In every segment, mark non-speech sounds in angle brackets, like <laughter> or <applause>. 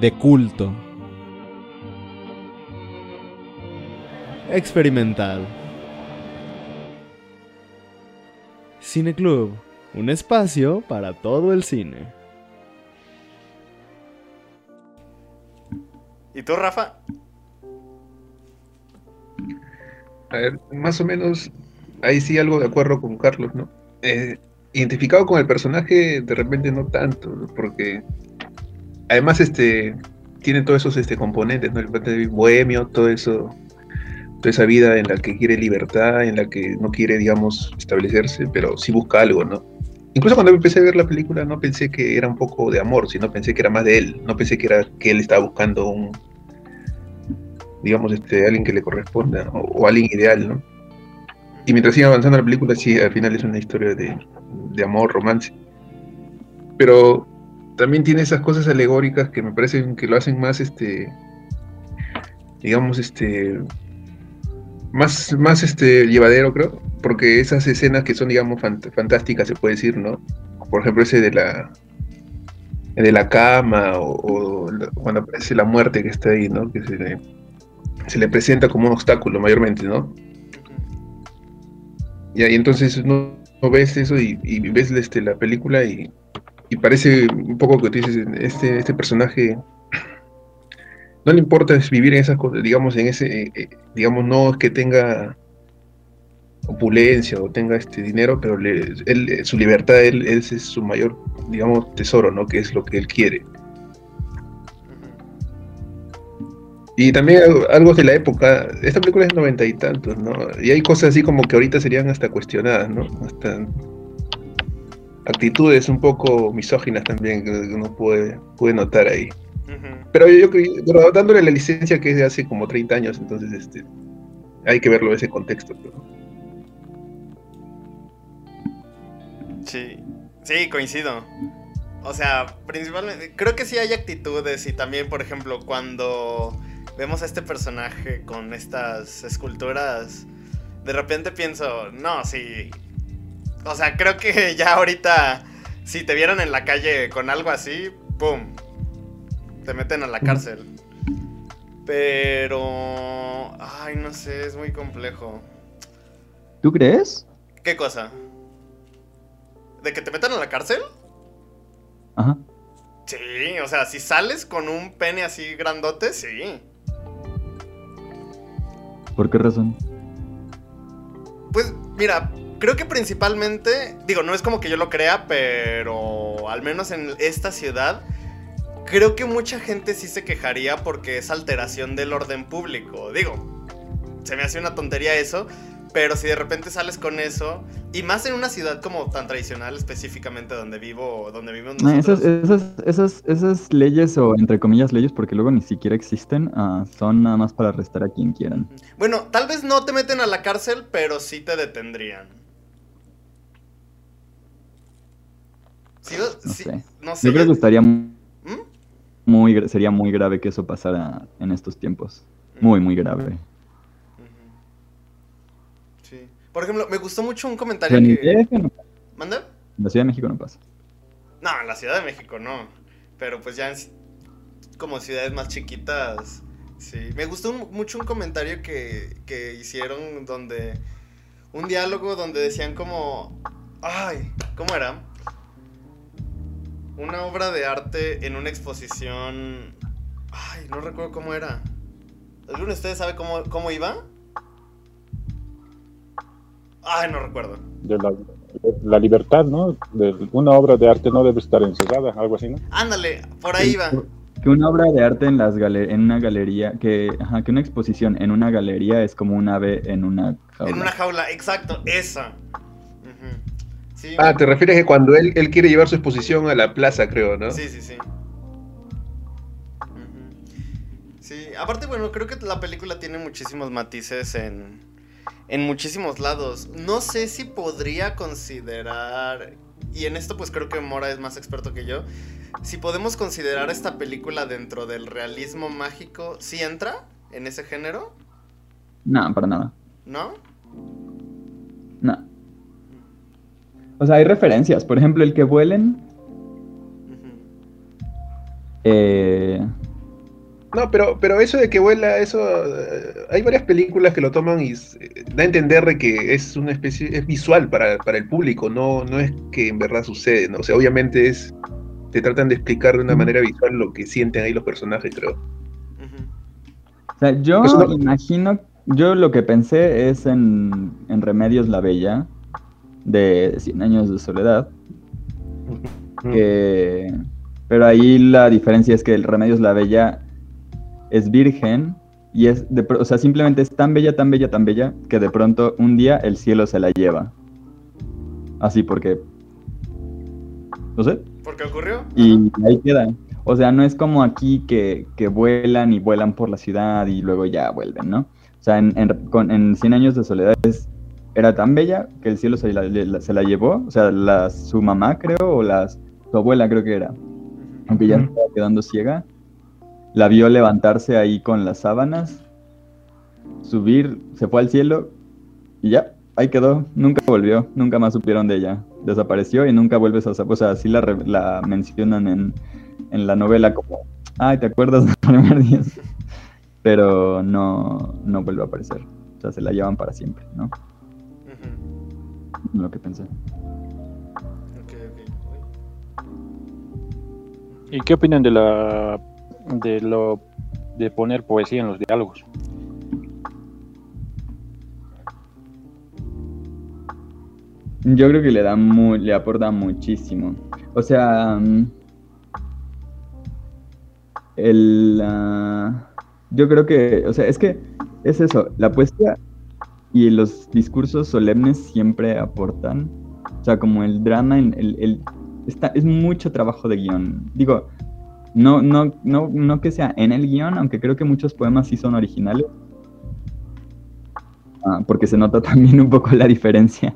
De culto. Experimental. Cine Club, un espacio para todo el cine. ¿Y tú, Rafa? A ver, más o menos, ahí sí algo de acuerdo con Carlos, ¿no? Eh, identificado con el personaje, de repente no tanto, ¿no? porque además este tiene todos esos este, componentes, ¿no? El bohemio, todo eso, toda esa vida en la que quiere libertad, en la que no quiere, digamos, establecerse, pero sí busca algo, ¿no? Incluso cuando empecé a ver la película no pensé que era un poco de amor, sino pensé que era más de él, no pensé que era que él estaba buscando un, digamos, este, alguien que le corresponda o, alguien ideal, ¿no? Y mientras sigue avanzando la película, sí, al final es una historia de, de amor, romance. Pero también tiene esas cosas alegóricas que me parecen que lo hacen más, este, digamos, este, más, más este, llevadero, creo, porque esas escenas que son, digamos, fantásticas, se puede decir, ¿no? Por ejemplo, ese de la, de la cama o, cuando aparece la muerte que está ahí, ¿no? Que se le, se le presenta como un obstáculo mayormente, ¿no? Y ahí entonces no, ves eso y, ves este, la película y y parece un poco que tú dices, este, este personaje no le importa vivir en esas cosas, digamos, en ese, eh, eh, digamos, no es que tenga opulencia o tenga este dinero, pero él, su libertad, él, es su mayor, digamos, tesoro, ¿no? Que es lo que él quiere. Y también algo de la época, esta película es noventa y tantos, ¿no? Y hay cosas así como que ahorita serían hasta cuestionadas, ¿no? Hasta actitudes un poco misóginas también que uno puede, puede notar ahí. Pero yo creo, dándole la licencia que es de hace como 30 años, entonces este hay que verlo en ese contexto. Sí, sí, coincido. O sea, principalmente, creo que sí hay actitudes y también, por ejemplo, cuando vemos a este personaje con estas esculturas, de repente pienso, no, sí, o sea, creo que <laughs> ya ahorita, si te vieran en la calle con algo así, ¡pum! Te meten a la cárcel. Pero... Ay, no sé, es muy complejo. ¿Tú crees? ¿Qué cosa? ¿De que te metan a la cárcel? Ajá. Sí, o sea, si sales con un pene así grandote, sí. ¿Por qué razón? Pues mira, creo que principalmente, digo, no es como que yo lo crea, pero al menos en esta ciudad, creo que mucha gente sí se quejaría porque es alteración del orden público. Digo, se me hace una tontería eso, pero si de repente sales con eso, y más en una ciudad como tan tradicional, específicamente donde vivo, donde vivimos nosotros. esas, esas, esas, leyes, o entre comillas leyes, porque luego ni siquiera existen, ah, son nada más para arrestar a quien quieran. Bueno, tal vez no te meten a la cárcel, pero sí te detendrían. No, sé. Yo creo que estaría ¿Mm? muy, sería muy grave que eso pasara en estos tiempos. Muy, muy grave. Sí. Por ejemplo, me gustó mucho un comentario que... ¿Manda? En la Ciudad de México no pasa. No, en la Ciudad de México no. Pero pues ya en como ciudades más chiquitas, sí. Me gustó mucho un comentario que, que hicieron donde... Un diálogo donde decían como... Ay, ¿cómo era? Una obra de arte en una exposición. Ay, no recuerdo cómo era. ¿Alguno de ustedes sabe cómo, cómo iba? Ay, no recuerdo. De la, libertad, ¿no? De una obra de arte no debe estar encerrada, algo así, ¿no? Ándale, por ahí va. Que una obra de arte en, las en una galería, que, ajá, que una exposición en una galería es como un ave en una jaula. En una jaula, exacto, esa ah, te refieres que cuando él, él quiere llevar su exposición a la plaza, creo, ¿no? Sí, sí, sí. Sí, aparte, bueno, creo que la película tiene muchísimos matices en, en muchísimos lados. No sé si podría considerar, y en esto pues creo que Mora es más experto que yo, si podemos considerar esta película dentro del realismo mágico, ¿sí entra en ese género? No, para nada. ¿No? No. O sea, hay referencias. Por ejemplo, el que vuelen. Eh, No, pero, pero eso de que vuela, eso. eh, hay varias películas que lo toman y eh, da a entender de que es una especie. es visual para, para el público, no, no es que en verdad sucede, ¿no? O sea, obviamente es. te tratan de explicar de una manera visual lo que sienten ahí los personajes, creo. O sea, yo imagino. Yo lo que pensé es en, en Remedios la Bella, de Cien Años de Soledad. que- pero ahí la diferencia es que el Remedios la Bella es virgen y es, de o sea, simplemente es tan bella, tan bella, tan bella que de pronto un día el cielo se la lleva. Así porque, no sé, ¿Por qué ocurrió? y ahí queda. O sea, no es como aquí que, que vuelan y vuelan por la ciudad y luego ya vuelven, ¿no? O sea, en, en, con- en 100 años de soledad es- era tan bella que el cielo se la, la- se la llevó. O sea, la, su mamá creo, o las, su abuela creo que era, aunque ya estaba quedando ciega. La vio levantarse ahí con las sábanas, subir, se fue al cielo y ya, ahí quedó. Nunca volvió, nunca más supieron de ella. Desapareció y nunca vuelves a saber. O sea, sí la, la mencionan en, en la novela como, ay, ¿te acuerdas del primer día? Pero no, no vuelve a aparecer. O sea, se la llevan para siempre, ¿no? Lo que pensé. Ok, ok. Uy. ¿Y qué opinan de la de lo de poner poesía en los diálogos? Yo creo que le da mu- le aporta muchísimo. O sea, mm, el, ah, yo creo que, o sea, es que es eso, la poesía y los discursos solemnes siempre aportan. O sea, como el drama, el, el- el- está, es mucho trabajo de guion. Digo, no, no, no, no que sea en el guion, aunque creo que muchos poemas sí son originales. Ah, porque se nota <laughs> también un poco la diferencia.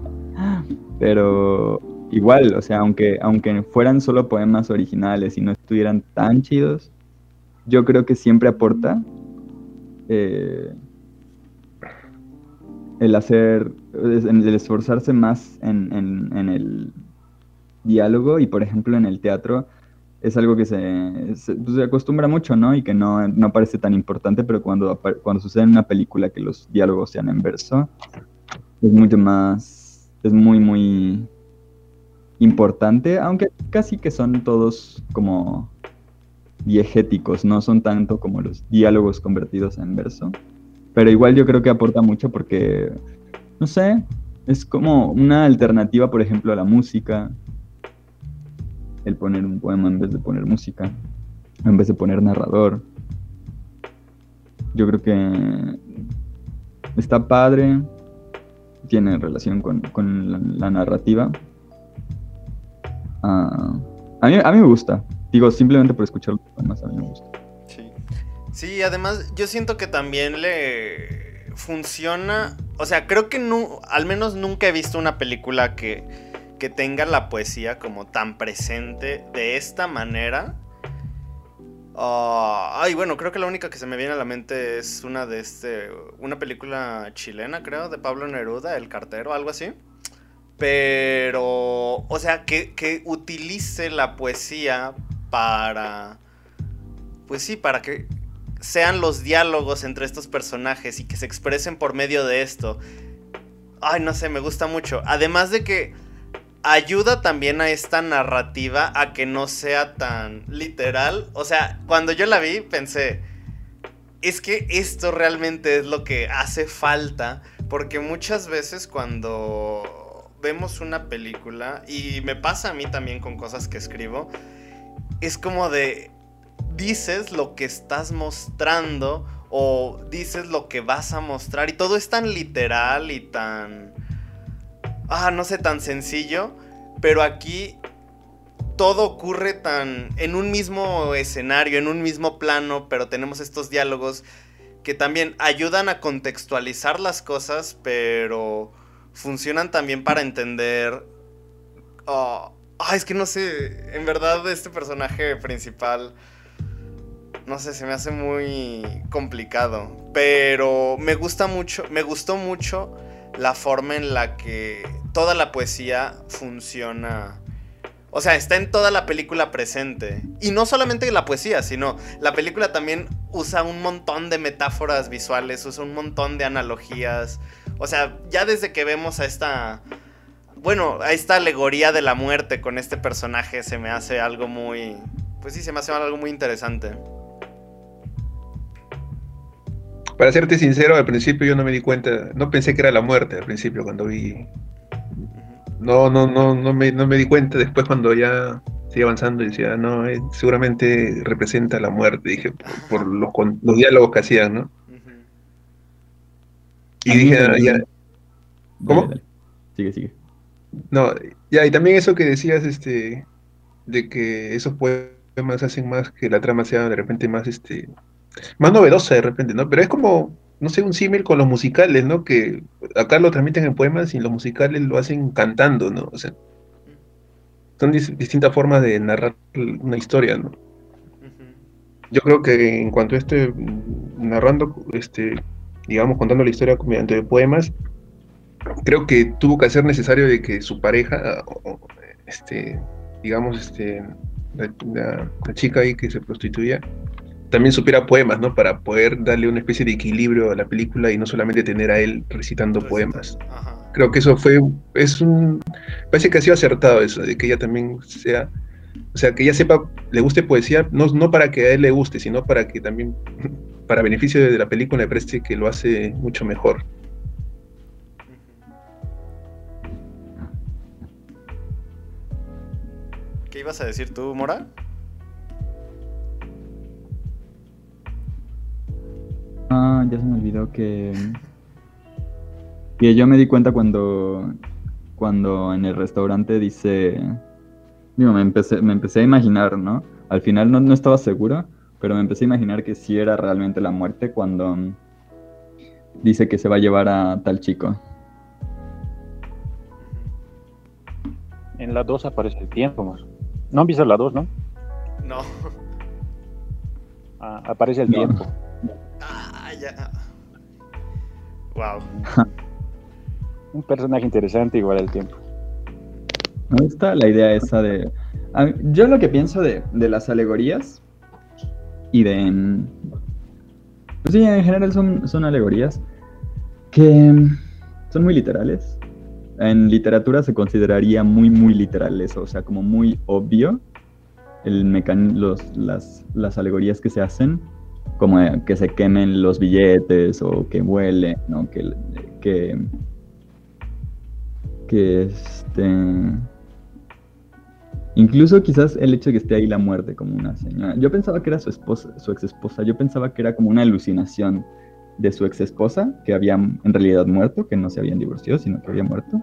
Pero igual, o sea, aunque, aunque fueran solo poemas originales y no estuvieran tan chidos, yo creo que siempre aporta eh, el hacer, el esforzarse más en, en- el diálogo y, por ejemplo, en el teatro es algo que se, se, pues, acostumbra mucho, ¿no? Y que no, no parece tan importante, pero cuando, cuando sucede en una película que los diálogos sean en verso, es mucho más, es muy, muy importante, aunque casi que son todos como diegéticos, no son tanto como los diálogos convertidos en verso, pero igual yo creo que aporta mucho porque, no sé, es como una alternativa, por ejemplo, a la música, el poner un poema en vez de poner música, en vez de poner narrador. Yo creo que está padre, tiene relación con, con la, narrativa. Ah, a, mí, a mí me gusta, digo, simplemente por escuchar los poemas, a mí me gusta. Sí. Además yo siento que también le funciona, o sea, creo que no, al menos nunca he visto una película que, que tenga la poesía como tan presente de esta manera. Ah, ay, bueno, creo que la única que se me viene a la mente es una de este, una película chilena, creo, de Pablo Neruda, El cartero, algo así. Pero, o sea, que, que utilice la poesía para, pues sí, para que sean los diálogos entre estos personajes y que se expresen por medio de esto. Ay, no sé, me gusta mucho. Además de que ayuda también a esta narrativa a que no sea tan literal. O sea, cuando yo la vi pensé, es que esto realmente es lo que hace falta. Porque muchas veces cuando vemos una película, y me pasa a mí también con cosas que escribo, es como de, dices lo que estás mostrando o dices lo que vas a mostrar y todo es tan literal y tan... Ah, no sé, tan sencillo, pero aquí todo ocurre tan en un mismo escenario, en un mismo plano, pero tenemos estos diálogos que también ayudan a contextualizar las cosas, pero funcionan también para entender... ah, ah, es que no sé, en verdad este personaje principal, no sé, se me hace muy complicado, pero me gusta mucho, me gustó mucho la forma en la que toda la poesía funciona. O sea, está en toda la película presente. Y no solamente la poesía, sino la película también usa un montón de metáforas visuales, usa un montón de analogías. O sea, ya desde que vemos a esta... Bueno, a esta alegoría de la muerte con este personaje se me hace algo muy... Pues sí, se me hace algo muy interesante. Para serte sincero, al principio yo no me di cuenta, no pensé que era la muerte al principio cuando vi. No, no, no, no me, no me di cuenta después cuando ya seguí avanzando y decía, no, eh, seguramente representa la muerte, dije, por, por los, los diálogos que hacían, ¿no? Y dije, ah, ya, Dale, ¿Cómo? dale. Sigue, sigue. no, ya, y también eso que decías, este, de que esos poemas hacen más que la trama sea de repente más, este, más novedosa de repente, ¿no? Pero es como, no sé, un símil con los musicales, ¿no? Que acá lo transmiten en poemas y los musicales lo hacen cantando, ¿no? O sea, son dis- distintas formas de narrar una historia, ¿no? Yo creo que en cuanto a este, narrando, este, digamos, contando la historia mediante poemas, creo que tuvo que ser necesario de que su pareja, este, digamos, este, la, la- la chica ahí que se prostituía, también supiera poemas, ¿no? Para poder darle una especie de equilibrio a la película y no solamente tener a él recitando poemas. Ajá. Creo que eso fue, es un, parece que ha sido acertado eso, de que ella también sea, o sea, que ella sepa, le guste poesía, no, no para que a él le guste, sino para que también, <laughs> para beneficio de la película, me parece que lo hace mucho mejor. ¿Qué ibas a decir tú, Mora? Ah, ya se me olvidó que. Que yo me di cuenta cuando. Cuando en el restaurante dice. Digo, me empecé, me empecé a imaginar, ¿no? Al final no, no estaba seguro, pero me empecé a imaginar que sí era realmente la muerte cuando dice que se va a llevar a tal chico. En la 2 aparece el tiempo, más. No han visto la 2, ¿no? No. Ah, aparece el No. tiempo. Ah, ya. Wow. <laughs> Un personaje interesante igual el tiempo. Me gusta la idea esa de... mí- yo lo que pienso de, de las alegorías y de... mm, Pues sí, en general son, son alegorías que mm, son muy literales. En literatura se consideraría muy, muy literal eso, o sea, como muy obvio el mecan los, las, las alegorías que se hacen, como que se quemen los billetes o que vuelen, ¿no? Que, que, que este... Incluso quizás el hecho de que esté ahí la muerte como una señora. Yo pensaba que era su esposa, su ex esposa. Yo pensaba que era como una alucinación de su ex esposa, que había en realidad muerto, que no se habían divorciado, sino que había muerto.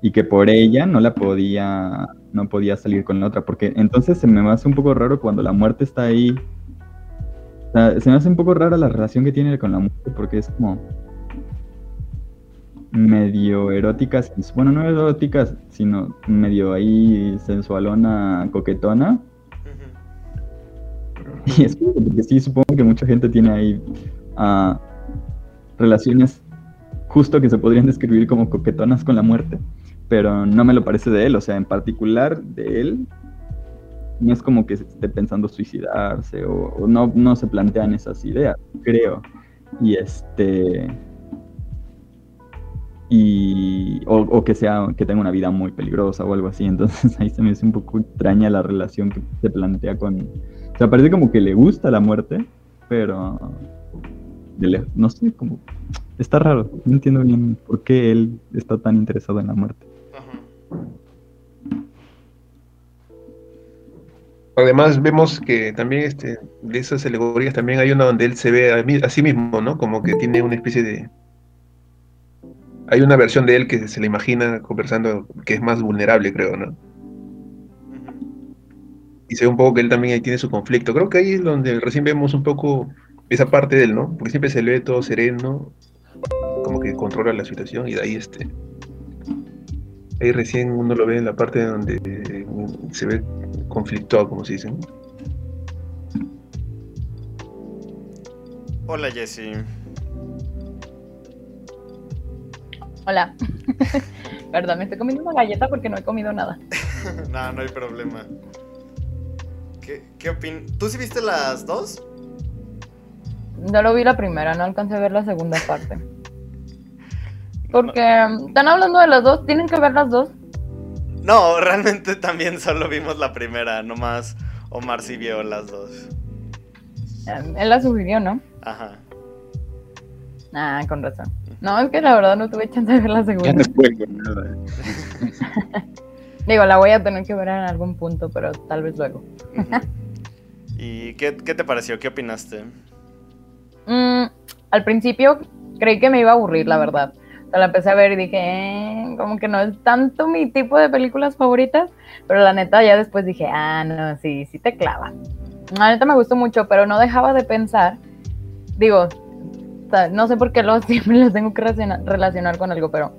Y que por ella no la podía, no podía salir con la otra. Porque entonces se me hace un poco raro cuando la muerte está ahí. O sea, se me hace un poco rara la relación que tiene con la muerte, porque es como medio erótica, bueno, no erótica, sino medio ahí sensualona, coquetona. Y es porque sí, supongo que mucha gente tiene ahí ah, relaciones justo que se podrían describir como coquetonas con la muerte, pero no me lo parece de él, o sea, en particular de él, no es como que esté pensando suicidarse o, no, no se plantean esas ideas, creo. Y este... Y, o, que sea que tenga una vida muy peligrosa o algo así entonces <laughs> ahí se me hace un poco extraña la relación que se plantea con, o sea, parece como que le gusta la muerte, pero no sé, como está raro. No entiendo bien por qué él está tan interesado en la muerte. Ajá. Además vemos que también este, de esas alegorías también hay una donde él se ve a, sí mismo, ¿no? Como que tiene una especie de... Hay una versión de él que se le imagina conversando que es más vulnerable, creo, ¿no? Y se ve un poco que él también ahí tiene su conflicto. Creo que ahí es donde recién vemos un poco esa parte de él, ¿no? Porque siempre se le ve todo sereno, como que controla la situación y de ahí este... Ahí recién uno lo ve en la parte donde se ve conflictuado, como se dice. ¿no? Hola Jessy. Hola. <laughs> Perdón, me estoy comiendo una galleta porque no he comido nada. <laughs> no, no hay problema. ¿Qué, qué opin... ¿Tú sí viste las dos? Yo lo vi la primera, no alcancé a ver la segunda parte. <laughs> Porque están hablando de las dos, tienen que ver las dos. No, realmente también solo vimos la primera, nomás Omar sí vio las dos. Eh, Él la sugirió, ¿no? Ajá. Ah, con razón. No, es que la verdad no tuve chance de ver la Ya no segunda. juego nada. <laughs> Digo, la voy a tener que ver en algún punto, pero tal vez luego. ¿Y qué, qué te pareció? ¿Qué opinaste? Mm, al principio creí que me iba a aburrir, la verdad. La empecé a ver y dije, eh, como que no es tanto mi tipo de películas favoritas, pero la neta ya después dije, ah, no, sí, sí te clava. La neta me gustó mucho, pero no dejaba de pensar, digo, no sé por qué lo, <laughs> siempre los tengo que relaciona- relacionar con algo, pero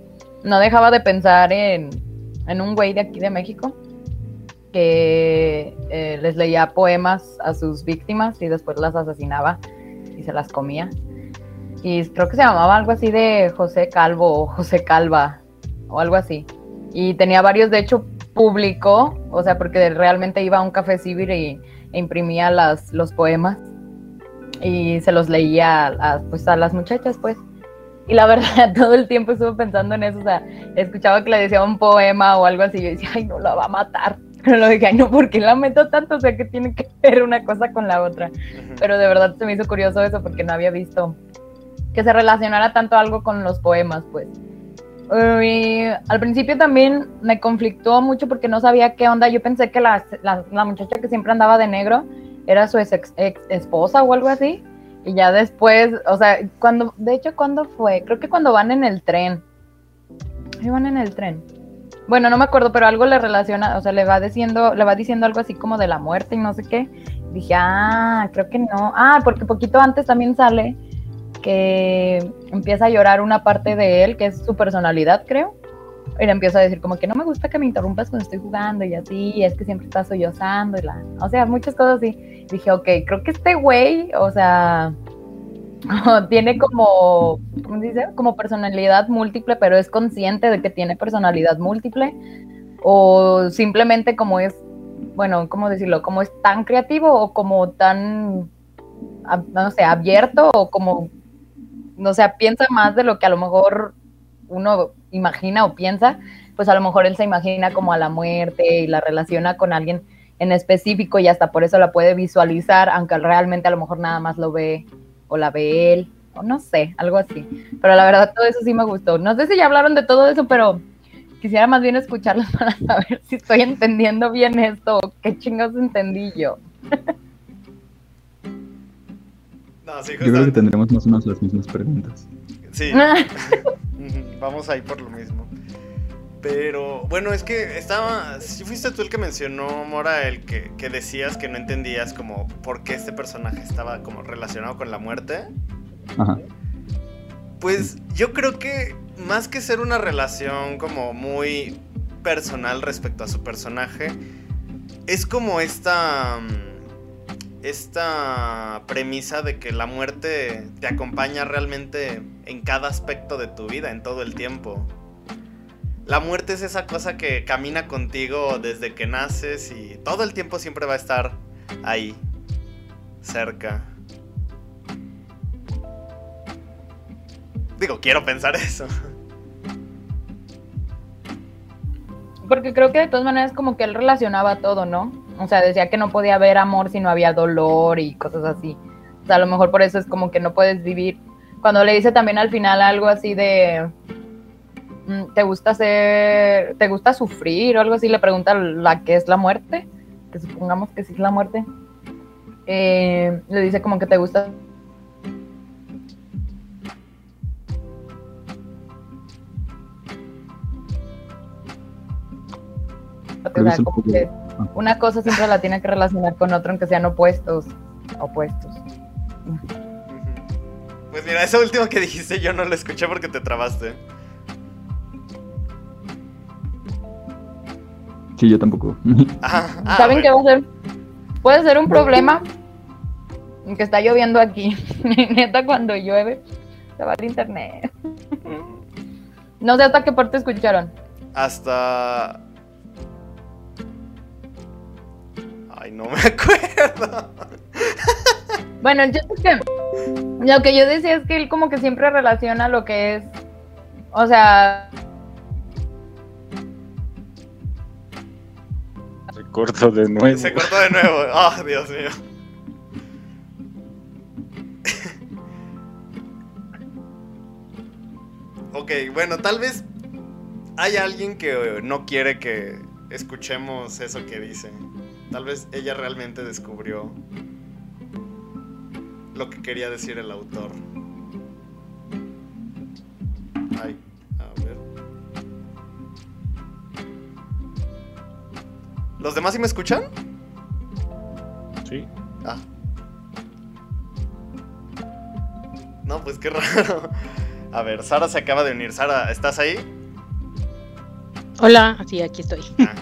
no dejaba de pensar en, en un güey de aquí de México que eh, les leía poemas a sus víctimas y después las asesinaba y se las comía. Y creo que se llamaba algo así de José Calvo o José Calva o algo así. Y tenía varios, de hecho, publicó, o sea, porque realmente iba a un café civil y, e imprimía las, los poemas y se los leía a, a, pues, a las muchachas, pues. Y la <laughs> verdad, todo el tiempo estuve pensando en eso, o sea, escuchaba que le decía un poema o algo así, y yo decía, ay, no, la va a matar. <laughs> Pero lo dije, ay, no, ¿por qué la meto tanto? O sea, que tiene que ver una cosa con la otra. Ujú. Pero de verdad se me hizo curioso eso porque no había visto que se relacionara tanto algo con los poemas, pues. Y al principio también me conflictó mucho porque no sabía qué onda. Yo pensé que la, la- muchacha que siempre andaba de negro era su ex, ex- ex- esposa o algo así. Y ya después, o sea, cuando, de hecho, ¿cuándo fue? Creo que cuando van en el tren. Iban en el tren. Bueno, no me acuerdo, pero algo le relaciona, o sea, le va diciendo, le va diciendo algo así como de la muerte y no sé qué. Dije, ah, creo que no. Ah, porque poquito antes también sale que empieza a llorar una parte de él, que es su personalidad, creo. Y le empieza a decir como que no me gusta que me interrumpas cuando estoy jugando y así, y es que siempre estás sollozando y la... O sea, muchas cosas así. Dije, ok, creo que este güey, o sea, <laughs> tiene como, ¿cómo se dice? Como personalidad múltiple, pero es consciente de que tiene personalidad múltiple. O simplemente como es, bueno, ¿cómo decirlo? Como es tan creativo o como tan, no sé, abierto o como, no sé, piensa más de lo que a lo mejor uno imagina o piensa, pues a lo mejor él se imagina como a la muerte y la relaciona con alguien en específico y hasta por eso la puede visualizar, aunque realmente a lo mejor nada más lo ve o la ve él, o no sé, algo así. Pero la verdad todo eso sí me gustó. No sé si ya hablaron de todo eso, pero quisiera más bien escucharlos <laughs> para saber si estoy entendiendo bien esto o qué chingados entendí yo. <laughs> No, sí, Yo creo que tendremos más o menos las mismas preguntas. Sí. <laughs> Ujú, Vamos ahí por lo mismo. Pero bueno, es que estaba. Si fuiste tú el que mencionó, Mora, el que, que decías que no entendías como por qué este personaje estaba como relacionado con la muerte. Ajá. Pues yo creo que más que ser una relación como muy personal respecto a su personaje, es como esta. mm, Esta premisa de que la muerte te acompaña realmente en cada aspecto de tu vida, en todo el tiempo. La muerte es esa cosa que camina contigo desde que naces y todo el tiempo siempre va a estar ahí, cerca. Digo, quiero pensar eso. Porque creo que de todas maneras como que él relacionaba todo, ¿no? O sea, decía que no podía haber amor si no había dolor y cosas así. O sea, a lo mejor por eso es como que no puedes vivir. Cuando le dice también al final algo así de mm, ¿te gusta hacer, te gusta sufrir o algo así? Le pregunta la que es la muerte, que supongamos que sí es la muerte. Eh, le dice como que te gusta o sea, como que una cosa siempre la tiene que relacionar con otra, aunque sean opuestos. Opuestos. Pues mira, eso último que dijiste yo no lo escuché porque te trabaste. Sí, yo tampoco. <laughs> Ah, ah, ¿Saben qué va a ser? Puede ser un problema que está lloviendo aquí. <laughs> Neta, cuando llueve, se va el internet. No sé hasta qué parte escucharon. Hasta. No me <laughs> acuerdo. Bueno, chiste es que lo que yo decía es que él como que siempre relaciona lo que es, o sea, Se cortó de nuevo. Se cortó de nuevo. Oh, Dios mío. ok, bueno, tal vez hay alguien que no quiere que escuchemos eso que dice. Tal vez ella realmente descubrió lo que quería decir el autor. Ay, a ver. ¿Los demás sí me escuchan? Sí. Ah. No, pues qué <laughs> raro. A ver, Sara se acaba de unir. Sara, ¿estás ahí? Hola, sí, aquí estoy. Ah.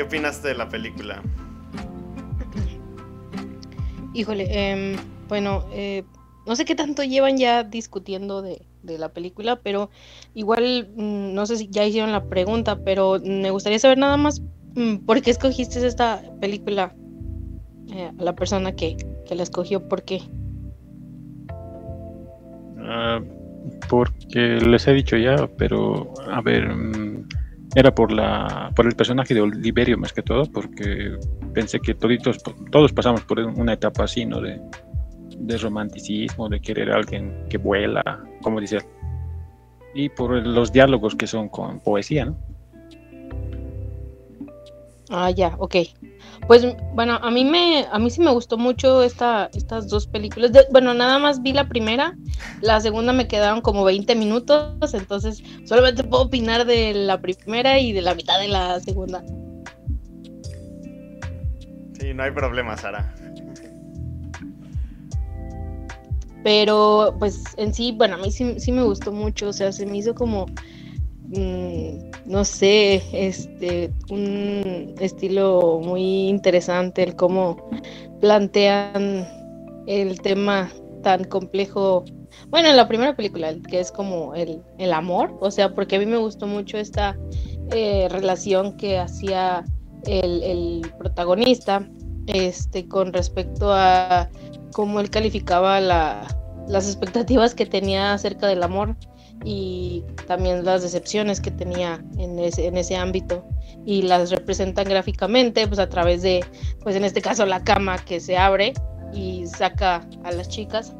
¿Qué opinas de la película? Híjole, em, bueno, eh, no sé qué tanto llevan ya discutiendo de, de la película, pero igual, mm, no sé si ya hicieron la pregunta, pero me gustaría saber nada más mm, por qué escogiste esta película, eh, a la persona que, que la escogió, ¿por qué? Ah, porque les he dicho ya, pero a ver, mm, era por la por el personaje de Oliverio más que todo, porque pensé que toditos, todos pasamos por una etapa así, ¿no? De, de romanticismo, de querer a alguien que vuela, como dice él. Y por los diálogos que son con poesía, ¿no? Ah, ya, ok. Pues bueno, a mí me, a mí sí me gustó mucho esta, estas dos películas. De- bueno, nada más vi la primera, la segunda me quedaron como 20 minutos, entonces solamente puedo opinar de la primera y de la mitad de la segunda. Sí, no hay problema, Sara. Pero pues en sí, bueno, a mí sí, sí me gustó mucho, o sea, se me hizo como, mm, no sé, este, un estilo muy interesante el cómo plantean el tema tan complejo. Bueno, en la primera película, el que es como el, el amor, o sea, porque a mí me gustó mucho esta eh, relación que hacía el, el protagonista este, con respecto a cómo él calificaba la, las expectativas que tenía acerca del amor y también las decepciones que tenía en ese, en ese ámbito y las representan gráficamente pues a través de pues en este caso la cama que se abre y saca a las chicas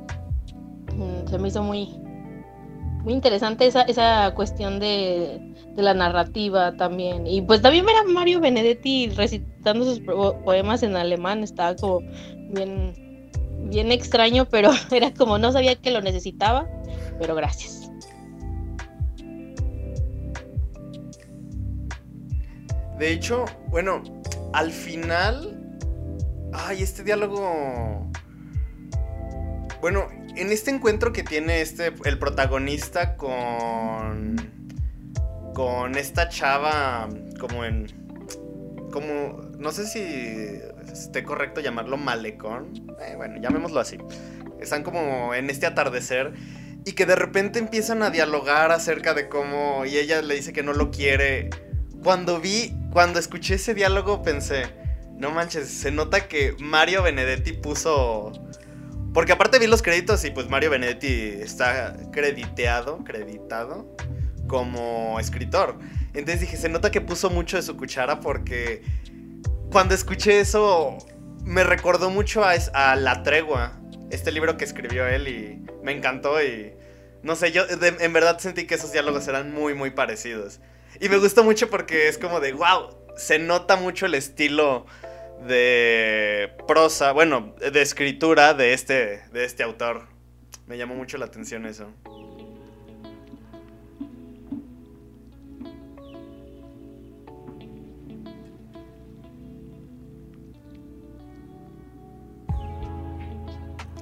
Mm, se me hizo muy muy interesante esa, esa cuestión de, de la narrativa también y pues también ver a Mario Benedetti recitando sus po- poemas en alemán estaba como bien bien extraño, pero <laughs> era como no sabía que lo necesitaba, pero gracias. De hecho, bueno, al final. Ay, este diálogo. Bueno, en este encuentro que tiene este. El protagonista con. Con esta chava. Como en. Como. No sé si esté correcto llamarlo malecón. Eh, bueno, llamémoslo así. Están como en este atardecer. Y que de repente empiezan a dialogar acerca de cómo. Y ella le dice que no lo quiere cuando vi, cuando escuché ese diálogo pensé, no manches, se nota que Mario Benedetti puso... Porque aparte vi los créditos y pues Mario Benedetti está crediteado, creditado como escritor. Entonces dije, se nota que puso mucho de su cuchara porque cuando escuché eso me recordó mucho a, La Tregua, este libro que escribió él y me encantó y no sé, yo en verdad sentí que esos diálogos eran muy, muy parecidos. Y me gusta mucho porque es como de, wow, se nota mucho el estilo de prosa, bueno, de escritura de este, de este autor. Me llamó mucho la atención eso.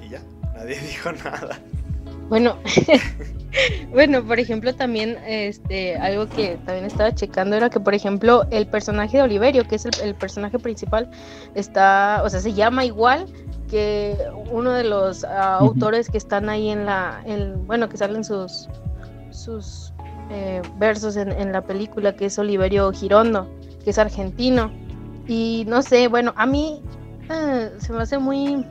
Y ya, nadie <laughs> dijo nada. Bueno, <laughs> <laughs> bueno, por ejemplo, también este, algo que también estaba checando era que, por ejemplo, el personaje de Oliverio, que es el, el personaje principal, está, o sea, se llama igual que uno de los Ujú. autores que están ahí en la, en- bueno, que salen sus, sus eh, versos en, en la película, que es Oliverio Girondo, que es argentino. Y no sé, bueno, a mí eh, se me hace muy,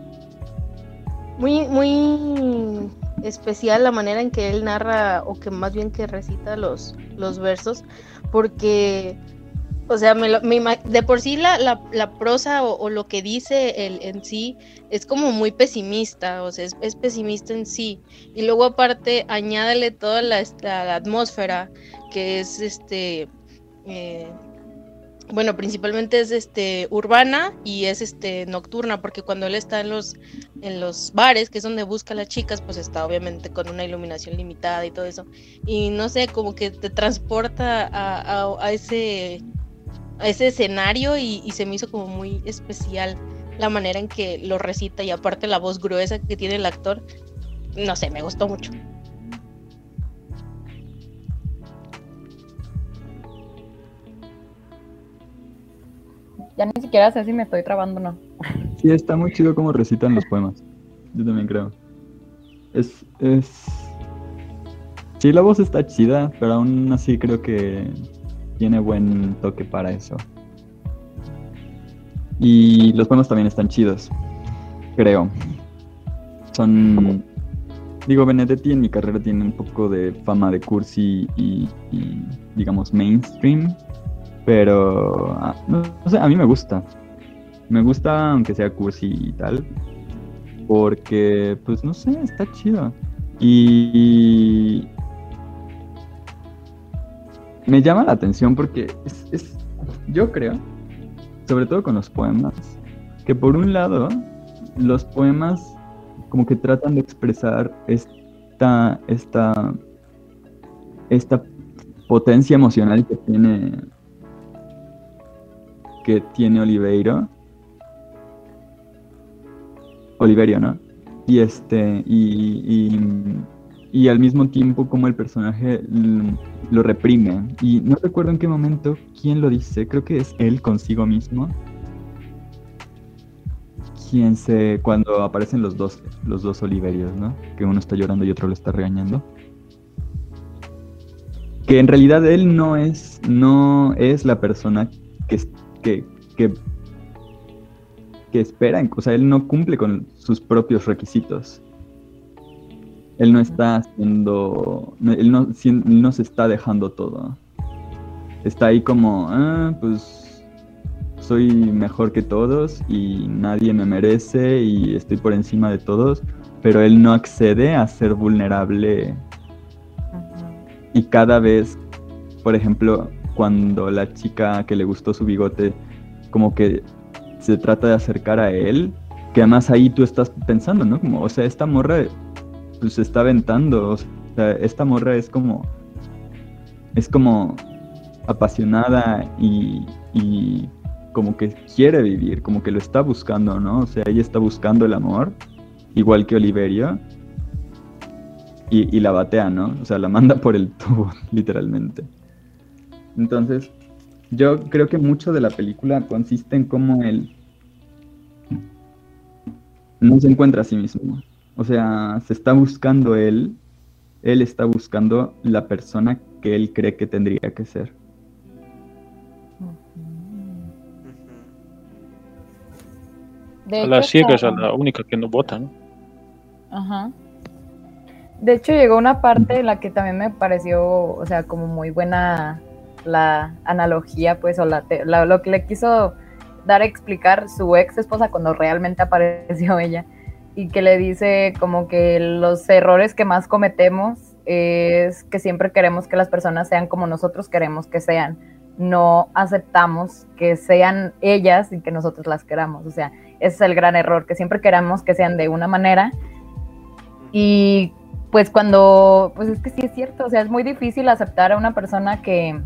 muy, muy especial la manera en que él narra, o que más bien que recita los, los versos, porque, o sea, me lo- me de por sí la, la, la prosa o, lo que dice él en sí es como muy pesimista, o sea, es, es pesimista en sí. Y luego aparte añádale toda la, la atmósfera que es este... eh, bueno, principalmente es este urbana y es este nocturna, porque cuando él está en los en los bares, que es donde busca a las chicas, pues está obviamente con una iluminación limitada y todo eso. Y no sé, como que te transporta a, a- ese a ese escenario y, y se me hizo como muy especial la manera en que lo recita y aparte la voz gruesa que tiene el actor. No sé, me gustó mucho. Ya ni siquiera sé si me estoy trabando o no. Sí, está muy chido cómo recitan los poemas. Yo también creo. Es, es... Sí, la voz está chida, pero aún así creo que tiene buen toque para eso. Y los poemas también están chidos, creo. Son... Digo, Benedetti en mi carrera tiene un poco de fama de cursi y, y, digamos, mainstream, pero ah, no, sé, a mí me gusta. Me gusta aunque sea cursi y tal, porque, pues, no sé, está chido. Y... Me llama la atención porque es, es- yo creo, sobre todo con los poemas, que por un lado, los poemas como que tratan de expresar esta, esta, esta potencia emocional que tiene, que tiene Oliveiro. Oliverio, ¿no? Y este, y, y, al mismo tiempo como el personaje lo reprime. Y no recuerdo en qué momento quién lo dice, creo que es él consigo mismo. Quien se. cuando aparecen los dos, los dos Oliverios, ¿no? Que uno está llorando y otro lo está regañando. Que en realidad él no es. no es la persona que, que, que que espera, o sea, él no cumple con sus propios requisitos. Él no está haciendo, no- él no se está dejando todo. Está ahí como, ah, pues soy mejor que todos y nadie me merece y estoy por encima de todos, pero él no accede a ser vulnerable y cada vez, por ejemplo, cuando la chica que le gustó su bigote, como que se trata de acercar a él, que además ahí tú estás pensando, ¿no? O sea, esta morra pues se está aventando, o sea, esta morra es como, es como apasionada y, como que quiere vivir, como que lo está buscando, ¿no? O sea, ella está buscando el amor, igual que Oliverio, y la batea, ¿no? O sea, la manda por el tubo, <laughs> literalmente. Entonces, yo creo que mucho de la película consiste en cómo él no se encuentra a sí mismo. O sea, se está buscando él, él está buscando la persona que él cree que tendría que ser. De A hecho, las ciegas, a la única que no vota, ¿no? Ajá. De hecho, llegó una parte en la que también me pareció, o sea, como muy buena la analogía, pues, o lo que le quiso dar a explicar su ex esposa cuando realmente apareció <laughs> ella, y que le dice como que los errores que más cometemos es que siempre queremos que las personas sean como nosotros queremos que sean. No aceptamos que sean ellas y que nosotros las queramos. O sea, ese es el gran error, que siempre queramos que sean de una manera y pues cuando, pues es que sí es cierto, o sea, es muy difícil aceptar a una persona que,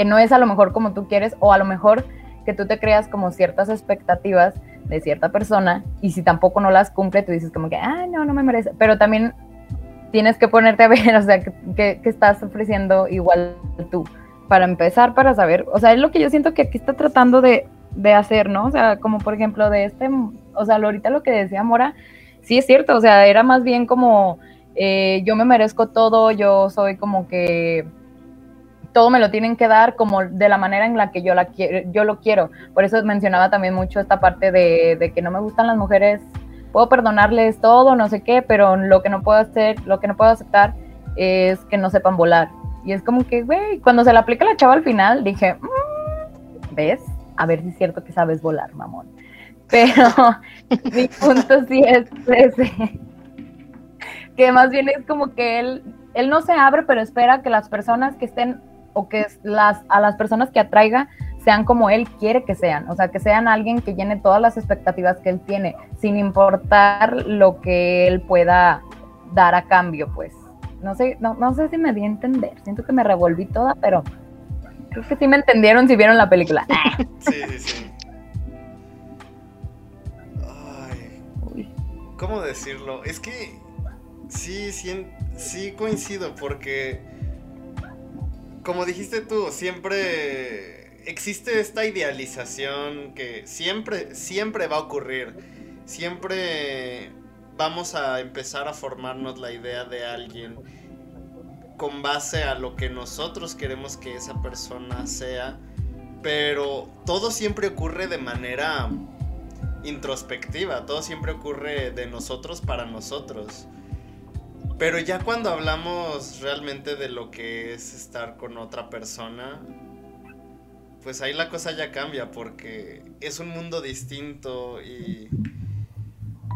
que no es a lo mejor como tú quieres o a lo mejor que tú te creas como ciertas expectativas de cierta persona y si tampoco no las cumple, tú dices como que, ah, no, no me merece. Pero también tienes que ponerte a ver, <laughs> o sea, que, estás ofreciendo igual tú. Para empezar, para saber, o sea, es lo que yo siento que aquí está tratando de, de hacer, ¿no? O sea, como por ejemplo de este, o sea, ahorita lo que decía Mora, sí es cierto, o sea, era más bien como, eh, yo me merezco todo, yo soy como que todo me lo tienen que dar como de la manera en la que yo, la quiero, yo lo quiero. Por eso mencionaba también mucho esta parte de, que no me gustan las mujeres puedo perdonarles todo, no sé qué, pero lo que no puedo hacer, lo que no puedo aceptar es que no sepan volar. Y es como que, güey, cuando se le aplica la chava al final, dije, mm, ¿ves? A ver si es cierto que sabes volar, mamón. Pero <laughs> mi punto sí es ese. Que más bien es como que él, él no se abre, pero espera que las personas que estén, o que las, a las personas que atraiga, sean como él quiere que sean, o sea, que sean alguien que llene todas las expectativas que él tiene, sin importar lo que él pueda dar a cambio, pues. No sé, no, no sé si me di a entender, siento que me revolví toda, pero creo que sí me entendieron si vieron la película. Sí, <laughs> sí, sí. Ay, ¿Cómo decirlo? Es que sí, sí, sí coincido, porque como dijiste tú, siempre existe esta idealización que siempre, siempre va a ocurrir. Siempre vamos a empezar a formarnos la idea de alguien con base a lo que nosotros queremos que esa persona sea. Pero todo siempre ocurre de manera introspectiva, todo siempre ocurre de nosotros para nosotros. Pero ya cuando hablamos realmente de lo que es estar con otra persona, pues ahí la cosa ya cambia porque es un mundo distinto y...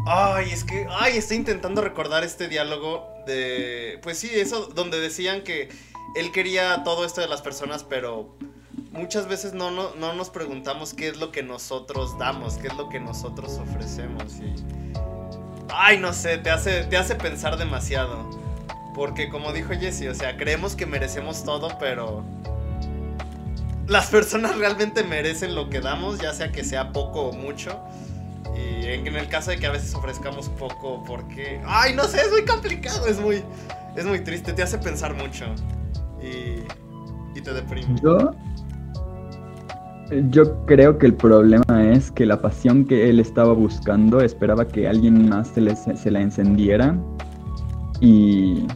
Ay, es que, ay, estoy intentando recordar este diálogo de... Pues sí, eso donde decían que él quería todo esto de las personas, pero muchas veces no, no, no nos preguntamos qué es lo que nosotros damos, qué es lo que nosotros ofrecemos y... Ay, no sé, te hace, te hace pensar demasiado. Porque como dijo Jesse, o sea, creemos que merecemos todo, pero las personas realmente merecen lo que damos, ya sea que sea poco o mucho. Y en el caso de que a veces ofrezcamos poco, porque. Ay, no sé, es muy complicado, es muy. Es muy triste, te hace pensar mucho. Y. Y te deprime. Yo. Yo creo que el problema es que la pasión que él estaba buscando esperaba que alguien más se, se la encendiera. Y.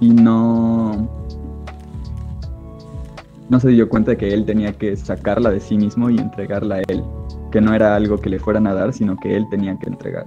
Y no no se dio cuenta de que él tenía que sacarla de sí mismo y entregarla a él, que no era algo que le fueran a dar, sino que él tenía que entregar.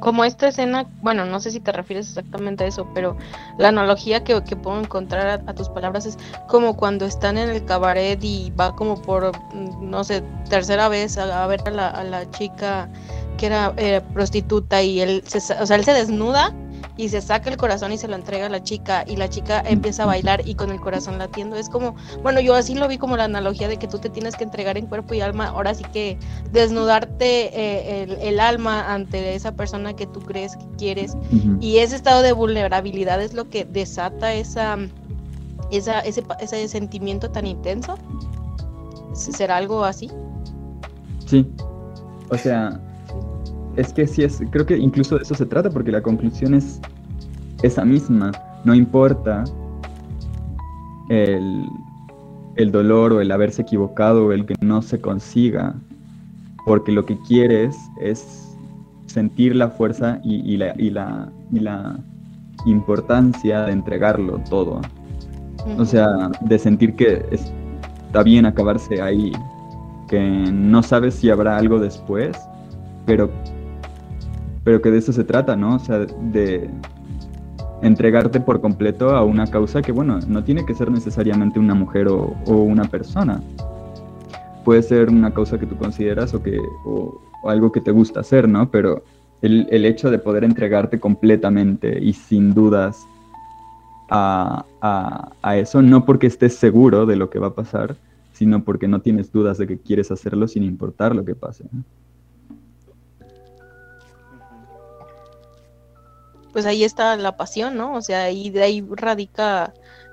Como, esta escena, bueno, no sé si te refieres exactamente a eso, pero la analogía que, puedo encontrar a, tus palabras es como cuando están en el cabaret y va como por, mm, no sé, tercera vez a, ver a la, a la chica que era eh, prostituta y él se, o sea, él se desnuda y se saca el corazón y se lo entrega a la chica y la chica empieza a bailar y con el corazón latiendo. Es como, bueno, yo así lo vi como la analogía de que tú te tienes que entregar en cuerpo y alma, ahora sí que desnudarte eh, el, alma ante esa persona que tú crees que quieres y ese estado de vulnerabilidad es lo que desata esa, esa ese, ese sentimiento tan intenso. ¿Será algo así? Sí. O sea, es que sí es, creo que incluso de eso se trata, porque la conclusión es esa misma. No importa el, dolor o el haberse equivocado o el que no se consiga, porque lo que quieres es sentir la fuerza y, la, y, la, y la importancia de entregarlo todo. O sea, de sentir que está bien acabarse ahí, que no sabes si habrá algo después, pero pero que de eso se trata, ¿no? O sea, de entregarte por completo a una causa que, bueno, no tiene que ser necesariamente una mujer o, una persona. Puede ser una causa que tú consideras o, que, o, algo que te gusta hacer, ¿no? Pero el, hecho de poder entregarte completamente y sin dudas a, a, eso, no porque estés seguro de lo que va a pasar, sino porque no tienes dudas de que quieres hacerlo sin importar lo que pase. ¿no? Pues ahí está la pasión, ¿no? O sea, ahí de ahí radica,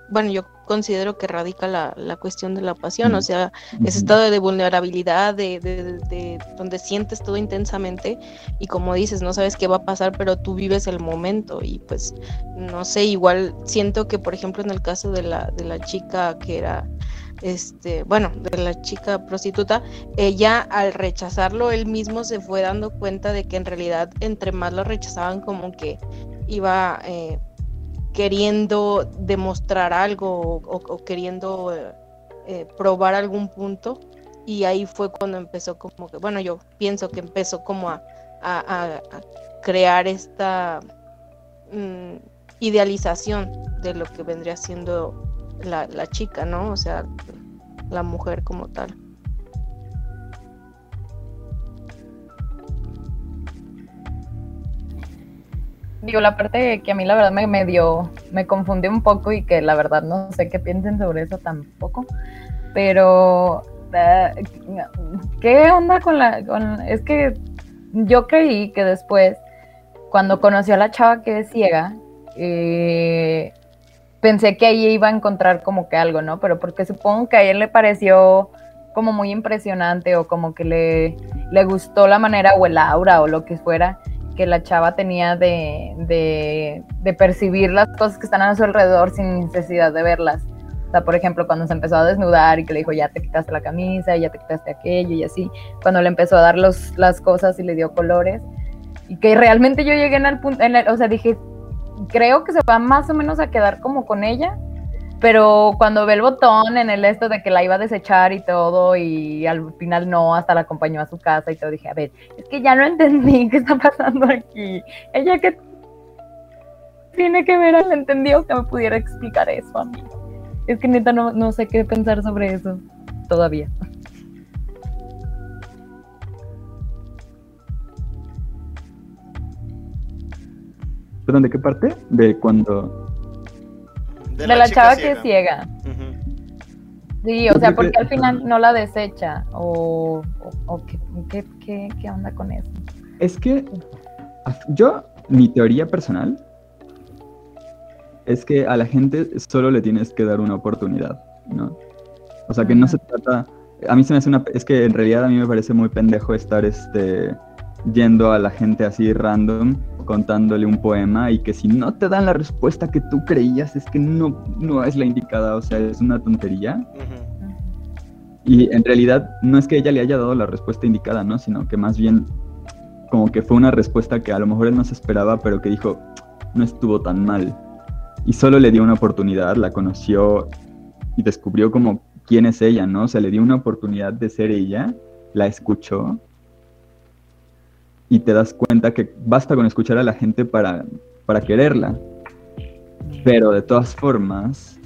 bueno, yo considero que radica la, la cuestión de la pasión, o sea, ese estado de vulnerabilidad, de, de, de, donde sientes todo intensamente y como dices, no sabes qué va a pasar, pero tú vives el momento y pues, no sé, igual siento que, por ejemplo, en el caso de la, de la chica que era este, bueno, de la chica prostituta, ella al rechazarlo, él mismo se fue dando cuenta de que en realidad entre más lo rechazaban como que iba eh, queriendo demostrar algo o, queriendo eh, probar algún punto. Y ahí fue cuando empezó como que, bueno, yo pienso que empezó como a, crear esta mm, idealización de lo que vendría siendo la, la chica, ¿no? O sea, la mujer como tal. Digo, la parte que a mí la verdad me, me dio, me confundió un poco y que la verdad no sé qué piensen sobre eso tampoco, pero eh, ¿qué onda con la, con, es que yo creí que después, cuando conoció a la chava que es ciega, eh, pensé que ahí iba a encontrar como que algo, ¿no? Pero porque supongo que a él le pareció como muy impresionante o como que le, le gustó la manera o el aura o lo que fuera que la chava tenía de, de, de, percibir las cosas que están a su alrededor sin necesidad de verlas. O sea, por ejemplo, cuando se empezó a desnudar y que le dijo, ya te quitaste la camisa, ya te quitaste aquello y así, cuando le empezó a dar los, las cosas y le dio colores, y que realmente yo llegué en el punto, en el, o sea, dije, creo que se va más o menos a quedar como con ella, pero cuando ve el botón en el esto de que la iba a desechar y todo, y al final no, hasta la acompañó a su casa y todo, dije, a ver, es que ya no entendí <laughs> qué está pasando aquí. Ella que tiene que ver, no entendió que me pudiera explicar eso a mí. Es que neta no, no sé qué pensar sobre eso todavía. ¿Perdón, de qué parte? De cuando... De, la, chava que es ciega. Sí, o sea, porque al final no la desecha. O, ¿qué, qué, onda con eso? Es que yo, mi teoría personal es que a la gente solo le tienes que dar una oportunidad, ¿no? O sea, que no se trata... A mí se me hace una... Es que en realidad a mí me parece muy pendejo estar este, yendo a la gente así random contándole un poema y que si no te dan la respuesta que tú creías es que no, no es la indicada, o sea, es una tontería. Y en realidad no es que ella le haya dado la respuesta indicada, ¿no? Sino que más bien como que fue una respuesta que a lo mejor él no se esperaba, pero que dijo, no estuvo tan mal. Y solo le dio una oportunidad, la conoció y descubrió como quién es ella, ¿no? O sea, le dio una oportunidad de ser ella, la escuchó y te das cuenta que basta con escuchar a la gente para, para quererla. Pero de todas formas,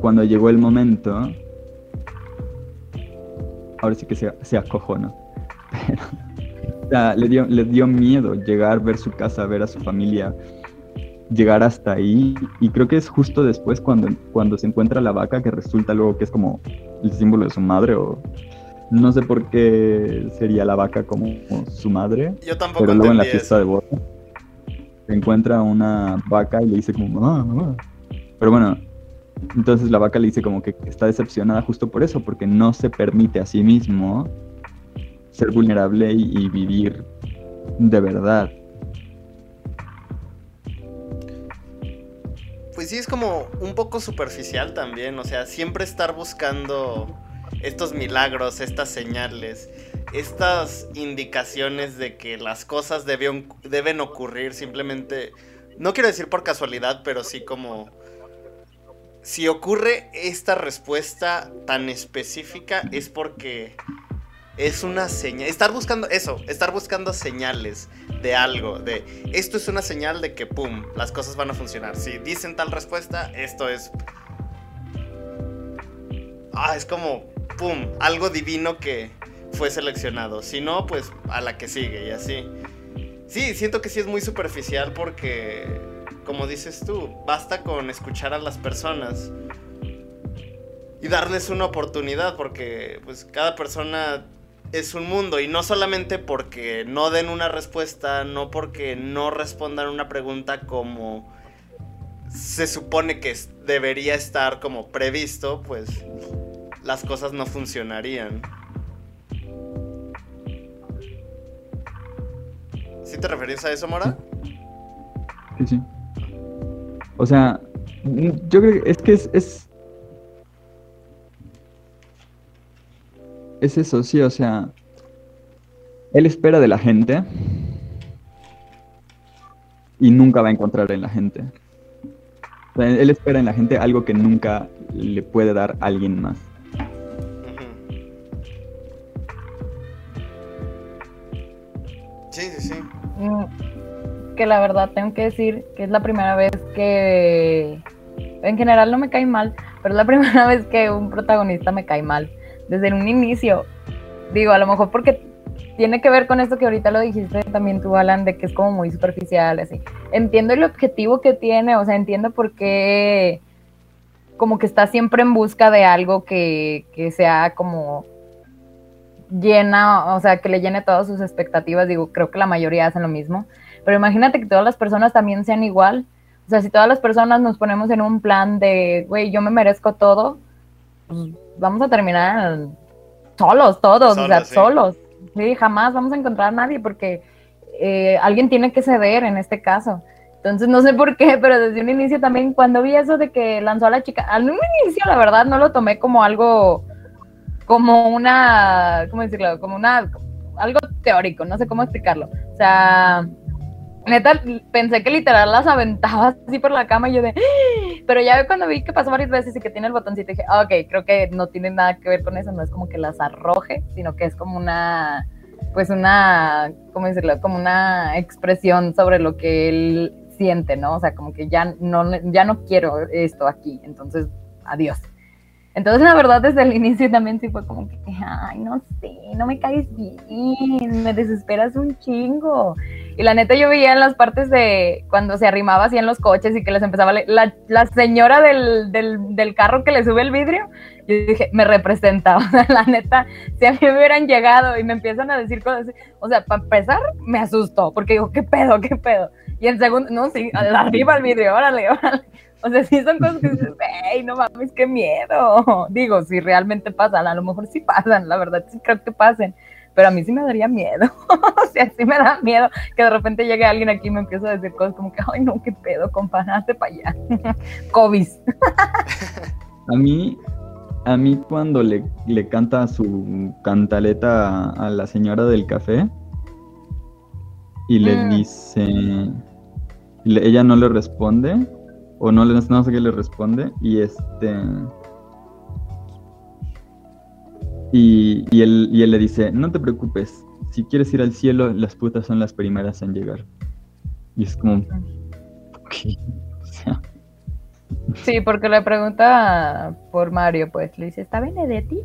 cuando llegó el momento, ahora sí que se, se acojonó. Le, dio, le dio miedo llegar, ver su casa, ver a su familia, llegar hasta ahí. Y creo que es justo después cuando, cuando se encuentra la vaca, que resulta luego que es como el símbolo de su madre o no sé por qué sería la vaca como, su madre. Yo tampoco. Pero luego en la fiesta de boda se encuentra una vaca y le dice como mamá, mamá. Pero bueno, entonces la vaca le dice como que está decepcionada justo por eso, porque no se permite a sí mismo ser vulnerable y, vivir de verdad. Pues sí, es como un poco superficial también, o sea, siempre estar buscando estos milagros, estas señales, estas indicaciones de que las cosas deben, deben ocurrir simplemente, no quiero decir por casualidad, pero sí como... Si ocurre esta respuesta tan específica es porque es una señal. Estar buscando eso, estar buscando señales de algo, de esto es una señal de que, ¡pum!, las cosas van a funcionar. Si dicen tal respuesta, esto es... Ah, es como ¡pum! Algo divino que fue seleccionado. Si no, pues a la que sigue y así. Sí, siento que sí es muy superficial porque, como dices tú, basta con escuchar a las personas y darles una oportunidad porque pues cada persona es un mundo y no solamente porque no den una respuesta, no porque no respondan una pregunta como se supone que debería estar como previsto, pues las cosas no funcionarían. ¿Sí te referís a eso, Mora? Sí, sí. O sea, yo creo que es que es, es. Es eso, sí, o sea. Él espera de la gente. Y nunca va a encontrar en la gente. Él espera en la gente algo que nunca le puede dar alguien más. Que la verdad tengo que decir que es la primera vez que en general no me cae mal, pero es la <laughs> primera vez que un protagonista me cae mal desde un inicio. Digo, a lo mejor porque tiene que ver con esto que ahorita lo dijiste también tú, Alan, de que es como muy superficial, así. Entiendo el objetivo que tiene, o sea, entiendo por qué como que está siempre en busca de algo que, que sea como llena, o sea, que le llene todas sus expectativas. Digo, creo que la mayoría hacen lo mismo. Pero imagínate que todas las personas también sean igual. O sea, si todas las personas nos ponemos en un plan de, güey, yo me merezco todo, pues vamos a terminar solos, todos, o sea, Solos, sí. solos. Sí, jamás vamos a encontrar a nadie porque eh, alguien tiene que ceder en este caso. Entonces, no sé por qué, <laughs> pero desde un inicio también, cuando vi eso de que lanzó a la chica, al inicio, la verdad, no lo tomé como algo, como una, ¿cómo decirlo? Como una, algo teórico, no sé cómo explicarlo. O sea, neta, pensé que literal las aventaba <laughs> así por la cama y yo de, "¡Ah!". pero ya cuando vi que pasó varias veces y que tiene el botoncito, dije, "Ah, ok, creo que no tiene nada que ver con eso, no es como que las arroje, sino que es como una, pues una, ¿cómo decirlo? Como una expresión sobre lo que él siente, ¿no? O sea, como que ya no, ya no quiero esto aquí, entonces, adiós. Entonces, la verdad, desde el inicio también sí fue como que, ay, no sé, no me caes bien, me desesperas un chingo. Y la neta yo veía en las partes de cuando se arrimaba así en los coches y que les empezaba la, la señora del, del, del carro que le sube el vidrio, yo dije, me representa, o sea, <laughs> la neta, si a mí hubieran llegado y me empiezan a decir cosas así, o sea, para empezar, me asustó, porque digo, ¿qué pedo, qué pedo? Y en segundo, no, sí, arriba el vidrio, órale, órale. O sea, sí son cosas que dices, ¡ey, no mames, qué miedo! <laughs> Digo, si realmente pasan, a lo mejor sí pasan, la verdad sí creo que pasen, pero a mí sí me daría miedo. <laughs> o sea, sí me da miedo que de repente llegue alguien aquí y me empiece a decir cosas como que, ¡ay, no, qué pedo, compa, hazte para allá! <laughs> COVID. A mí, a mí cuando le, le canta su cantaleta a, a la señora del café y le Mm. dice, le- ella no le responde o no, le, no sé qué le responde y este y, y él, y él le dice, no te preocupes, si quieres ir al cielo, las putas son las primeras en llegar. Y es como, ok, o sea, Sí, porque le pregunta por Mario, pues le dice, ¿está Benedetti?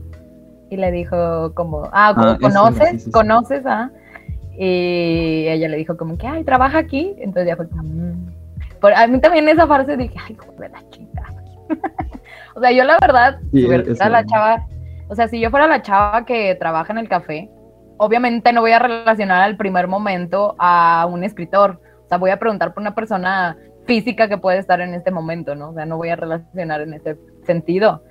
Y le dijo como, ah, Ah, ¿conoces? sí, sí, sí. ¿Conoces? Ah. Y ella le dijo como que, ay, ¿trabaja aquí? Entonces ya fue como, "Mm". Por- a mí también esa frase dije, ay, joder, la chingada. <laughs> o sea, yo la verdad, Sí, si fuera la chava, o sea, si yo fuera la chava que trabaja en el café, obviamente no voy a relacionar al primer momento a un escritor. O sea, voy a preguntar por una persona física que puede estar en este momento, ¿no? O sea, no voy a relacionar en ese sentido.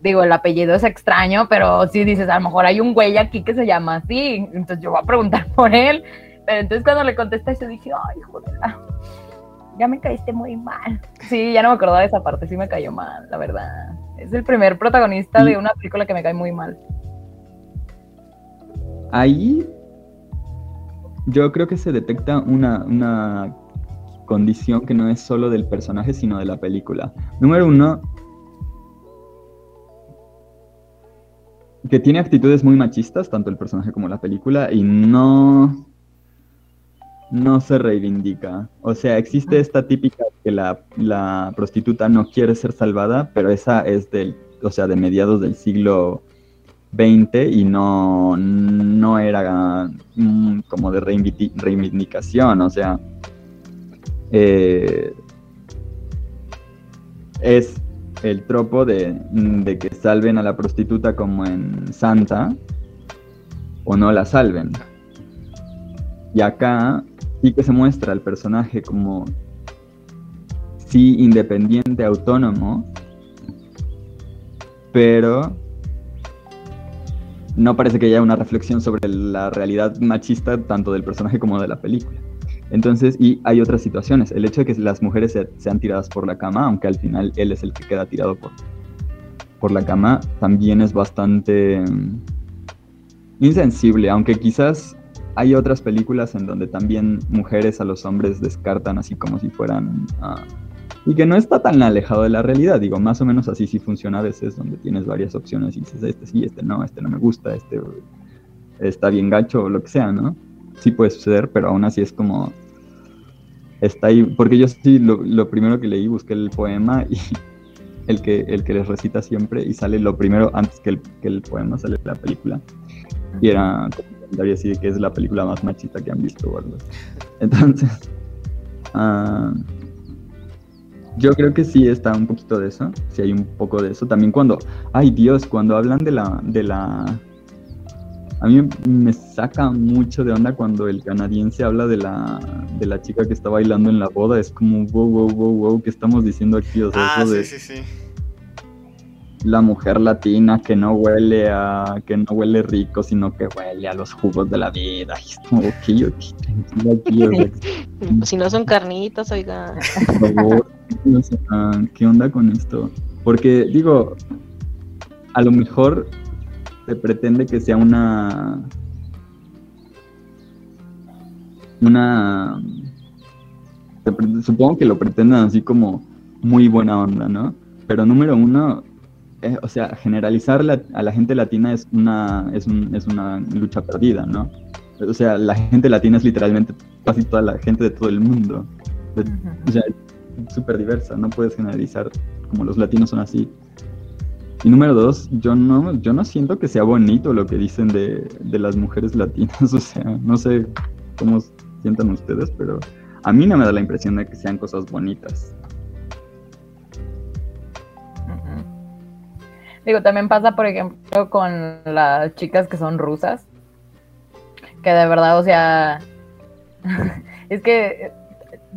Digo, el apellido es extraño, pero si dices, a lo mejor hay un güey aquí que se llama así, entonces yo voy a preguntar <laughs> por él. Pero entonces cuando le contesta eso dije, ay, joder, ya me caíste muy mal. Sí, ya no me acordaba de esa parte, sí me cayó mal, la verdad. Es el primer protagonista de una película que me cae muy mal. ahí yo creo que se detecta una, una condición que no es solo del personaje, sino de la película. Número uno, que tiene actitudes muy machistas, tanto el personaje como la película, y no, no se reivindica. O sea, existe esta típica que la, la prostituta no quiere ser salvada, pero esa es del, o sea, de mediados del siglo 20 y no, no era mm, como de reivindi- reivindicación, o sea, eh, es el tropo de, de que salven a la prostituta como en Santa o no la salven. Y acá sí que se muestra el personaje como sí independiente, autónomo, pero no parece que haya una reflexión sobre la realidad machista tanto del personaje como de la película. Entonces, y hay otras situaciones. El hecho de que las mujeres sean tiradas por la cama, aunque al final él es el que queda tirado por, por la cama, también es bastante mm, insensible, aunque quizás hay otras películas en donde también mujeres a los hombres descartan así como si fueran... Ah, y que no está tan alejado de la realidad, digo, más o menos así sí funciona a veces, donde tienes varias opciones y dices, este sí, este no, este no me gusta, este está bien gacho o lo que sea, ¿no? Sí puede suceder, pero aún así es como... Está ahí, porque yo sí, lo, primero que leí, busqué el poema y <laughs> el que, el que les recita siempre y sale lo primero antes que el, que el poema, sale la película. Y era comentario así de que es la película más machista que han visto o Entonces, uh, <laughs> yo creo que sí está un poquito de eso, sí hay un poco de eso. También cuando, ay Dios, cuando hablan de la, de la, a mí me saca mucho de onda cuando el canadiense habla de la, de la chica que está bailando en la boda. Es como, wow, wow, wow, wow, ¿qué estamos diciendo aquí? O sea, ah, sí, sí, sí. La mujer latina que no huele a, que no huele rico, sino que huele a los jugos de la vida. Y es como, ok, ok, tranquilo, <laughs> Si no son carnitas, oiga. Por favor, ¿qué onda con esto? Porque digo, a lo mejor se pretende que sea una una supongo que lo pretendan así como muy buena onda, ¿no? Pero número uno, eh, o sea, generalizar a la gente latina es una, es, es una lucha perdida, ¿no? O sea, la gente latina es literalmente casi toda la gente de todo el mundo. O sea, súper diversa, no puedes generalizar como los latinos son así. Y número dos, yo no, yo no siento que sea bonito lo que dicen de, de las mujeres latinas, <laughs> o sea, no sé cómo sientan ustedes, pero a mí no me da la impresión de que sean cosas bonitas. Digo, también pasa, por ejemplo, con las chicas que son rusas, que de verdad, o sea, <laughs> es que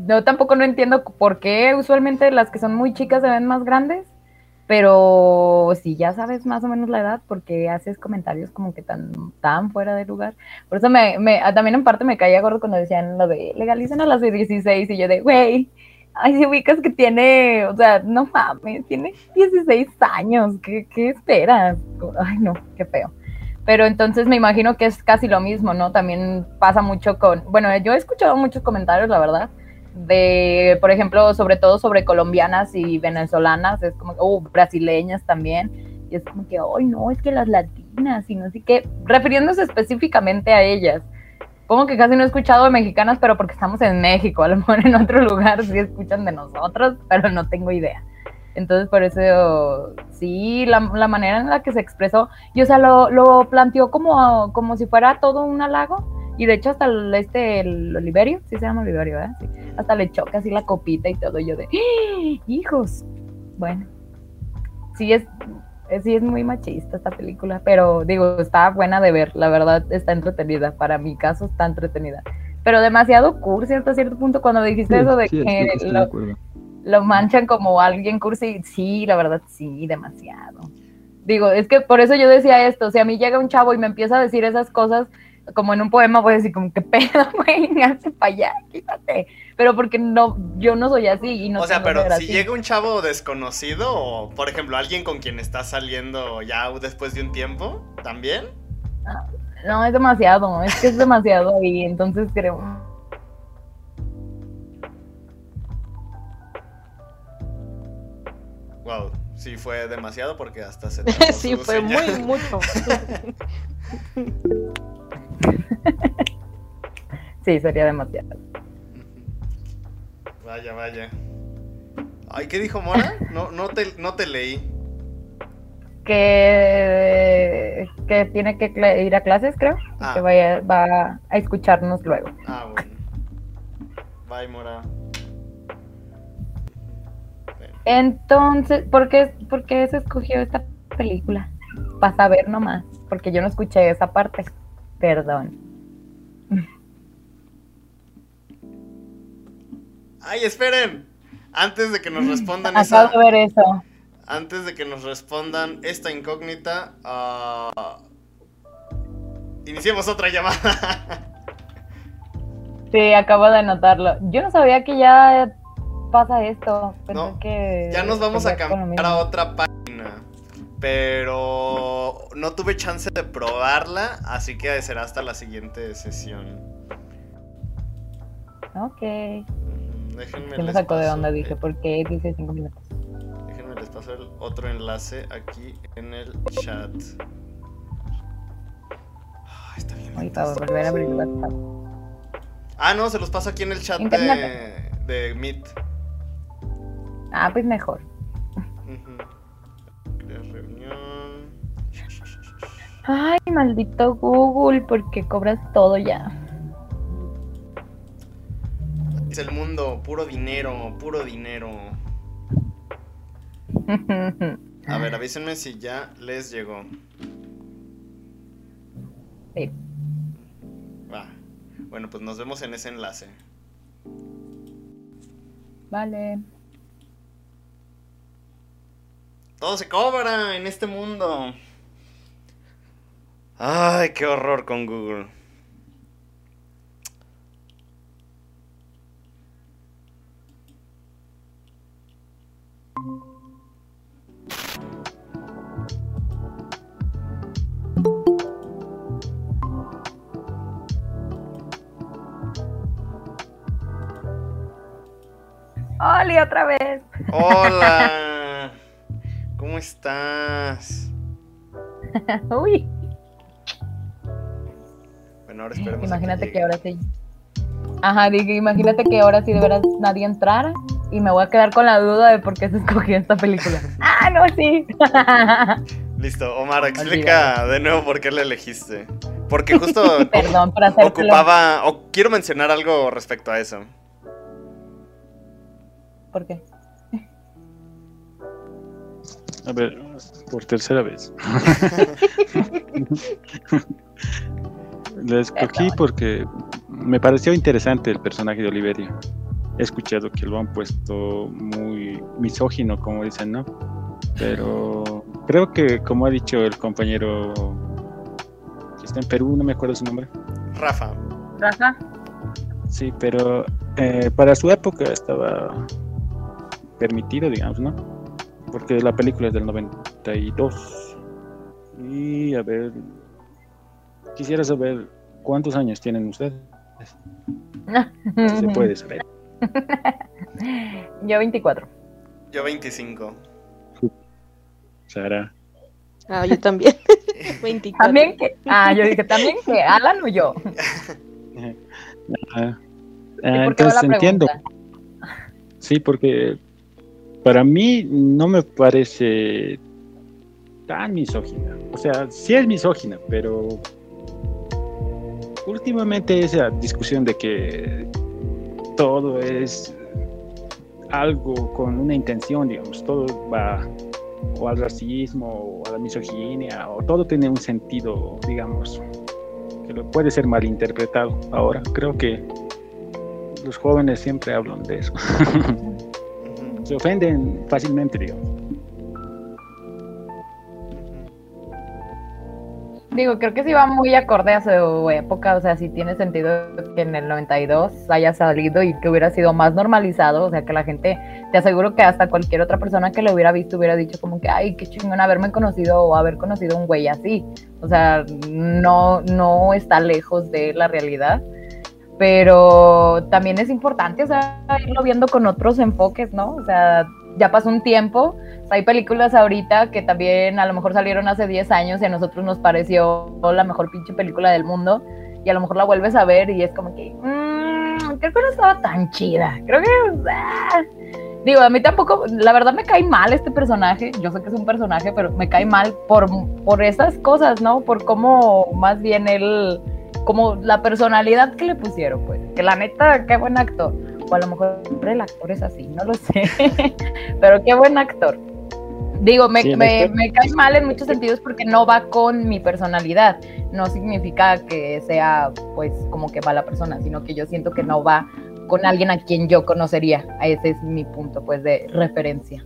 yo tampoco no entiendo por qué usualmente las que son muy chicas se ven más grandes, pero si ya sabes más o menos la edad, porque haces comentarios como que tan, tan fuera de lugar. Por eso me, me también en parte me caía gordo cuando decían lo de legalicen a las de 16 y yo de, güey, ay, si ubicas que tiene, o sea, no mames, tiene 16 años, ¿qué, qué esperas? Ay, no, qué feo. Pero entonces me imagino que es casi lo mismo, ¿no? También pasa mucho con, bueno, yo he escuchado muchos comentarios, la verdad, de, por ejemplo, sobre todo sobre colombianas y venezolanas, es como, oh, brasileñas también, y es como que, ay, no, es que las latinas, y no sé qué, refiriéndose específicamente a ellas. Como que casi no he escuchado de mexicanas, pero porque estamos en México, a lo mejor en otro lugar sí escuchan de nosotros, pero no tengo idea. Entonces, por eso, sí, la, la manera en la que se expresó, y o sea, lo, lo planteó como, como si fuera todo un halago, y de hecho hasta este, el Oliverio, sí se llama Oliverio, ¿verdad? Sí. Hasta le choca así la copita y todo, yo de, ¡Ah! hijos, bueno, sí es, sí es muy machista esta película, pero digo, está buena de ver, la verdad está entretenida, para mi caso está entretenida, pero demasiado cursi hasta cierto punto. Cuando dijiste eso de que lo, lo, manchan como alguien cursi, sí, la verdad sí, demasiado. Digo, es que por eso yo decía esto, si a mí llega un chavo y me empieza a decir esas cosas, como en un poema voy a decir como que pedo, <laughs> güey, hazte para allá, quítate. Pero porque no, yo no soy así y no O sea, pero si llega un chavo desconocido o, por ejemplo, alguien con quien estás saliendo ya después de un tiempo, ¿también? No, es demasiado, es que es demasiado y entonces creo... Wow, sí fue demasiado porque hasta se... <laughs> sí, fue muy <laughs> mucho. <laughs> sí, sería demasiado. Vaya, vaya. Ay, ¿qué dijo Mona? No, no, te, no te leí. Que, que tiene que ir a clases, creo. Ah. Que vaya, va a escucharnos luego. Ah, bueno. Bye, Mora. Entonces, ¿por qué, ¿por qué se escogió esta película? Para saber nomás, porque yo no escuché esa parte. Perdón. ¡Ay, esperen! Antes de que nos respondan esa. de ver eso. Antes de que nos respondan esta incógnita. ah, iniciemos otra llamada. <laughs> Sí, acabo de notarlo. Yo no sabía que ya pasa esto. Pensé No, que ya nos vamos a cambiar a otra página. Pero no tuve chance de probarla, así que será hasta la siguiente sesión. Ok. Déjenme Sí me sacó de onda, dije, ¿por qué dice minutos? Déjenme les paso el otro enlace aquí en el chat. Ay, está bien. Ahorita voy a volver a abrir WhatsApp. Ah, no, se los paso aquí en el chat de, Meet. Ah, pues mejor. Reunión. Ay, maldito Google, porque cobras todo ya. Es el mundo, puro dinero, puro dinero. A ver, avísenme si ya les llegó. Sí. Va. Bueno, pues nos vemos en ese enlace. Vale. Todo se cobra en este mundo. Ay, qué horror con Google. ¡Oli, otra vez! Hola. <laughs> ¿Cómo estás? Uy, Bueno, ahora esperemos. a imagínate que ahora sí. Ajá, dije, imagínate que ahora sí de veras nadie entrara y me voy a quedar con la duda de por qué se escogió esta película. <laughs> ¡Ah, no, sí! <laughs> Listo, Omar, explica de nuevo por qué la elegiste. Porque justo Perdón hacértelo. ocupaba, o quiero mencionar algo respecto a eso. ¿Por qué? A ver, por tercera vez. <laughs> La escogí porque me pareció interesante el personaje de Oliverio. He escuchado que lo han puesto muy misógino, como dicen, ¿no? Pero creo que, como ha dicho el compañero que está en Perú, no me acuerdo su nombre. Rafa, ¿Rafa? Sí, pero eh, para su época estaba permitido, digamos, ¿no? Porque la película es del 92. Y a ver, quisiera saber cuántos años tienen ustedes. Si se puede <laughs> saber. Yo 24. yo 25. Sara. Ah, yo también. <laughs> 24. También que. Ah, yo dije, también que Alan o yo. <laughs> Ah, ¿Y ah, entonces entiendo. Sí, porque para mí no me parece tan misógina. O sea, sí es misógina, pero últimamente esa discusión de que todo es algo con una intención, digamos, todo va o al racismo o a la misoginia, o todo tiene un sentido, digamos, que lo puede ser malinterpretado. Ahora creo que los jóvenes siempre hablan de eso. <laughs> Se ofenden fácilmente, digamos. Digo, creo que sí va muy acorde a su época, o sea, sí tiene sentido que en el 92 haya salido y que hubiera sido más normalizado, o sea, que la gente, te aseguro que hasta cualquier otra persona que lo hubiera visto hubiera dicho como que, ay, qué chingón haberme conocido o haber conocido un güey así, o sea, no, no está lejos de la realidad, pero también es importante, o sea, irlo viendo con otros enfoques, ¿no? O sea, ya pasó un tiempo, hay películas ahorita que también a lo mejor salieron hace 10 años y a nosotros nos pareció la mejor pinche película del mundo y a lo mejor la vuelves a ver y es como que, mmm, creo que no estaba tan chida, creo que, ah. digo, a mí tampoco, la verdad me cae mal este personaje, yo sé que es un personaje, pero me cae mal por, por esas cosas, ¿no? Por cómo más bien él, como la personalidad que le pusieron, pues, que la neta, qué buen actor. O a lo mejor el actor es así, no lo sé. <laughs> Pero qué buen actor. Digo, me, Sí, en me, este- me cae mal en muchos sentidos porque no va con mi personalidad. No significa que sea, pues, como que va la persona, sino que yo siento que no va con alguien a quien yo conocería. Ese es mi punto, pues, de referencia.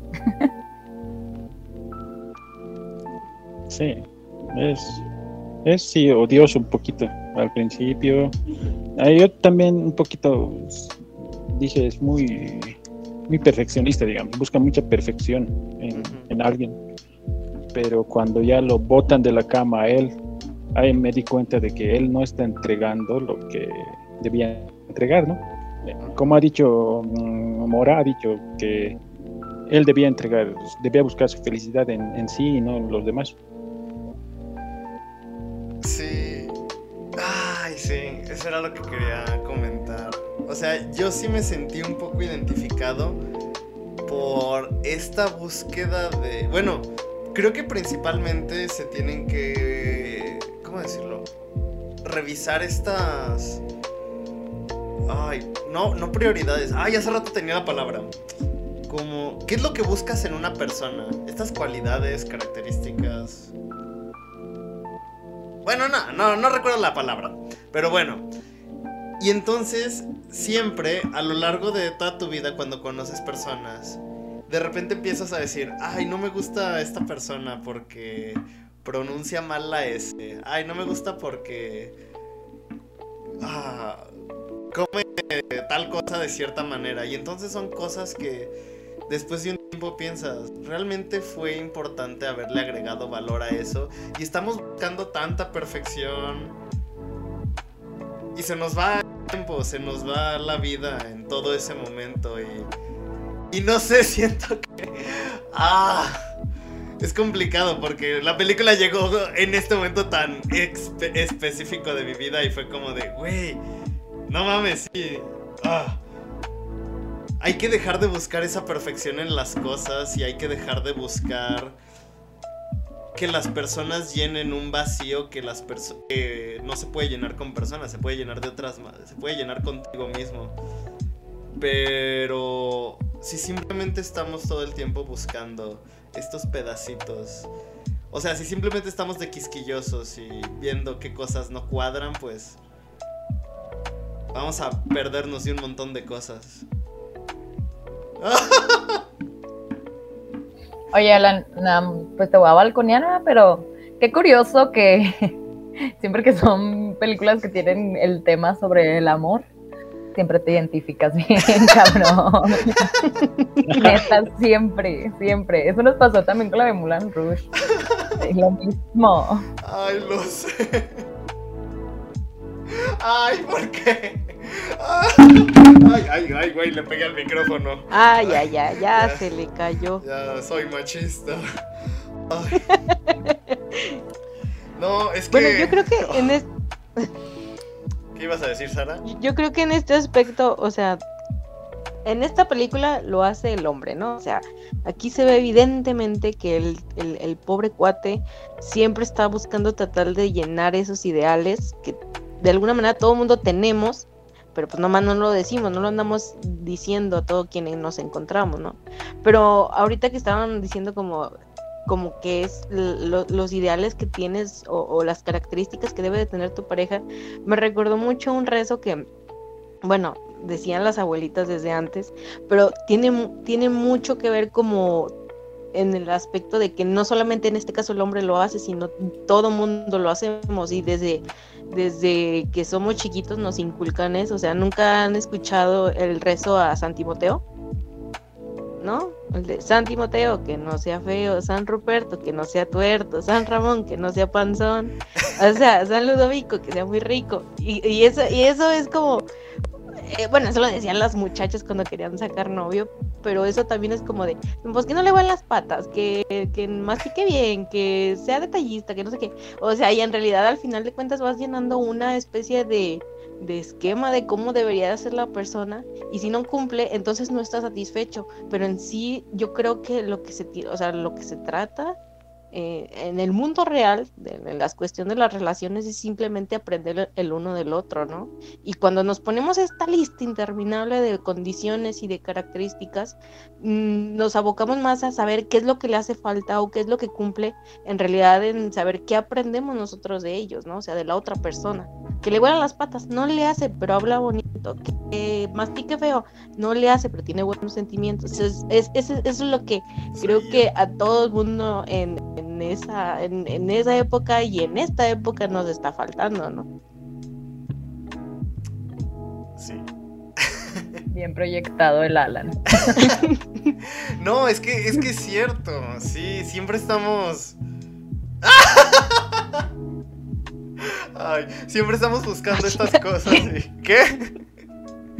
Sí, es, es sí odioso un poquito al principio. Ah, yo también un poquito dije es muy muy perfeccionista, digamos, busca mucha perfección en, alguien. Pero cuando ya lo botan de la cama a él, ahí me di cuenta de que él no está entregando lo que debía entregar, ¿no? Como ha dicho mm, Mora, ha dicho que él debía entregar, debía buscar su felicidad en, en sí y no en los demás. Sí. Ay, sí, eso era lo que quería comentar. O sea, yo sí me sentí un poco identificado por esta búsqueda de... Bueno, creo que principalmente se tienen que... ¿Cómo decirlo? Revisar estas... Ay, no, no prioridades. Ay, hace rato tenía la palabra. Como, ¿qué es lo que buscas en una persona? Estas cualidades, características... Bueno, no, no, no recuerdo la palabra. Pero bueno. Y entonces, siempre, a lo largo de toda tu vida, cuando conoces personas, de repente empiezas a decir, ay, no me gusta esta persona porque pronuncia mal la S. Ay, no me gusta porque... Ah, come tal cosa de cierta manera. Y entonces son cosas que después de un tiempo piensas, realmente fue importante haberle agregado valor a eso. Y estamos buscando tanta perfección. Y se nos va el tiempo, se nos va la vida en todo ese momento. Y, y no sé, <laughs> siento que... Ah, es complicado porque la película llegó en este momento tan específico de mi vida y fue como de, güey, no mames, sí. Ah. Hay que dejar de buscar esa perfección en las cosas y hay que dejar de buscar que las personas llenen un vacío que las que no se puede llenar con personas, se puede llenar de otras, se puede llenar contigo mismo. Pero si simplemente estamos todo el tiempo buscando estos pedacitos, o sea, si simplemente estamos de quisquillosos y viendo qué cosas no cuadran, pues vamos a perdernos de un montón de cosas. <laughs> Oye, Alan, pues te voy a balconear, pero qué curioso que <laughs> siempre que son películas que tienen el tema sobre el amor, siempre te identificas <laughs> bien, cabrón. Neta, siempre, siempre. Eso nos pasó también con la de Mulan Rouge. Es lo mismo. Ay, lo sé. Ay, ¿por qué? Ay, ay, ay, güey, le pegué al micrófono. Ay, ay, ay, ya Ya. se le cayó. Ya soy machista. Ay. No, es que. Bueno, yo creo que en este ¿Qué ibas a decir, Sara? Yo creo que en este aspecto, o sea, en esta película lo hace el hombre, ¿no? O sea, aquí se ve evidentemente que el, el- el pobre cuate siempre está buscando tratar de llenar esos ideales que de alguna manera todo el mundo tenemos, pero pues nomás no lo decimos, no lo andamos diciendo a todo quienes nos encontramos, ¿no? Pero ahorita que estaban diciendo como como que es lo- los ideales que tienes o, o las características que debe de tener tu pareja, me recordó mucho un rezo que, bueno, decían las abuelitas desde antes, pero tiene, tiene mucho que ver como en el aspecto de que no solamente en este caso el hombre lo hace, sino todo mundo lo hacemos y desde, desde que somos chiquitos nos inculcan eso, o sea, nunca han escuchado el rezo a San Timoteo, ¿no? El de San Timoteo, que no sea feo, San Ruperto, que no sea tuerto, San Ramón, que no sea panzón, o sea, <laughs> San Ludovico, que sea muy rico. Y, eso, y eso es como, eh, bueno, eso lo decían las muchachas cuando querían sacar novio, pero eso también es como de, pues que no le van las patas, que, que mastique bien, que sea detallista, que no sé qué. O sea, y en realidad al final de cuentas vas llenando una especie de, de esquema de cómo debería de ser la persona y si no cumple, entonces no está satisfecho. Pero en sí, yo creo que lo que se, o sea, lo que se trata eh, en el mundo real, en las cuestiones de las relaciones, es simplemente aprender el- uno del otro, ¿no? Y cuando nos ponemos esta lista interminable de condiciones y de características, mm, nos abocamos más a saber qué es lo que le hace falta o qué es lo que cumple, en realidad en saber qué aprendemos nosotros de ellos, ¿no? O sea, de la otra persona. Que le vuelan las patas, no le hace, pero habla bonito. Que, que mastique feo, no le hace, pero tiene buenos sentimientos. Es, es- es- eso es lo que creo que a todo el mundo en, en esa, en, en esa época y en esta época nos está faltando, ¿no? Sí. Bien proyectado el Alan. <laughs> No, es que es que es cierto. Sí, siempre estamos. <laughs> Ay, siempre estamos buscando estas cosas. sí. ¿Qué? <laughs>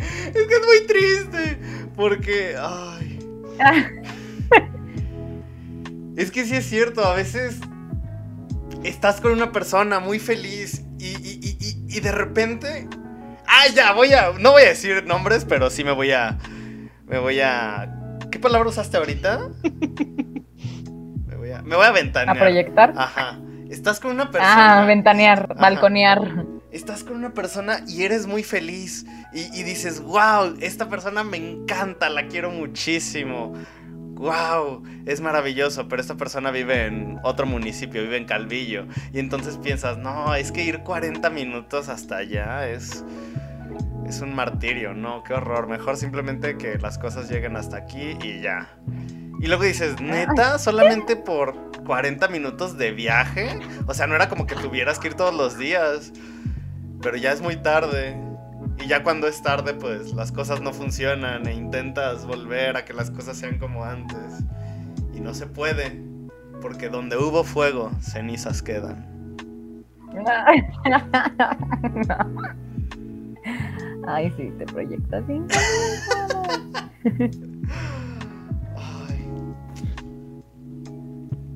Es que es muy triste. Porque. Ay. Es que sí es cierto. A veces. Estás con una persona muy feliz. Y, y- y- y- y de repente. Ah, ya, voy a. No voy a decir nombres, pero sí me voy a. Me voy a. ¿Qué palabra usaste ahorita? Me voy a, me voy a A ventanear. proyectar. Ajá. Estás con una persona. Ah, ventanear, Ajá. balconear. Estás con una persona y eres muy feliz. Y, y dices, wow, esta persona me encanta, la quiero muchísimo. Wow, es maravilloso, pero esta persona vive en otro municipio, vive en Calvillo. Y entonces piensas, no, es que ir 40 minutos hasta allá es, es un martirio, no, qué horror. Mejor simplemente que las cosas lleguen hasta aquí y ya. Y luego dices, neta, solamente por 40 minutos de viaje. O sea, no era como que tuvieras que ir todos los días. Pero ya es muy tarde. Y ya cuando es tarde, pues las cosas no funcionan e intentas volver a que las cosas sean como antes. Y no se puede. Porque donde hubo fuego, cenizas quedan. <laughs> Ay, sí, te proyectas bien. <laughs>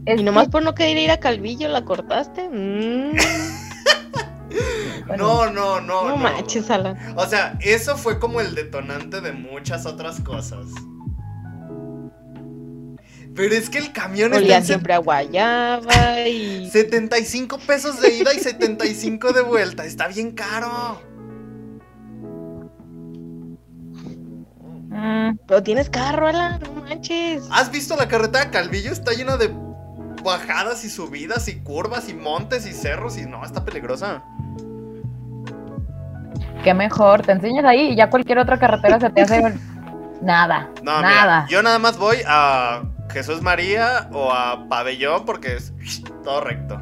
Y nomás por no querer ir a Calvillo la cortaste. Mm, no, no, no, no manches, Alan. O sea, eso fue como el detonante de muchas otras cosas. Pero es que el camión está en siempre a guayaba y... <laughs> 75 pesos de ida y 75 de vuelta. Está bien caro. mm, Pero tienes carro, Alan, no manches. ¿Has visto la carretera Calvillo? Está llena de bajadas y subidas y curvas y montes y cerros y no, está peligrosa. qué mejor, te enseñas ahí y ya cualquier otra carretera se te hace <laughs> nada, No, nada. mira, yo nada más voy a Jesús María o a Pabellón porque es todo recto.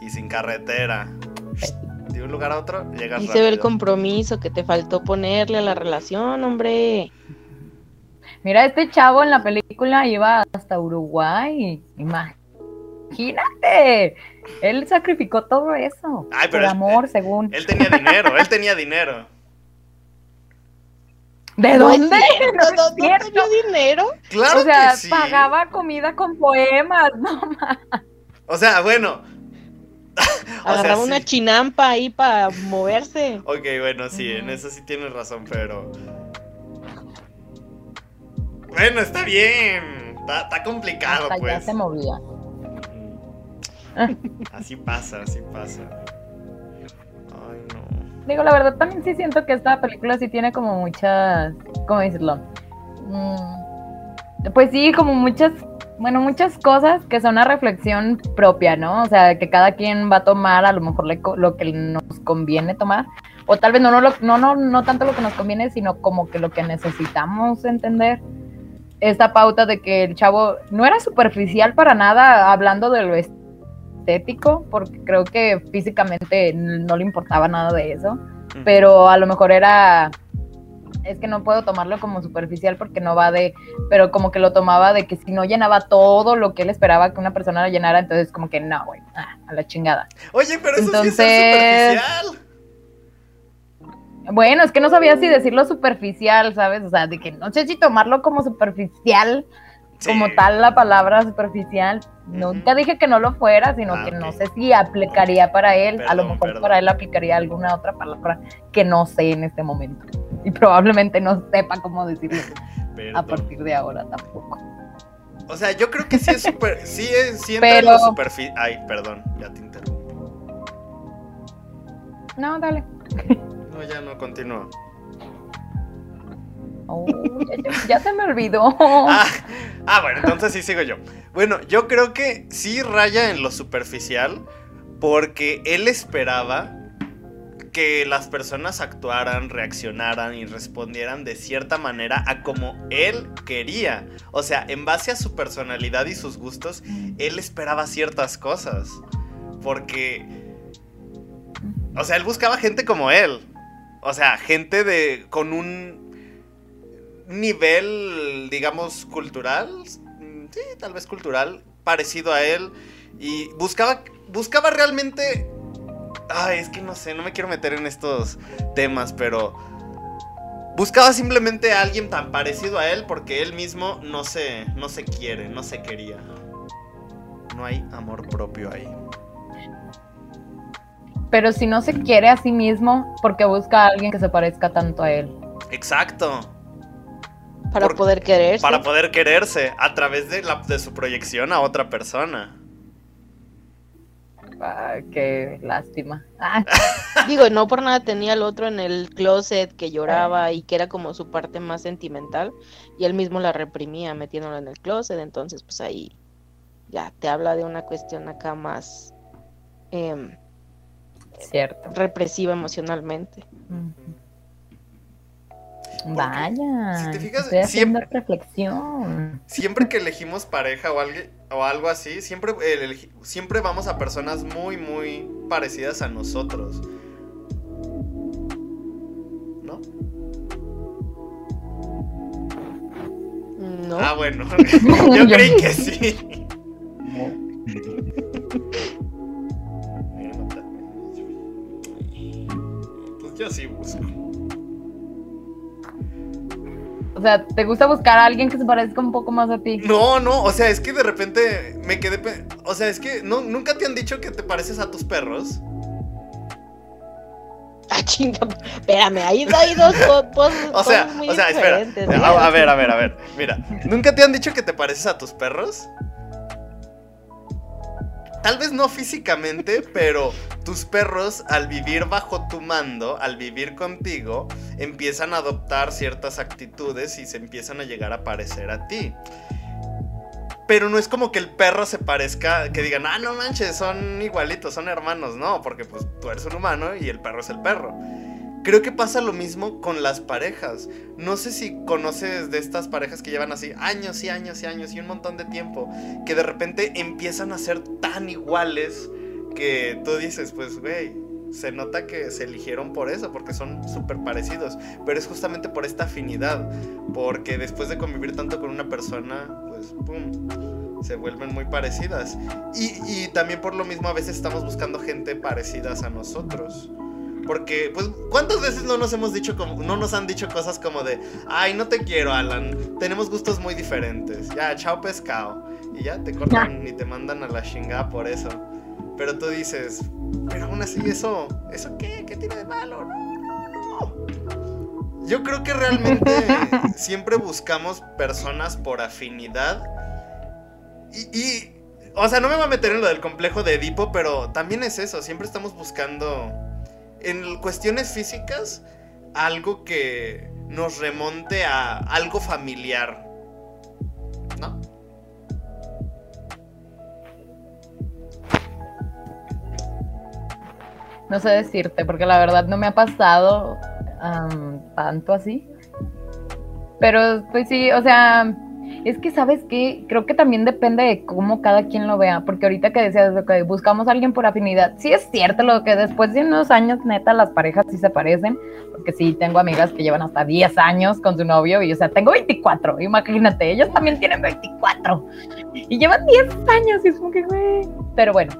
Y sin carretera. De un lugar a otro llegas Y se ve el rápido. compromiso que te faltó ponerle a la relación, hombre. Mira, este chavo en la película iba hasta Uruguay. Imagínate. Él sacrificó todo eso. Ay, pero por él- amor, según. Él tenía dinero, él tenía dinero. ¿De No <laughs> es dónde? cierto, No no- tenía dinero. Claro o sea, que sí. pagaba comida con poemas, <laughs> no ma- O sea, bueno. <laughs> O sea, Agarraba una sí. chinampa ahí para moverse. Ok, bueno, sí, en eso sí tienes razón, pero. Bueno, está bien. Está, está complicado, Hasta ya pues. se movía. Así pasa, así pasa. Ay, no. Digo, la verdad también sí siento que esta película sí tiene como muchas, ¿cómo decirlo? Mm, pues sí, como muchas, bueno, muchas cosas que son una reflexión propia, ¿no? O sea, que cada quien va a tomar a lo mejor le lo que nos conviene tomar, o tal vez no, no, no, no, no tanto lo que nos conviene, sino como que lo que necesitamos entender. Esta pauta de que el chavo no era superficial para nada hablando de lo estético, porque creo que físicamente no le importaba nada de eso pero a lo mejor era es que no puedo tomarlo como superficial porque no va de, pero como que lo tomaba de que si no llenaba todo lo que él esperaba que una persona lo llenara, entonces como que no, güey, ah, a la chingada. Oye, pero eso sí es Entonces- ser superficial. Bueno, es que no sabía si decirlo superficial, ¿sabes? O sea, de que no sé si tomarlo como superficial, Sí. como tal la palabra superficial. Nunca dije que no lo fuera, sino Ah, que no sé si aplicaría para él. a lo mejor perdón. para él aplicaría alguna otra palabra que no sé en este momento. Y probablemente no sepa cómo decirlo <laughs> a partir de ahora tampoco. O sea, yo creo que sí es súper. <laughs> Sí, es, sí entra en Pero- lo superfi- Ay, perdón, ya te interrumpo. No, dale. <laughs> No, ya no continúo. Oh, ya, ya se me olvidó. <laughs> Ah, ah, bueno, entonces sí sigo yo. Bueno, yo creo que sí raya en lo superficial porque él esperaba que las personas actuaran, reaccionaran y respondieran de cierta manera a como él quería. O sea, en base a su personalidad y sus gustos, él esperaba ciertas cosas. Porque... O sea, él buscaba gente como él. O sea, gente de con un nivel, digamos, cultural, mm, sí, tal vez cultural, parecido a él. Y buscaba, buscaba realmente... Ay, es que no sé, no me quiero meter en estos temas, pero... Buscaba simplemente a alguien tan parecido a él porque él mismo no se, no se quiere, no se quería. No hay amor propio ahí. Pero si no se quiere a sí mismo, porque busca a alguien que se parezca tanto a él. Exacto. Para Por- poder quererse. Para poder quererse a través de, la, de su proyección a otra persona. Ah, qué lástima. Ah, <laughs> Digo, no por nada tenía al otro en el closet que lloraba y que era como su parte más sentimental y él mismo la reprimía metiéndola en el closet, entonces pues ahí ya te habla de una cuestión acá más em, cierto. represiva emocionalmente. Vaya. si te fijas, estoy haciendo siempre- reflexión. Siempre que elegimos pareja o, algo, o algo así, siempre, eh, siempre vamos a personas muy, muy parecidas a nosotros. ¿No? No, Ah, bueno. <laughs> Yo creí que sí. <laughs> yo sí busco. O sea, ¿te gusta buscar a alguien que se parezca un poco más a ti? No, no, o sea, es que de repente me quedé. pe- O sea, es que no, nunca te han dicho que te pareces a tus perros. <laughs> ah, chinga, espérame, ahí hay dos po- pos- <laughs> O sea, cosas muy o sea, espera. a ver, a ver, a ver. Mira, ¿nunca te han dicho que te pareces a tus perros? Tal vez no físicamente, pero tus perros al vivir bajo tu mando, al vivir contigo, empiezan a adoptar ciertas actitudes y se empiezan a llegar a parecer a ti. Pero no es como que el perro se parezca, que digan, ah, no manches, son igualitos, son hermanos, no, porque pues tú eres un humano y el perro es el perro. Creo que pasa lo mismo con las parejas. No sé si conoces de estas parejas que llevan así años y años y años y un montón de tiempo, que de repente empiezan a ser tan iguales que tú dices, pues, güey, se nota que se eligieron por eso, porque son súper parecidos. Pero es justamente por esta afinidad, porque después de convivir tanto con una persona, pues, ¡pum! Se vuelven muy parecidas. Y, y también por lo mismo a veces estamos buscando gente parecidas a nosotros. Porque, pues, ¿cuántas veces no nos hemos dicho como, no nos han dicho cosas como de, ay, no te quiero, Alan, tenemos gustos muy diferentes, ya, chao pescado, y ya te cortan y te mandan a la chingada por eso. Pero tú dices, pero aún así, eso, ¿eso qué? ¿Qué tiene de malo? No, no, no. Yo creo que realmente <laughs> siempre buscamos personas por afinidad. Y, y, o sea, no me voy a meter en lo del complejo de Edipo, pero también es eso, siempre estamos buscando en cuestiones físicas algo que nos remonte a algo familiar. ¿No? No sé decirte, porque la verdad no me ha pasado tanto así. Pero pues sí, o sea, es que sabes qué, creo que también depende de cómo cada quien lo vea, porque ahorita que decías de que buscamos a alguien por afinidad, sí es cierto lo que después de unos años, neta, las parejas sí se parecen, porque sí, tengo amigas que llevan hasta 10 años con su novio, y o sea, tengo 24, imagínate, ellos también tienen 24, y llevan 10 años, y es como que, güey, pero bueno,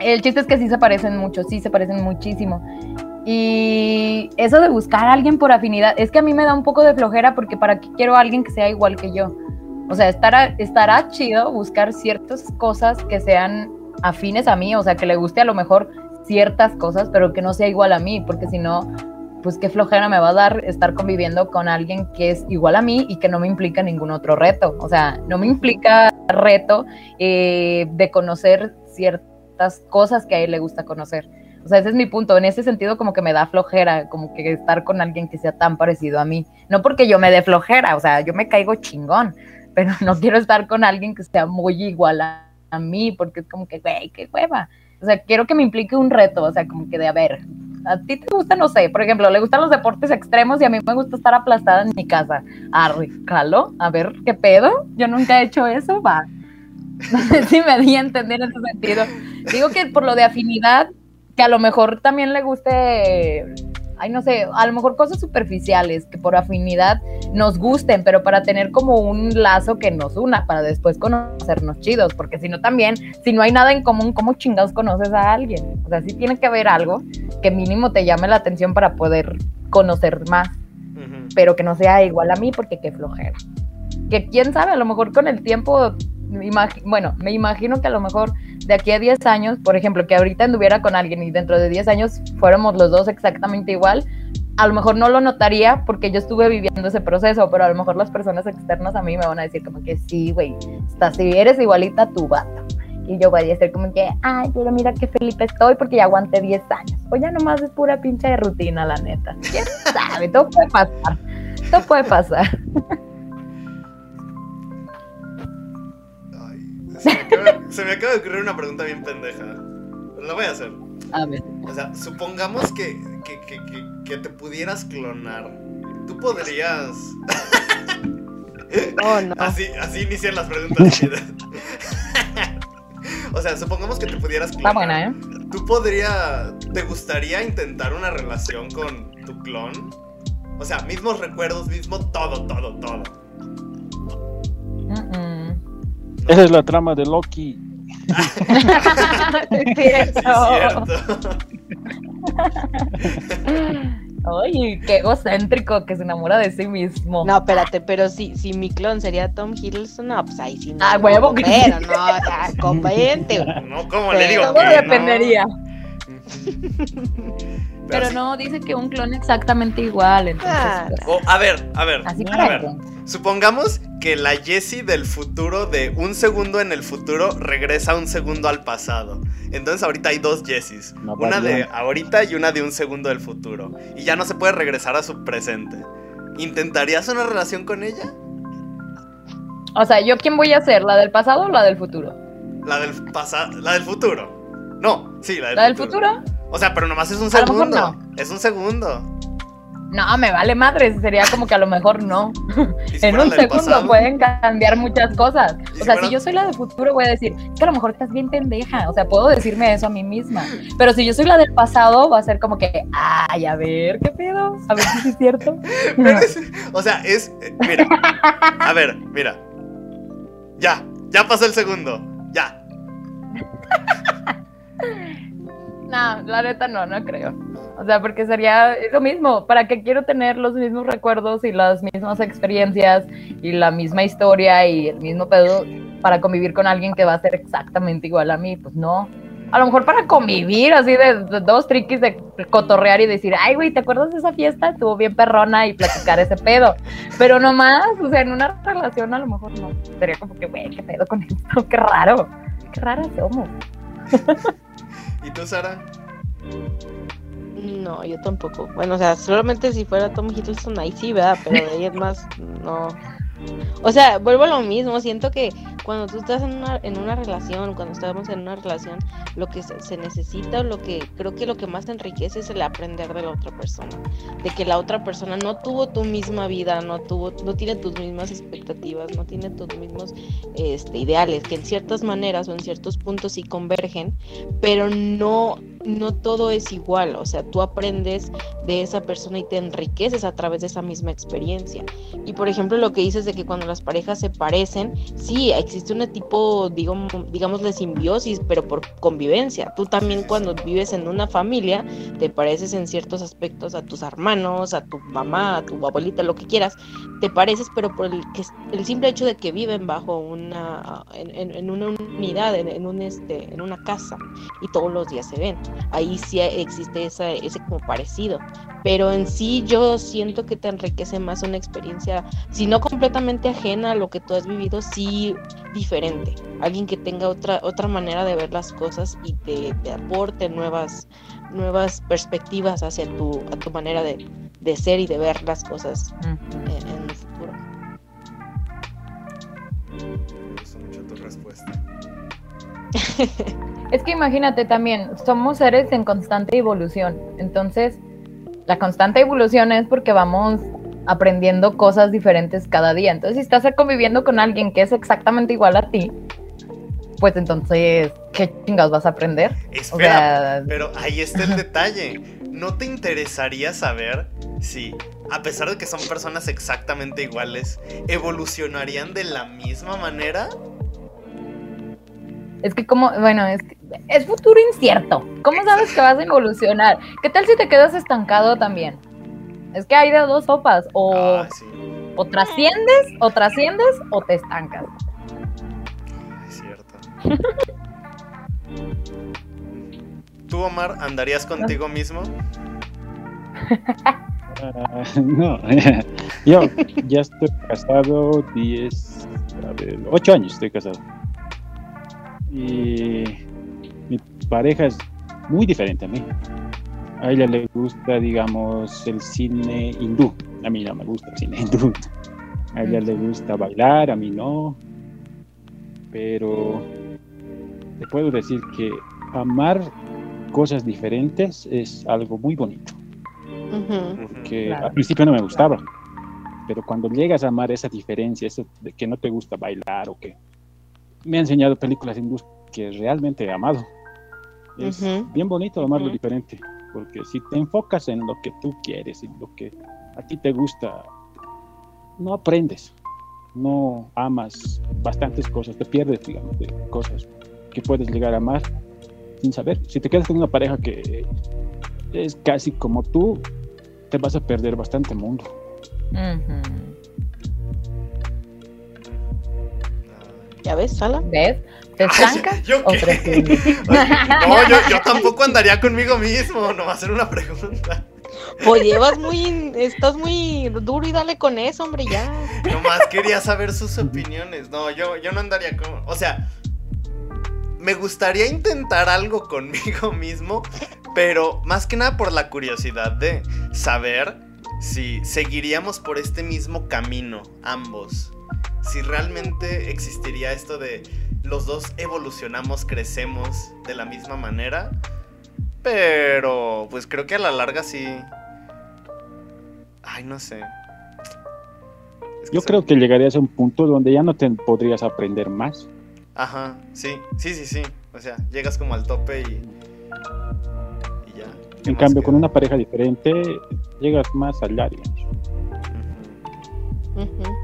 el chiste es que sí se parecen mucho, sí se parecen muchísimo. Y eso de buscar a alguien por afinidad, es que a mí me da un poco de flojera porque para qué quiero a alguien que sea igual que yo. O sea, estará, chido buscar ciertas cosas que sean afines a mí, o sea, que le guste a lo mejor ciertas cosas, pero que no sea igual a mí, porque si no, pues qué flojera me va a dar estar conviviendo con alguien que es igual a mí y que no me implica ningún otro reto. O sea, no me implica reto eh, de conocer ciertas cosas que a él le gusta conocer. O sea, ese es mi punto. En ese sentido, como que me da flojera, como que estar con alguien que sea tan parecido a mí. No porque yo me dé flojera, o sea, yo me caigo chingón, <laughs> pero no quiero estar con alguien que sea muy igual a, a mí, porque es como que, güey, qué hueva. O sea, quiero que me implique un reto, o sea, como que de, a ver, a ti te gusta, no sé, por ejemplo, le gustan los deportes extremos y a mí me gusta estar aplastada en mi casa. Arre, calo, a ver, ¿qué pedo? Yo nunca he hecho eso, va. <laughs> No sé si me di a entender en ese sentido. Digo que por lo de afinidad, que a lo mejor también le guste, ay, no sé, a lo mejor cosas superficiales que por afinidad nos gusten, pero para tener como un lazo que nos una, para después conocernos chidos, porque si no también, si no hay nada en común, ¿cómo chingados conoces a alguien? O sea, sí tiene que haber algo que mínimo te llame la atención para poder conocer más, pero que no sea igual a mí porque qué flojera. Que quién sabe, a lo mejor con el tiempo, bueno, me imagino que a lo mejor de aquí a 10 años, por ejemplo, que ahorita anduviera con alguien y dentro de 10 años fuéramos los dos exactamente igual, a lo mejor no lo notaría porque yo estuve viviendo ese proceso, pero a lo mejor las personas externas a mí me van a decir como que sí, güey, si eres igualita a tu vato. Y yo voy a decir como que, ay, pero mira qué Felipe estoy porque ya aguanté 10 años. O ya nomás es pura pinche de rutina, la neta. ¿Quién <laughs> sabe? Todo puede pasar. Todo puede pasar. <laughs> se, me acaba, se me acaba de ocurrir una pregunta bien pendeja. La voy a hacer. A ver. O sea, supongamos que, que, que, que, que te pudieras clonar. Tú podrías. Oh, no. Así, así inician las preguntas. o sea, supongamos que te pudieras Está clonar. buena, ¿eh? ¿Tú podría, te gustaría intentar una relación con tu clon? O sea, mismos recuerdos, mismo todo, todo, todo. Mm, mm. Esa es la trama de Loki. <laughs> Sí, cierto. <laughs> Ay, qué egocéntrico que se enamora de sí mismo. No, espérate, pero si, si mi clon sería Tom Hiddleston, no, pues ahí sí no. Ah, huevo, que. Pero no, o sea, <laughs> conveniente. No, ¿cómo le digo? No? dependería. Pero, no, dice que un clon exactamente igual. Entonces, Ah. pues, O, a ver, a ver. así a ver. Supongamos que la Jessie del futuro, de un segundo en el futuro, regresa un segundo al pasado. Entonces ahorita hay dos Jessies. Una Una de ahorita y una de un segundo del futuro. Y ya no se puede regresar a su presente. ¿Intentarías una relación con ella? O sea, ¿yo quién voy a ser? ¿La del pasado o la del futuro? La del pasado. La del futuro. No, sí, la del, ¿La del futuro? O sea, pero nomás es un A lo mejor segundo. Es un segundo. No, me vale madre. Sería como que a lo mejor no. ¿Y si <laughs> En un segundo pasado? pueden cambiar muchas cosas. ¿Y O si sea, fuera- si yo soy la del futuro, voy a decir, es que a lo mejor estás bien pendeja. O sea, puedo decirme eso a mí misma. Pero si yo soy la del pasado, va a ser como que, ay, a ver, ¿qué pedo? A ver si es cierto. <laughs> Pero es- o sea, es. eh, Mira. A ver, mira. Ya, ya pasó el segundo. Ya. <laughs> No, la neta no, no creo. O sea, porque sería lo mismo. ¿Para qué quiero tener los mismos recuerdos y las mismas experiencias y la misma historia y el mismo pedo para convivir con alguien que va a ser exactamente igual a mí? Pues no. A lo mejor para convivir, así de, de dos triquis de cotorrear y decir, ay, güey, ¿te acuerdas de esa fiesta? Estuvo bien perrona y platicar ese pedo. Pero nomás, o sea, en una relación a lo mejor no. Sería como que, güey, ¿qué pedo con esto? Qué raro. Qué raras somos. <laughs> ¿Y Sara? No, yo tampoco. Bueno, o sea, solamente si fuera Tom Hiddleston ahí sí, ¿verdad? Pero de ahí en más, no. O sea, vuelvo a lo mismo. Siento que cuando tú estás en una, en una relación, cuando estamos en una relación, lo que se, necesita lo que creo que lo que más te enriquece es el aprender de la otra persona. De que la otra persona no tuvo tu misma vida, no tuvo, no tiene tus mismas expectativas, no tiene tus mismos este, ideales, que en ciertas maneras o en ciertos puntos sí convergen, pero no, no todo es igual. O sea, tú aprendes de esa persona y te enriqueces a través de esa misma experiencia. Y por ejemplo, lo que dices de que cuando las parejas se parecen, sí, existe un tipo, digamos, digamos de simbiosis, pero por convivencia. Tú también cuando vives en una familia, te pareces en ciertos aspectos a tus hermanos, a tu mamá, a tu abuelita, lo que quieras, te pareces, pero por el, que, el simple hecho de que viven bajo una, en, en- una unidad, en, en un este, en una casa, y todos los días se ven. Ahí sí existe esa, ese como parecido. Pero en sí yo siento que te enriquece más una experiencia, si no completamente ajena a lo que tú has vivido, sí diferente. Alguien que tenga otra, otra manera de ver las cosas y te, te aporte nuevas, nuevas perspectivas hacia tu, a tu manera de, de ser y de ver las cosas en, en el futuro. Me gustó mucho tu respuesta. Es que imagínate también, somos seres en constante evolución. Entonces, la constante evolución es porque vamos aprendiendo cosas diferentes cada día. Entonces, si estás conviviendo con alguien que es exactamente igual a ti, pues entonces, ¿qué chingados vas a aprender? O Espera, sea, pero ahí está el detalle. ¿No te interesaría saber si, a pesar de que son personas exactamente iguales, evolucionarían de la misma manera? Es que como, bueno, es, que es futuro incierto. ¿Cómo sabes que vas a evolucionar? ¿Qué tal si te quedas estancado también? Es que hay de dos sopas, o, Ah, sí. o trasciendes, o trasciendes, o te estancas. Es cierto. <laughs> ¿Tú, Omar, andarías contigo mismo? <laughs> No, <laughs> yo ya estoy casado 10, a ver, 8 años estoy casado. Y mi pareja es muy diferente a mí. A ella le gusta, digamos, el cine hindú. A mí no me gusta el cine hindú. A ella le gusta bailar, a mí no. Pero te puedo decir que amar cosas diferentes es algo muy bonito Ujú. que Claro. al principio no me gustaba, pero cuando llegas a amar esa diferencia, eso de que no te gusta bailar o que me ha enseñado películas hindús que realmente he amado. Es Ujú. bien bonito amar lo Ujú. diferente, porque si te enfocas en lo que tú quieres y lo que a ti te gusta, no aprendes, no amas bastantes cosas, te pierdes, digamos, de cosas que puedes llegar a amar sin saber. Si te quedas con una pareja que es casi como tú, te vas a perder bastante mundo. Ujú. ¿Ya ves, Sala? ¿Ves? ¿Te estancas ¿Yo o qué? <laughs> No, yo, yo tampoco andaría conmigo mismo, no va a ser una pregunta. Pues llevas muy, estás muy duro y dale con eso, hombre, ya. Nomás quería saber sus opiniones. No, yo, yo no andaría con. O sea, me gustaría intentar algo conmigo <laughs> mismo, pero más que nada por la curiosidad de saber si seguiríamos por este mismo camino, ambos. Si realmente existiría esto de los dos evolucionamos, crecemos de la misma manera. Pero, pues creo que a la larga sí. Ay, no sé. Es Yo creo que llegarías a un punto donde ya no te podrías aprender más. Ajá, sí, sí, sí, sí. O sea, llegas como al tope y. Y ya. ¿Qué En cambio, queda? con una pareja diferente, llegas más. Tengo que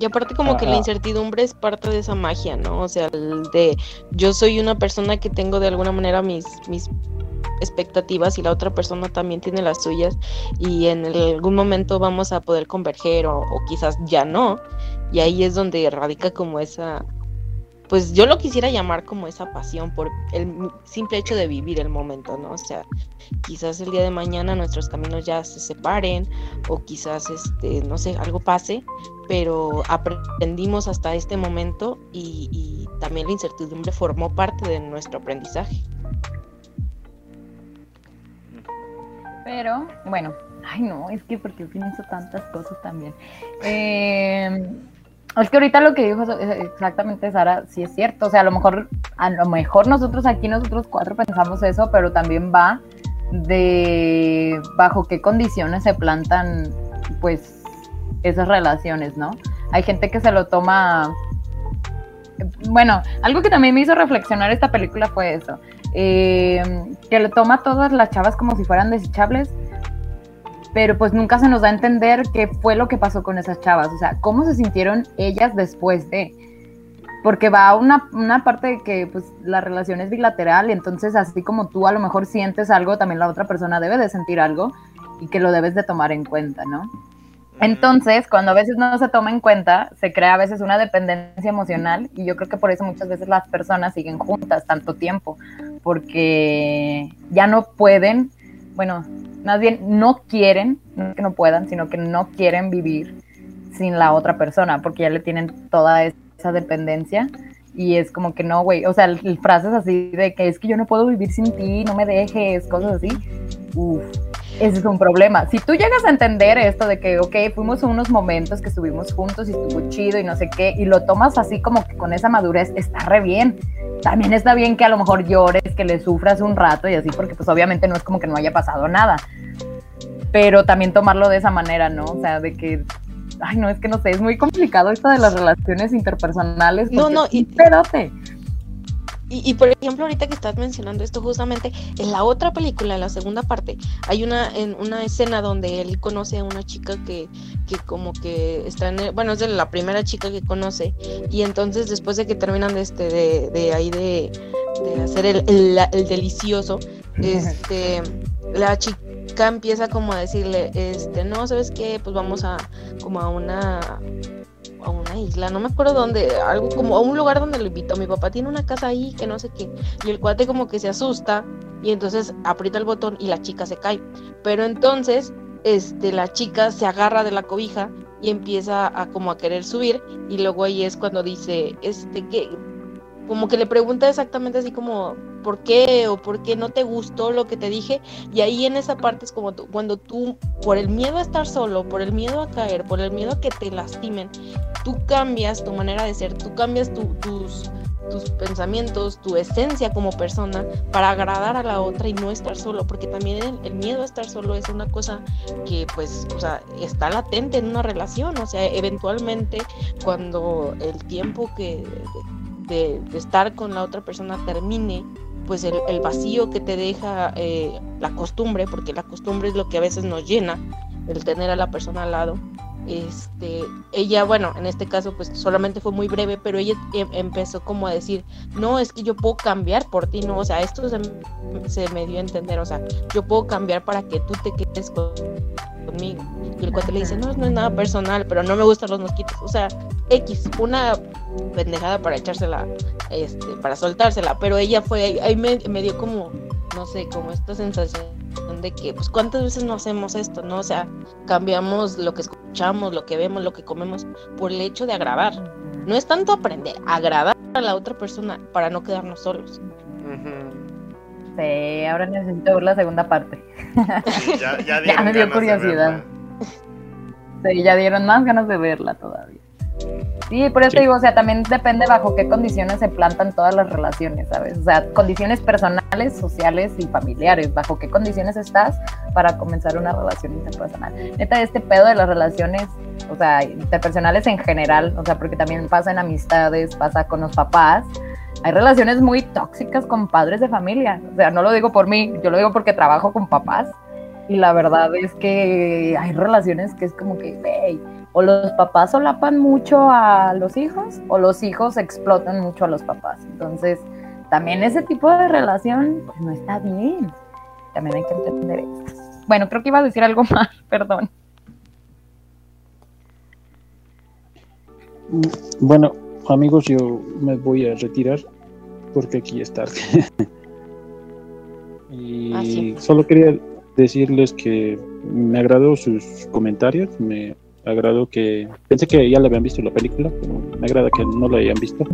Y aparte como que la incertidumbre es parte de esa magia, ¿no? O sea, el de yo soy una persona que tengo de alguna manera mis, mis expectativas y la otra persona también tiene las suyas y en el- algún momento vamos a poder converger o, o quizás ya no. Y ahí es donde radica como esa, pues yo lo quisiera llamar como esa pasión por el simple hecho de vivir el momento, ¿no? O sea, quizás el día de mañana nuestros caminos ya se separen o quizás, este, no sé, algo pase, pero aprendimos hasta este momento y, también la incertidumbre formó parte de nuestro aprendizaje. Pero, bueno, ay no, es que porque pienso tantas cosas también. Eh, es que ahorita lo que dijo exactamente Sara, sí es cierto. O sea, a lo mejor, a lo mejor nosotros aquí, nosotros cuatro pensamos eso, pero también va de bajo qué condiciones se plantan, pues, esas relaciones, ¿no? Hay gente que se lo toma. Bueno, algo que también me hizo reflexionar esta película fue eso. eh, que le toma todas las chavas como si fueran desechables, pero pues nunca se nos da a entender qué fue lo que pasó con esas chavas, o sea, cómo se sintieron ellas después de, porque va una, una parte que pues la relación es bilateral, entonces así como tú a lo mejor sientes algo, también la otra persona debe de sentir algo y que lo debes de tomar en cuenta, ¿no? Entonces, cuando a veces no se toma en cuenta, se crea a veces una dependencia emocional y yo creo que por eso muchas veces las personas siguen juntas tanto tiempo, porque ya no pueden, bueno, más bien no quieren, no que no puedan, sino que no quieren vivir sin la otra persona, porque ya le tienen toda esa dependencia y es como que no, güey, o sea, frases así de que es que yo no puedo vivir sin ti, no me dejes, cosas así. Uf, ese es un problema. Si tú llegas a entender esto de que, ok, fuimos unos momentos que estuvimos juntos y estuvo chido y no sé qué, y lo tomas así como que con esa madurez, está re bien. También está bien que a lo mejor llores, que le sufras un rato y así, porque pues obviamente no es como que no haya pasado nada. Pero también tomarlo de esa manera, ¿no? O sea, de que, ay, no, es que no sé, es muy complicado esto de las relaciones interpersonales. No, no, y- pedote. Y, y, por ejemplo, ahorita que estás mencionando esto, justamente en la otra película, en la segunda parte, hay una, en una escena donde él conoce a una chica que, que como que está en el- bueno, es de la primera chica que conoce, y entonces después de que terminan de este, de, de ahí de, de hacer el, el- el delicioso, este, la chica empieza como a decirle, este, no, ¿sabes qué? Pues vamos a, como a una, a una isla, no me acuerdo dónde, algo como a un lugar donde lo invitó. Mi papá tiene una casa ahí que no sé qué. Y el cuate como que se asusta y entonces aprieta el botón y la chica se cae. Pero entonces, este, la chica se agarra de la cobija y empieza a como a querer subir y luego ahí es cuando dice, este, que como que le pregunta exactamente así como, ¿por qué? o ¿por qué no te gustó lo que te dije? Y ahí en esa parte es como tú- cuando tú, por el miedo a estar solo, por el miedo a caer, por el miedo a que te lastimen, tú cambias tu manera de ser, tú cambias tu- tus, tus pensamientos, tu esencia como persona para agradar a la otra y no estar solo, porque también el, miedo a estar solo es una cosa que pues, o sea, está latente en una relación, o sea, eventualmente cuando el tiempo que de estar con la otra persona termine, pues el, vacío que te deja eh, la costumbre, porque la costumbre es lo que a veces nos llena, el tener a la persona al lado. Este, ella, bueno, en este caso, pues solamente fue muy breve, pero ella em- empezó como a decir, no, es que yo puedo cambiar por ti, no, o sea, esto se, se me dio a entender, o sea, yo puedo cambiar para que tú te quedes con- conmigo. Y el cuate le dice, no, no es nada personal, pero no me gustan los mosquitos, o sea, X, una pendejada para echársela, este, para soltársela, pero ella fue, ahí me, me dio como, no sé, como esta sensación de que, pues, ¿cuántas veces no hacemos esto, no? O sea, cambiamos lo que escuchamos, lo que vemos, lo que comemos, por el hecho de agradar. No es tanto aprender, agradar a la otra persona para no quedarnos solos. Ujú. Sí, ahora necesito ver la segunda parte. Sí, <laughs> ya, ya, <laughs> Ya me dio curiosidad. Sí, ya dieron más ganas de verla todavía. Sí, por eso Sí. digo, o sea, también depende bajo qué condiciones se plantan todas las relaciones, ¿sabes? O sea, condiciones personales, sociales y familiares, bajo qué condiciones estás para comenzar una relación interpersonal. Neta, este pedo de las relaciones, o sea, interpersonales en general, o sea, porque también pasa en amistades, pasa con los papás. Hay relaciones muy tóxicas con padres de familia. O sea, no lo digo por mí, yo lo digo porque trabajo con papás. Y la verdad es que hay relaciones que es como que, hey, o los papás solapan mucho a los hijos o los hijos explotan mucho a los papás. Entonces, también ese tipo de relación pues, no está bien. También hay que entender esto. Bueno, creo que iba a decir algo <laughs> más, perdón. Bueno, amigos, yo me voy a retirar porque aquí es tarde. <laughs> y Ah, sí. solo quería decirles que me agradó sus comentarios, me agradó que pensé que ya la habían visto la película, pero me agrada que no la hayan visto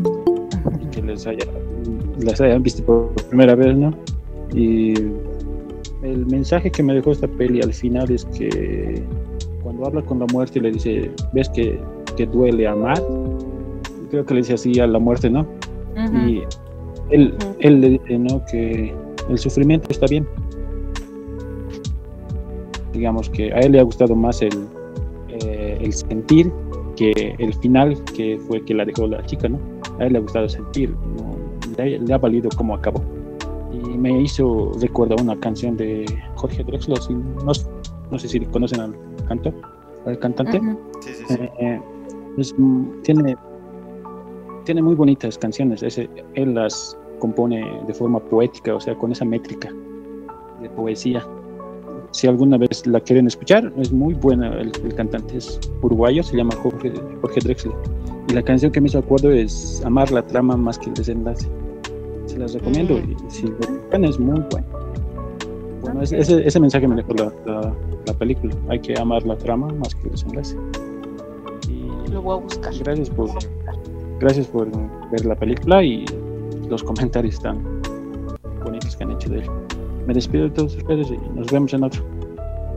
y que les haya las hayan visto por primera vez, ¿no? Y el mensaje que me dejó esta peli al final es que cuando habla con la muerte le dice, ¿ves que, que duele amar? Creo que le dice así a la muerte, ¿no? Ujú. Y él, Ujú. él le dice, ¿no? Que el sufrimiento está bien. Digamos que a él le ha gustado más el, eh, el sentir que el final, que fue que la dejó la chica, ¿no? A él le ha gustado sentir, ¿no? le, ha- le ha valido cómo acabó. Y me hizo recuerdo una canción de Jorge Drexler, si- no, no sé si conocen al cantor, al cantante. Ujú. Sí, sí, sí. Eh, es, mm, tiene, tiene muy bonitas canciones. Ese, él las compone de forma poética, o sea, con esa métrica de poesía. si alguna vez la quieren escuchar, es muy buena. El, el cantante es uruguayo, se llama Jorge, Jorge Drexler. Y la canción que me hizo acuerdo es Amar la trama más que el desenlace. Se las recomiendo y si lo buscan es muy bueno. Bueno, ese, ese, ese mensaje me dejó la, la, la película. Hay que amar la trama más que el desenlace. Y Lo voy a buscar. gracias por, gracias por ver la película y los comentarios tan bonitos que han hecho de él. Me despido de todos ustedes y nos vemos en otro.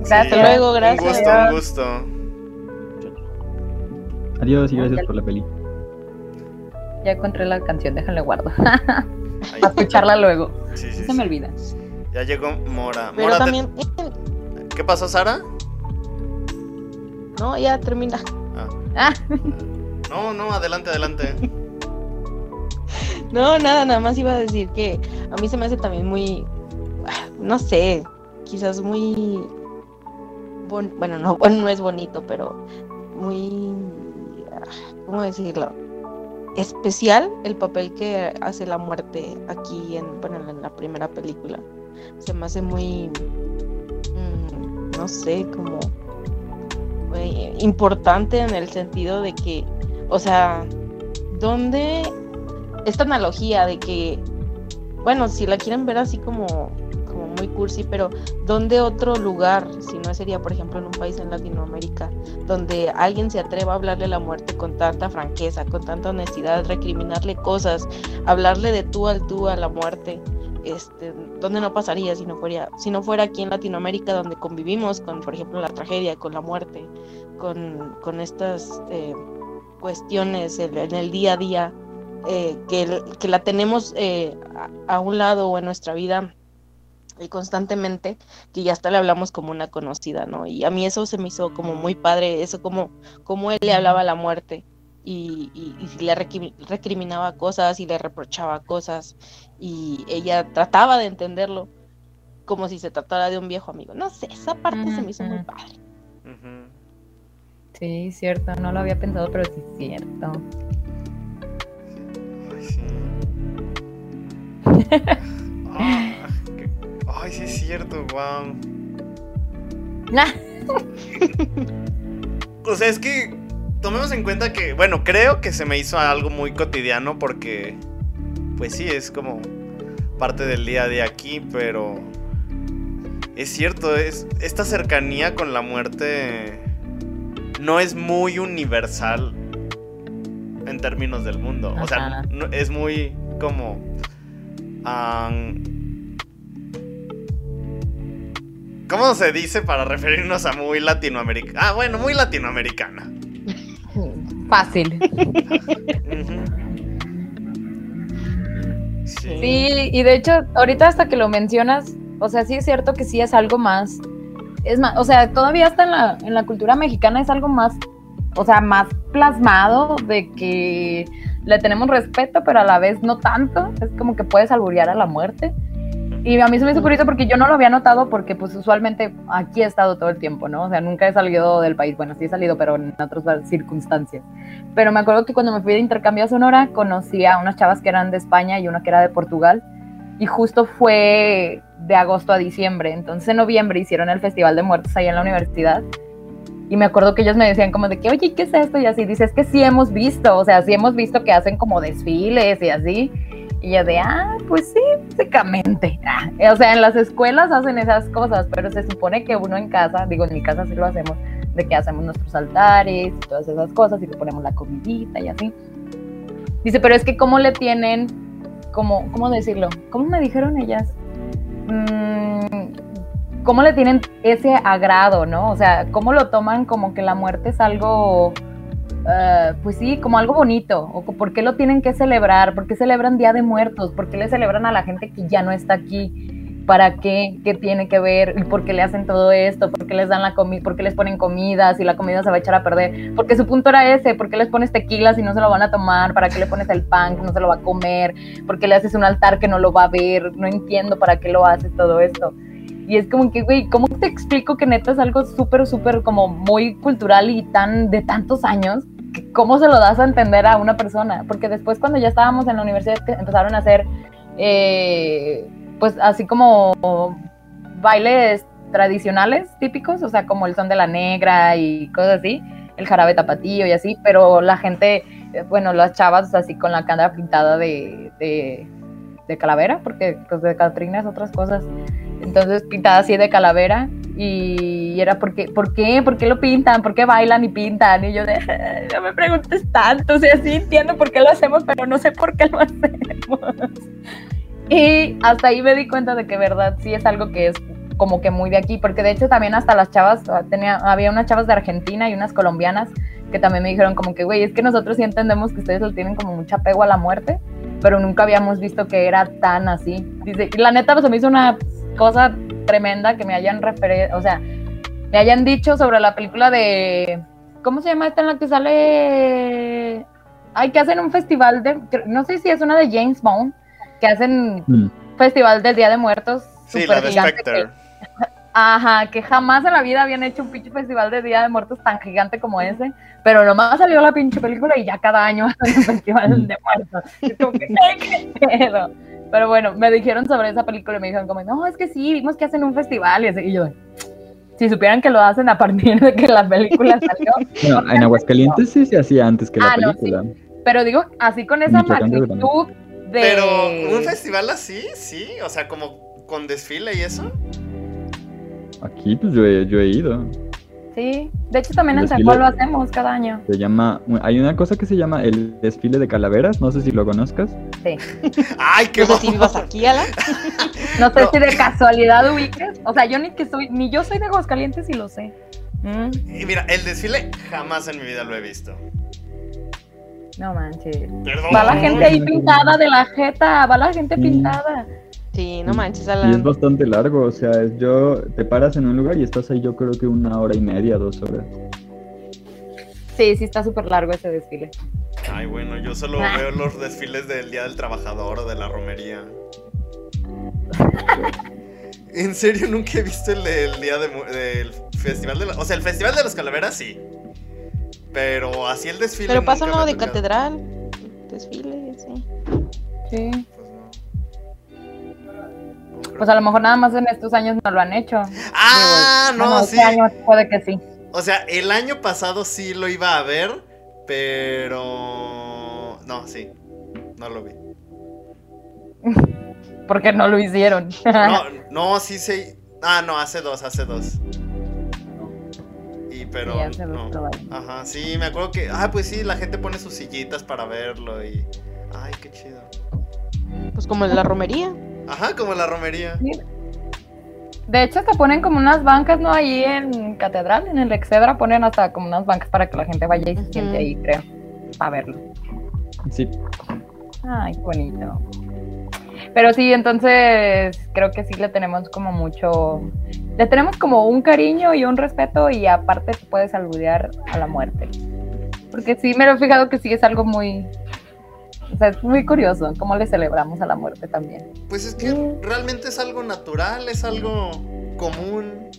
Sí, luego, Un gracias. gusto, un gusto. Adiós y gracias por la peli. Ya encontré la canción, déjenle guardo. <laughs> Para escucharla luego. Sí, sí, Se me olvida. Ya llegó Mora. Pero Mora, te- también, ¿Qué pasó, Sara? no, ya termina. Ah, No, no, adelante, adelante. No, nada, nada más iba a decir que a mí se me hace también muy, no sé, quizás muy, bueno, no, bueno, no es bonito, pero muy, ¿cómo decirlo? Especial el papel que hace la muerte aquí en, bueno, en la primera película. Se me hace muy, mm, no sé, como importante en el sentido de que, o sea, ¿dónde esta analogía de que, bueno, si la quieren ver así como, como muy cursi, pero ¿dónde otro lugar, si no sería, por ejemplo, en un país en Latinoamérica, donde alguien se atreva a hablarle la muerte con tanta franqueza, con tanta honestidad, recriminarle cosas, hablarle de tú al tú a la muerte? Este, ¿Dónde no pasaría si no fuera, si no fuera aquí en Latinoamérica donde convivimos con, por ejemplo, la tragedia, con la muerte, con, con estas eh, cuestiones en, en el día a día? eh, que, que la tenemos eh, a, a un lado o en nuestra vida eh, constantemente, que ya hasta le hablamos como una conocida, ¿no? Y a mí eso se me hizo como muy padre, eso como, como él le hablaba a la muerte y, y, y le recriminaba cosas y le reprochaba cosas y ella trataba de entenderlo como si se tratara de un viejo amigo. No sé, esa parte se me hizo muy padre. Sí, cierto. No lo había pensado, pero sí es cierto. Ay, sí. <laughs> Ah, qué- Ay, sí es cierto, wow. Ah, <laughs> O sea, es que tomemos en cuenta que, bueno, creo que se me hizo algo muy cotidiano porque, pues sí, es como parte del día a día aquí, pero es cierto, es esta cercanía con la muerte no es muy universal en términos del mundo. O sea, no- es muy como... ¿Cómo se dice para referirnos a muy latinoamericana? Ah, bueno, muy latinoamericana. <laughs> Fácil. Sí, y de hecho, ahorita hasta que lo mencionas, o sea, sí es cierto que sí es algo más. Es más, o sea, todavía hasta en la, en la cultura mexicana es algo más, o sea, más plasmado de que le tenemos respeto, pero a la vez no tanto. Es como que puedes alburear a la muerte. Y a mí se me hizo curioso porque yo no lo había notado porque pues usualmente aquí he estado todo el tiempo, ¿no? O sea, nunca he salido del país. Bueno, sí he salido, pero en otras circunstancias. Pero me acuerdo que cuando me fui de intercambio a Sonora conocí a unas chavas que eran de España y una que era de Portugal. Y justo fue de agosto a diciembre. Entonces en noviembre hicieron el Festival de Muertos ahí en la universidad. Y me acuerdo que ellos me decían como de que, oye, ¿qué es esto? Y así, dices que sí hemos visto, o sea, sí hemos visto que hacen como desfiles y así. Y yo de, ah, pues sí, básicamente. <laughs> O sea, en las escuelas hacen esas cosas, pero se supone que uno en casa, digo, en mi casa sí lo hacemos, de que hacemos nuestros altares y todas esas cosas y le ponemos la comidita y así. Dice, pero es que cómo le tienen, como, ¿cómo decirlo? ¿Cómo me dijeron ellas? Mm, ¿Cómo le tienen ese agrado, no? O sea, ¿cómo lo toman como que la muerte es algo, eh, pues sí, como algo bonito? ¿O por qué lo tienen que celebrar? ¿Por qué celebran Día de Muertos? ¿Por qué le celebran a la gente que ya no está aquí? ¿Para qué? ¿Qué tiene que ver? ¿Y por qué le hacen todo esto? ¿Por qué les dan la comida? ¿Por qué les ponen comida si la comida se va a echar a perder? Porque su punto era ese, ¿por qué les pones tequila si no se lo van a tomar? ¿Para qué le pones el pan que no se lo va a comer? ¿Por qué le haces un altar que no lo va a ver? No entiendo para qué lo haces todo esto. Y es como que, güey, ¿cómo te explico que neta es algo súper, súper como muy cultural y tan de tantos años? ¿Cómo se lo das a entender a una persona? Porque después cuando ya estábamos en la universidad empezaron a hacer, eh, pues así como bailes tradicionales, típicos, o sea, como el son de la negra y cosas así, el jarabe tapatío y así, pero la gente, eh, bueno, las chavas así con la cara pintada de, de, calavera, porque pues de Catrinas otras cosas. Entonces pintada así de calavera y era porque, ¿por qué? ¿Por qué lo pintan? ¿Por qué bailan y pintan? Y yo de, no me preguntes tanto, o sea, sí entiendo por qué lo hacemos, pero no sé por qué lo <laughs> hacemos. Y hasta ahí me di cuenta de que verdad sí es algo que es como que muy de aquí, porque de hecho también hasta las chavas, tenía, había unas chavas de Argentina y unas colombianas que también me dijeron como que, güey, es que nosotros sí entendemos que ustedes le tienen como mucho apego a la muerte, pero nunca habíamos visto que era tan así. Dice, y la neta, pues me hizo una cosa tremenda que me hayan referido, o sea, me hayan dicho sobre la película de, ¿cómo se llama esta en la que sale? Ay, que hacen un festival de, no sé si es una de James Bond, que hacen Mm. festival del Día de Muertos. Sí, la de gigante Spectre. que- <laughs> Ajá, que jamás en la vida habían hecho un pinche festival de Día de Muertos tan gigante como ese, pero nomás salió la pinche película y ya cada año <laughs> hacen un festival de muertos. Es como que, ¿qué pedo? Pero bueno, me dijeron sobre esa película y me dijeron como, no, es que sí, vimos que hacen un festival y así, y yo, si supieran que lo hacen a partir de que la película salió, <laughs> Bueno, en Aguascalientes sí se hacía antes que la Ah, no, película. pero digo, así con esa magnitud. Pero un festival así, sí, o sea, como con desfile y eso. Aquí pues yo he, yo he ido. Sí, de hecho también en. San Juan lo hacemos cada año. Se llama, hay una cosa que se llama el desfile de calaveras, no sé si lo conozcas. Sí. <laughs> Ay, qué No sé si vivas aquí, Alan. <laughs> No sé No. si de casualidad ubiques. O sea, yo ni que soy, ni yo soy de Aguascalientes y lo sé. Mm, Y mira, el desfile jamás en mi vida lo he visto. No manches. Perdón. Va la gente ahí pintada de la jeta, va la gente Sí. pintada. Sí, no manches, Y es Alan. bastante largo, o sea, es yo te paras en un lugar y estás ahí yo creo que una hora y media, dos horas. Sí, sí está súper largo ese desfile. Ay, bueno, yo solo Ah. veo los desfiles del Día del Trabajador o de la romería. <laughs> En serio, nunca he visto el día de, del festival de la- O sea, el festival de las calaveras sí. Pero así el desfile. Pero pasa uno de tocado. catedral, desfile, sí. Sí. Pues. Pues a lo mejor nada más en estos años no lo han hecho. Ah, Digo, no, bueno, sí. Este año puede que sí. O sea, el año pasado sí lo iba a ver, pero. No, sí. No lo vi. <laughs> Porque no lo hicieron. No, <laughs> no, sí se. Ah, no, hace dos, hace dos. Y pero. Sí, hace dos no. Ajá, sí, me acuerdo que. Ah, pues sí, la gente pone sus sillitas para verlo y. Ay, qué chido. Pues como en la romería. Ajá, como la romería. De hecho, hasta ponen como unas bancas, ¿no? Ahí en Catedral, en el Excedra, ponen hasta como unas bancas para que la gente vaya y se siente ahí, creo, para verlo. Sí, Ay, qué bonito. Pero sí, entonces creo que sí le tenemos como mucho, le tenemos como un cariño y un respeto y aparte se puede saludear a la muerte. Porque sí, me lo he fijado que sí es algo muy, o sea, es muy curioso cómo le celebramos a la muerte también. Pues es que realmente es algo natural, es algo común.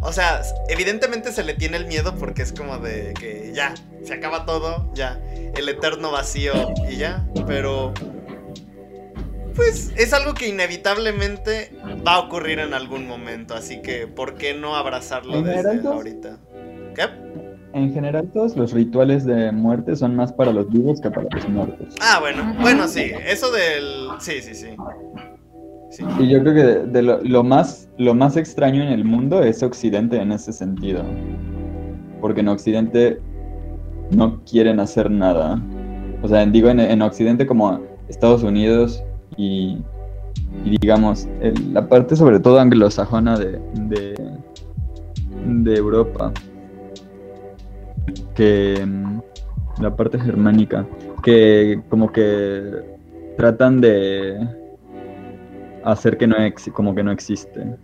O sea, evidentemente se le tiene el miedo porque es como de que ya, se acaba todo, ya, el eterno vacío y ya, pero pues es algo que inevitablemente va a ocurrir en algún momento, así que ¿por qué no abrazarlo desde general, ahorita? ¿Qué? en general todos los rituales de muerte son más para los vivos que para los muertos. Ah, bueno, bueno, sí, eso del... Sí, sí, sí. Sí. Y yo creo que de, de lo, lo más, lo más extraño en el mundo es Occidente en ese sentido. Porque en Occidente no quieren hacer nada. O sea, digo en, en Occidente como Estados Unidos y, digamos, la parte sobre todo anglosajona de, de, de Europa. Que mm, la parte germánica. Que como que tratan de hacer que no ex- como que no existe.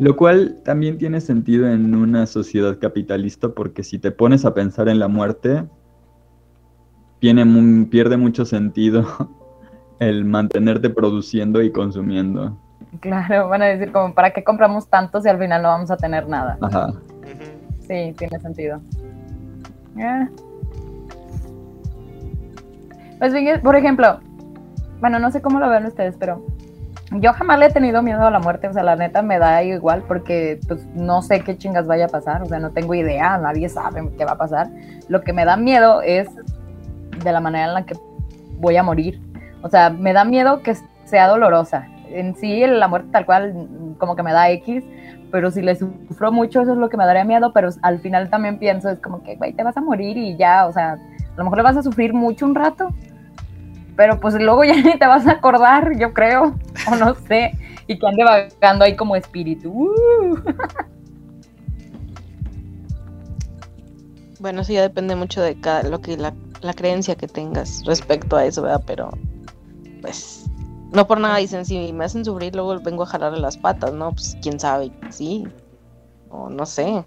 Lo cual también tiene sentido en una sociedad capitalista porque si te pones a pensar en la muerte, tiene mu- pierde mucho sentido <laughs> el mantenerte produciendo y consumiendo. Claro, van a decir como, ¿para qué compramos tanto si al final no vamos a tener nada? Ajá. Sí, tiene sentido. Ah. Pues bien, por ejemplo, bueno, no sé cómo lo ven ustedes, pero Yo jamás le he tenido miedo a la muerte, o sea, la neta me da igual porque pues no sé qué chingas vaya a pasar, o sea, no tengo idea, nadie sabe qué va a pasar. Lo que me da miedo es de la manera en la que voy a morir. O sea, me da miedo que sea dolorosa. En sí, la muerte tal cual como que me da X, pero si le sufro mucho, eso es lo que me daría miedo, pero al final también pienso, es como que, güey, te vas a morir y ya, o sea, a lo mejor le vas a sufrir mucho un rato, pero pues luego ya <laughs> ni te vas a acordar, yo creo, o no sé, y que ande vagando ahí como espíritu. Uh. <laughs> Bueno, eso ya depende mucho de cada, lo que la, la creencia que tengas respecto a eso, ¿verdad? Pero, pues, no por nada dicen, si me hacen sufrir, luego vengo a jalarle las patas, ¿no? Pues quién sabe, sí. O no sé.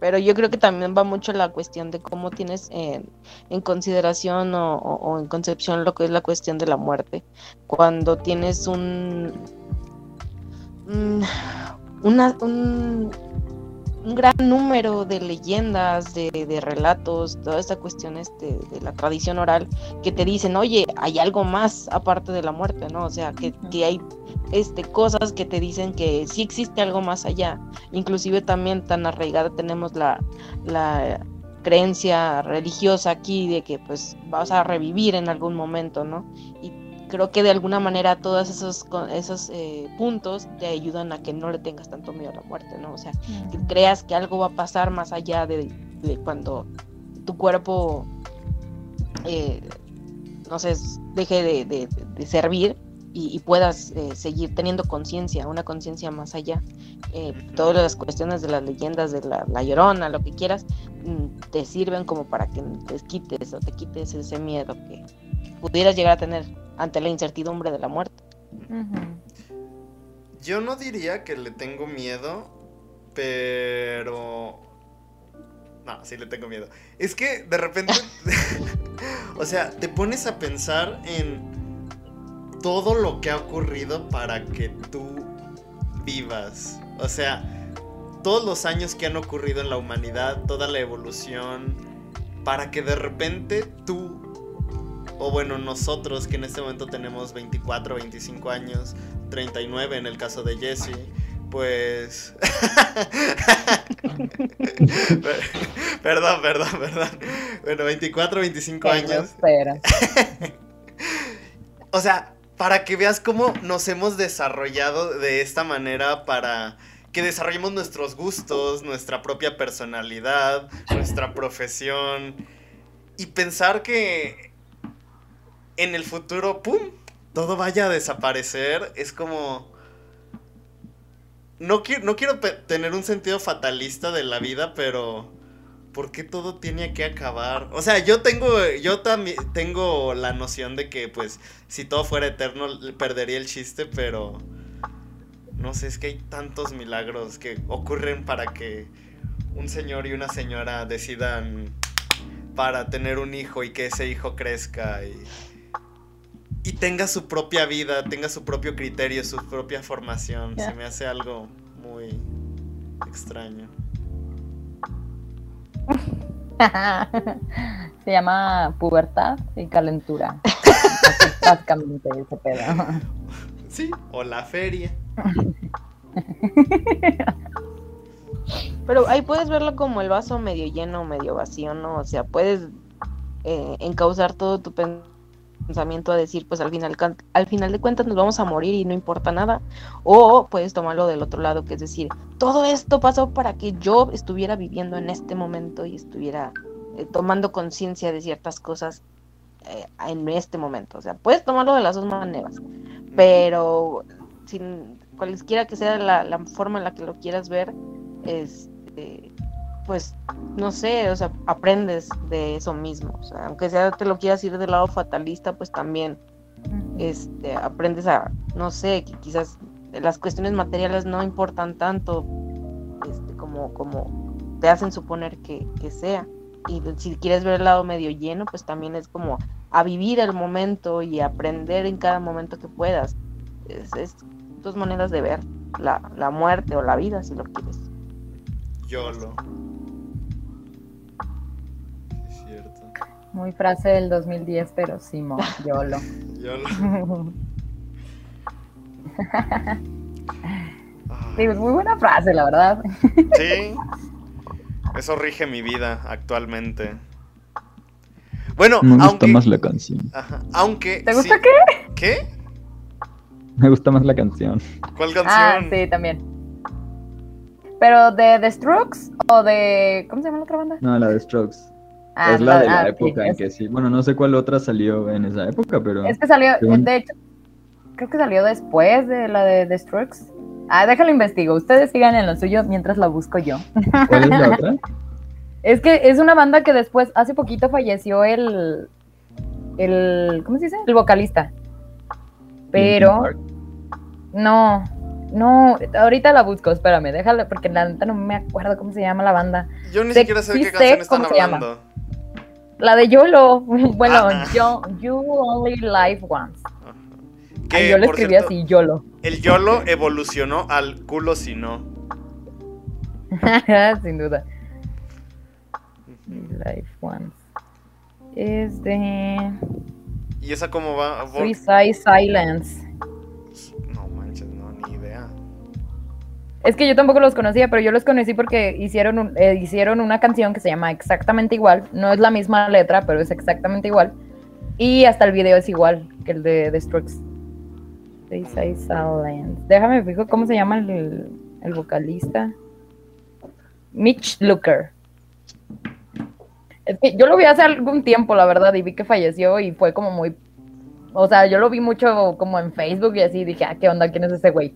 Pero yo creo que también va mucho la cuestión de cómo tienes en, consideración o, o- o en concepción lo que es la cuestión de la muerte. Cuando tienes un- una- un, un gran número de leyendas, de, de relatos, toda esta cuestión este, de la tradición oral que te dicen, oye, hay algo más aparte de la muerte, ¿no? O sea, que, que hay este, cosas que te dicen que sí existe algo más allá. Inclusive también tan arraigada tenemos la, la creencia religiosa aquí de que pues vas a revivir en algún momento, ¿no? Y creo que de alguna manera todos esos, co- esos eh, puntos te ayudan a que no le tengas tanto miedo a la muerte, ¿no? O sea, que creas que algo va a pasar más allá de, de cuando tu cuerpo, eh, no sé, deje de, de- de servir y, y puedas eh, seguir teniendo conciencia, una conciencia más allá. Eh, todas las cuestiones de las leyendas de la, la llorona, lo que quieras, mm, te sirven como para que te quites o te quites ese miedo que pudieras llegar a tener ante la incertidumbre de la muerte. Yo no diría que le tengo miedo, pero... No, sí le tengo miedo. Es que de repente... <laughs> <laughs> o sea, te pones a pensar en todo lo que ha ocurrido para que tú vivas. O sea, todos los años que han ocurrido en la humanidad, toda la evolución, para que de repente tú, o bueno, nosotros que en este momento tenemos 24, 25 años, 39 en el caso de Jesse, pues... <laughs> perdón, perdón, perdón. Bueno, 24, 25 Qué años. <laughs> O sea, para que veas cómo nos hemos desarrollado de esta manera para que desarrollemos nuestros gustos, nuestra propia personalidad, nuestra profesión y pensar que en el futuro, ¡pum!, todo vaya a desaparecer, es como... No, qui- no quiero tener un sentido fatalista de la vida, pero... ¿Por qué todo tiene que acabar? O sea, yo tengo, yo también tengo la noción de que, pues, si todo fuera eterno, perdería el chiste, pero no sé, es que hay tantos milagros que ocurren para que un señor y una señora decidan para tener un hijo y que ese hijo crezca y, y tenga su propia vida, tenga su propio criterio, su propia formación. Se me hace algo muy extraño. <laughs> Se llama pubertad y calentura. <laughs> Básicamente ese pedo. Sí, o la feria. Pero ahí puedes verlo como el vaso medio lleno medio vacío, ¿no? O sea, puedes eh, encauzar todo tu pen- pensamiento a decir, pues al final, al final de cuentas nos vamos a morir y no importa nada. O puedes tomarlo del otro lado, que es decir, todo esto pasó para que yo estuviera viviendo en este momento y estuviera eh, tomando conciencia de ciertas cosas eh, en este momento. O sea, puedes tomarlo de las dos maneras, pero sin cualquiera que sea la, la forma en la que lo quieras ver, este, pues no sé, o sea, aprendes de eso mismo. O sea, aunque sea te lo quieras ir del lado fatalista, pues también este, aprendes a, no sé, que quizás las cuestiones materiales no importan tanto este, como, como te hacen suponer que, que sea. Y si quieres ver el lado medio lleno, pues también es como a vivir el momento y aprender en cada momento que puedas. Es, es dos maneras de ver la, la muerte o la vida, si lo quieres. YOLO. Muy frase del 2010, pero sí, mo, <laughs> YOLO. YOLO. <laughs> Sí, es muy buena frase, la verdad. Sí. Eso rige mi vida actualmente. Bueno, Me gusta aunque. más la canción. Ajá, aunque. ¿Te gusta sí- qué? ¿Qué? Me gusta más la canción. ¿Cuál canción? Ah, sí, también. ¿Pero de The Strokes o de... ¿Cómo se llama la otra banda? No, la de Strokes. Ah, es la de la ah, sí, época en es- que sí. Bueno, no sé cuál otra salió en esa época, pero. Es que salió, Según- de hecho, creo que salió después de la de The Strokes. Ah, déjalo investigo. Ustedes sigan en lo suyo mientras la busco yo. ¿Cuál es la <laughs> otra? Es que es una banda que después, hace poquito falleció el, el, ¿cómo se dice? El vocalista. Pero, no, no, ahorita la busco, espérame, déjala, porque la neta no me acuerdo cómo se llama la banda. Yo ni sé- siquiera sé de sí qué sé canción están cómo se llama. hablando. La de YOLO, <laughs> bueno, Ah. yo, You Only Live Once. Ay, Que, yo lo escribí cierto, así, YOLO. El YOLO evolucionó al culo si no. <laughs> Sin duda. Live Once. Es de ¿Y esa cómo va? Suicide Silence. Es que yo tampoco los conocía, pero yo los conocí porque hicieron, eh, hicieron una canción que se llama exactamente igual. No es la misma letra, pero es exactamente igual. Y hasta el video es igual que el de The. Déjame fijo cómo se llama el, el vocalista. Mitch Looker. Es que yo lo vi hace algún tiempo, la verdad, y vi que falleció y fue como muy... O sea, yo lo vi mucho como en Facebook y así, dije, ah, ¿qué onda? ¿Quién es ese güey?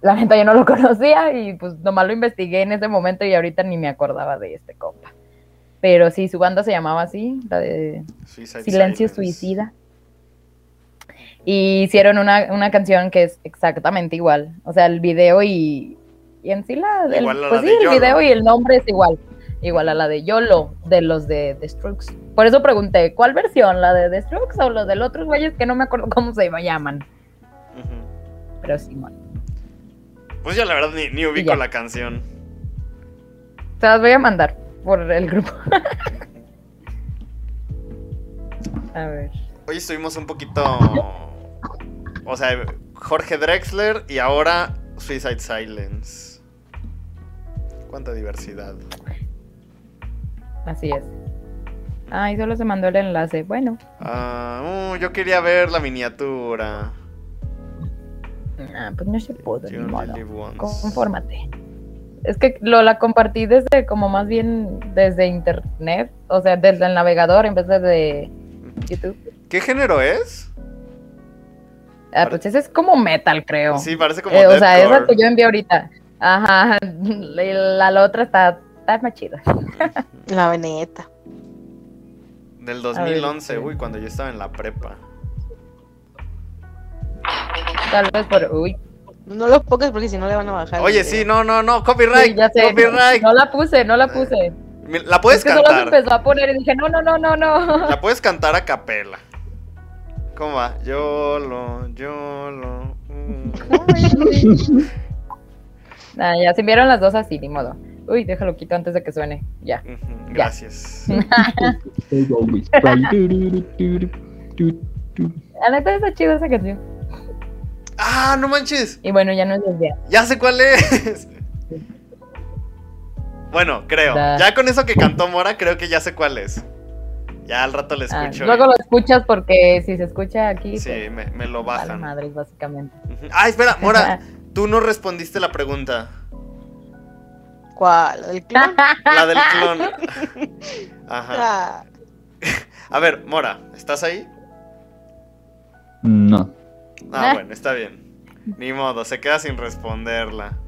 La neta yo no lo <laughs> conocía y pues nomás lo investigué en ese momento y ahorita ni me acordaba de este compa. Pero sí, su banda se llamaba así, la de Suicide Silencio Silence. Suicida. Y hicieron una, una canción que es exactamente igual. O sea, el video y, y en sí la... el- Igual a la pues de sí, el YOLO. video y el nombre es igual. Igual a la de YOLO, de los de The Strokes. Por eso pregunté, ¿cuál versión? ¿La de The Strokes o los del otros güeyes que no me acuerdo cómo se llaman? Ujú. Pero sí, bueno. Pues yo la verdad ni, ni ubico la canción. Te las voy a mandar por el grupo. a ver. Hoy estuvimos un poquito. O sea, Jorge Drexler y ahora Suicide Silence. Cuánta diversidad. Así es. Ay, solo se mandó el enlace. Bueno, Ah, uh, yo quería ver la miniatura. Ah, pues no se pudo, ni modo. Confórmate. Es que lo la compartí desde como más bien desde internet, o sea, desde el navegador en vez de, de YouTube. ¿Qué género es? Ah, pues ese es como metal, creo. Sí, parece como Eh, o sea, esa que yo envié ahorita. Ajá, <laughs> la, la otra está, está más chida. La veneta. Del A 2011, ver, uy, cuando yo estaba en la prepa. Tal vez por... Uy, No lo pongas porque si no le van a bajar. Oye, sí, no, no, no, copyright, sí, ya sé. copyright. No la puse, no la puse. Mi- La puedes es que solo se cantar. empezó a poner y dije, no, no, no, no, no. La <laughs> puedes cantar a capela. ¿Cómo va? Yolo, yolo. mm. <laughs> Ah, ya se enviaron las dos así, ni modo. Uy, déjalo quito antes de que suene. Ya. Gracias. Du, du, du. La neta está chida esa canción. Ah, no manches. Y bueno, ya no es desviar. Ya sé cuál es. Bueno, creo. Da. Ya con eso que cantó Mora, creo que ya sé cuál es. Ya al rato le Ah, escucho. luego lo escuchas porque si se escucha aquí, Sí, pues, me, me lo vale bajan. madres, básicamente. Ah, espera, Mora, tú no respondiste la pregunta. ¿Cuál? ¿El clon? La del clon. <laughs> <laughs> Ajá. Ah, <laughs> A ver, Mora, ¿estás ahí? No. Ah, Ah. bueno, está bien. Ni modo, se queda sin responderla.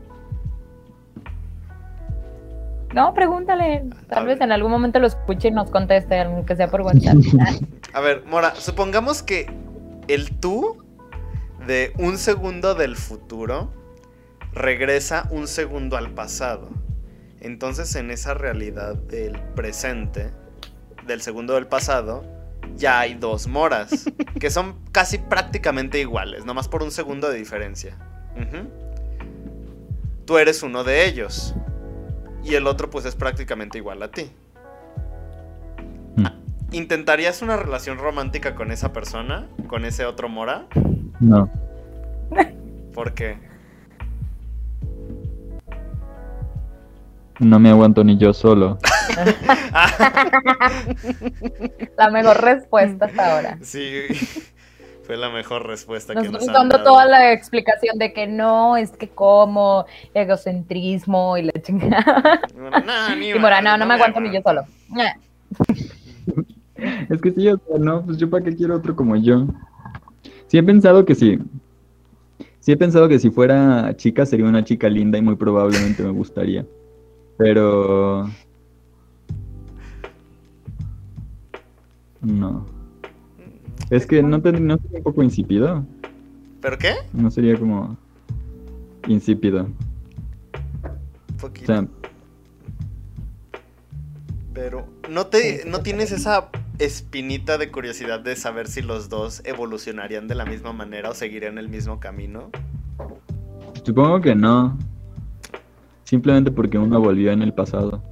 No, pregúntale. A Tal vez ver. en algún momento lo escuche y nos conteste, aunque sea por WhatsApp. <laughs> A ver, Mora, supongamos que el tú de un segundo del futuro regresa un segundo al pasado. Entonces en esa realidad del presente, del segundo del pasado, ya hay dos moras, que son casi prácticamente iguales, nomás por un segundo de diferencia. Tú eres uno de ellos. Y el otro pues es prácticamente igual a ti. ¿Intentarías una relación romántica con esa persona? ¿Con ese otro mora? No. ¿Por qué? No me aguanto ni yo solo. <laughs> La mejor respuesta hasta ahora. Sí, <laughs> fue la mejor respuesta Nos que nos estás han dando dado. toda la explicación de que no, es que como, egocentrismo y la chingada. Bueno, no, <laughs> ni Y Mora, no, no me aguanto ni yo solo. Es que sí, o sea, no, pues yo para qué quiero otro como yo. Sí he pensado que sí. Sí he pensado que si fuera chica sería una chica linda y muy probablemente me gustaría. Pero... No. Es que no, tendría- no sería un poco insípido. ¿Pero qué? No sería como insípido. Un O poquito. sea, Pero no te, no tienes esa espinita de curiosidad de saber si los dos evolucionarían de la misma manera o seguirían el mismo camino. supongo que no. Simplemente porque uno volvió en el pasado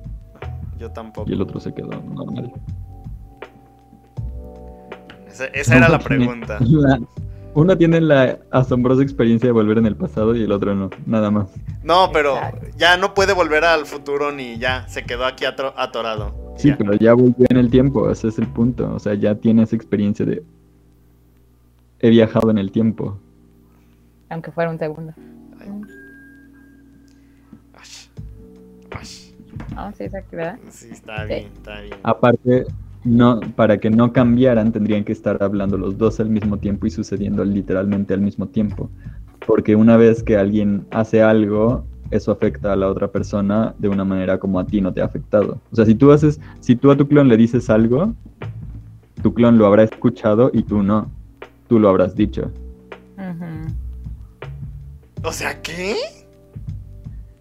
Yo tampoco. y el otro se quedó normal. Esa, esa era la tiene pregunta. <laughs> la- uno tiene la asombrosa experiencia de volver en el pasado y el otro no, nada más. No, pero ya no puede volver al futuro ni ya, se quedó aquí atorado. Sí, Ya. pero ya volvió en el tiempo, ese es el punto. O sea, ya tienes experiencia de... He viajado en el tiempo. Aunque fuera un segundo. Ah, sí, está bien, está bien. Aparte, no, para que no cambiaran, tendrían que estar hablando los dos al mismo tiempo y sucediendo literalmente al mismo tiempo. Porque una vez que alguien hace algo, eso afecta a la otra persona de una manera como a ti no te ha afectado. O sea, si tú haces, si tú a tu clon le dices algo, tu clon lo habrá escuchado y tú no. Tú lo habrás dicho. O sea, ¿qué?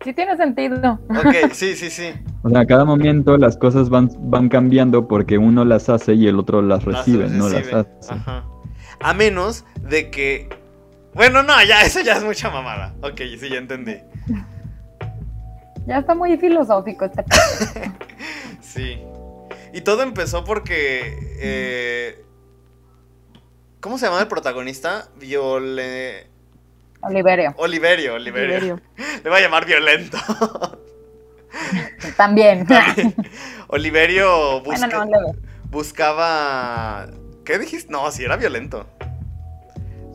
Sí tiene sentido. Ok, <laughs> sí, sí, sí. O sea, a cada momento las cosas van, van cambiando porque uno las hace y el otro las Las recibe, no las hace. Ajá. A menos de que. Bueno, no, ya, eso ya es mucha mamada. Ok, sí, ya entendí. Ya está muy filosófico <laughs> este. Sí. Y todo empezó porque. eh, ¿Cómo se llama el protagonista? Viole. Oliverio. Oliverio, Oliverio. Oliverio. <laughs> Le voy a llamar violento. <laughs> <laughs> También. Oliverio busca- bueno, no, leve. buscaba. ¿Qué dijiste? No, sí, era violento.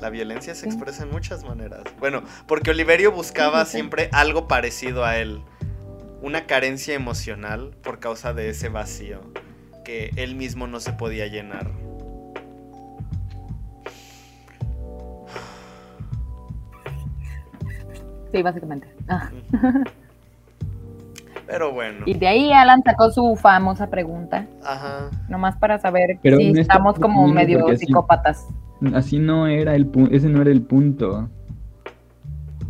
La violencia se expresa en muchas maneras. Bueno, porque Oliverio buscaba siempre algo parecido a él. Una carencia emocional por causa de ese vacío que él mismo no se podía llenar. Sí, básicamente. Ah. Pero bueno. Y de ahí Alan sacó su famosa pregunta, Ajá. nomás para saber Pero si estamos como punto, medio psicópatas. Así no era el punto, ese no era el punto.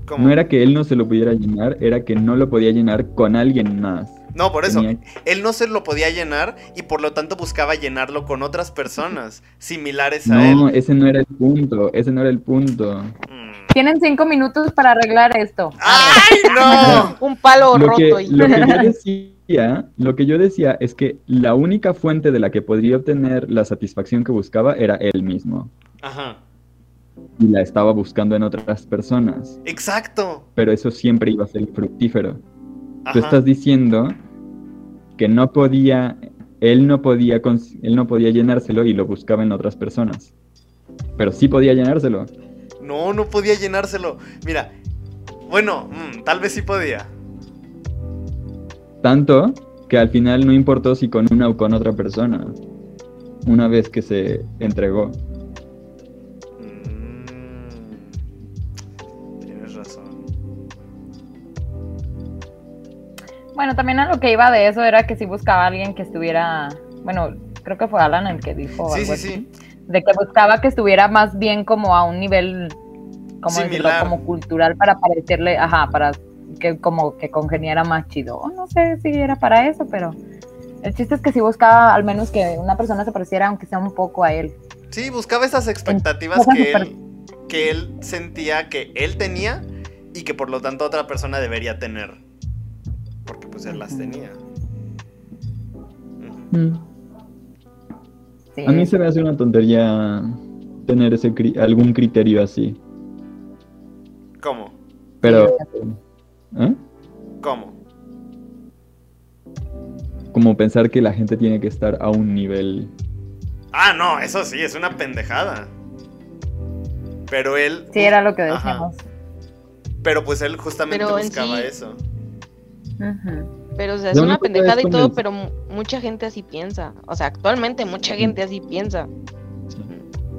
¿Cómo? No era que él no se lo pudiera llenar, era que no lo podía llenar con alguien más. No, por eso. Tenía- Él no se lo podía llenar y por lo tanto buscaba llenarlo con otras personas similares a No, él. ese no era el punto, ese no era el punto. Mm. Tienen cinco minutos para arreglar esto. ¡Ay, no! <laughs> Un palo Lo roto que, lo que yo <laughs> decía, lo que yo decía es que la única fuente de la que podría obtener la satisfacción que buscaba era él mismo. Ajá. Y la estaba buscando en otras personas. Exacto. Pero eso siempre iba a ser fructífero. Ajá. Tú estás diciendo que no podía, él no podía, él no podía llenárselo y lo buscaba en otras personas. Pero sí podía llenárselo. No, no podía llenárselo. Mira, bueno, mm, tal vez sí podía. Tanto que al final no importó si con una o con otra persona. Una vez que se entregó. Mm, Tienes razón. Bueno, también a lo que iba de eso era que si buscaba a alguien que estuviera, bueno, creo que fue Alan el que dijo Sí, algo sí, así, sí. De que buscaba que estuviera más bien como a un nivel, como decirlo, Similar. como cultural para parecerle, ajá, para que como que congeniara más chido. O no sé si era para eso, pero el chiste es que si buscaba al menos que una persona se pareciera, aunque sea un poco a él. Sí, buscaba esas expectativas que él, que él sentía que él tenía y que por lo tanto otra persona debería tener. Porque pues él las tenía. Ujú. Sí. A mí se me hace una tontería tener ese cri- algún criterio así. ¿Cómo? Pero... ¿eh? ¿Cómo? Como pensar que la gente tiene que estar a un nivel... Ah, no, eso sí, es una pendejada. Pero él. Sí, era lo que Ajá. decíamos. Pero pues él justamente Pero buscaba sí- eso. Ujú. Pero, o sea, es una pendejada es y todo, el- pero mu- mucha gente así piensa. O sea, actualmente mucha gente así piensa.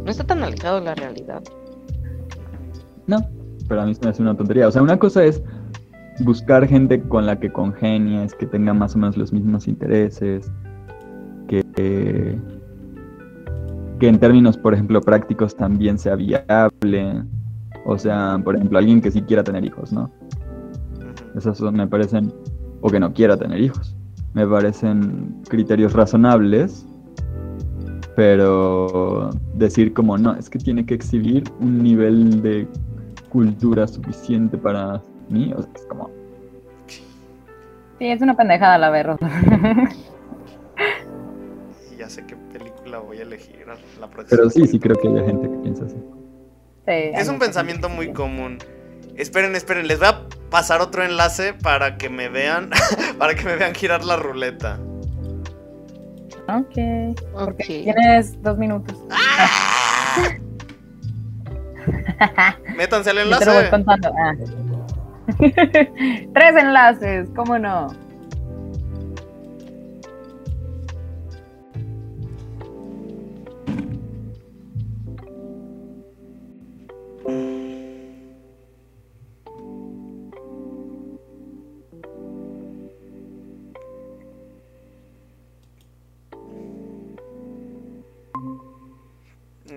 No está tan alejado de la realidad. No, pero a mí se me hace una tontería. O sea, una cosa es buscar gente con la que congenies, que tenga más o menos los mismos intereses, que, que en términos, por ejemplo, prácticos también sea viable. O sea, por ejemplo, alguien que sí quiera tener hijos, ¿no? Esas son, me parecen, o que no quiera tener hijos. Me parecen criterios razonables, pero decir como no, es que tiene que exhibir un nivel de cultura suficiente para mí, o sea, es como, Sí, es una pendejada la verdad. <laughs> Y ya sé qué película voy a elegir la próxima. pero sí, sí creo que hay gente que piensa así. Sí, Es un pensamiento muy común. Esperen, esperen, les voy a pasar otro enlace para que me vean, <laughs> para que me vean girar la ruleta. Ok. Ok. Porque tienes dos minutos. <laughs> Métanse al Yo te lo voy enlace. contando. Ah. <laughs> Tres enlaces, ¿cómo no?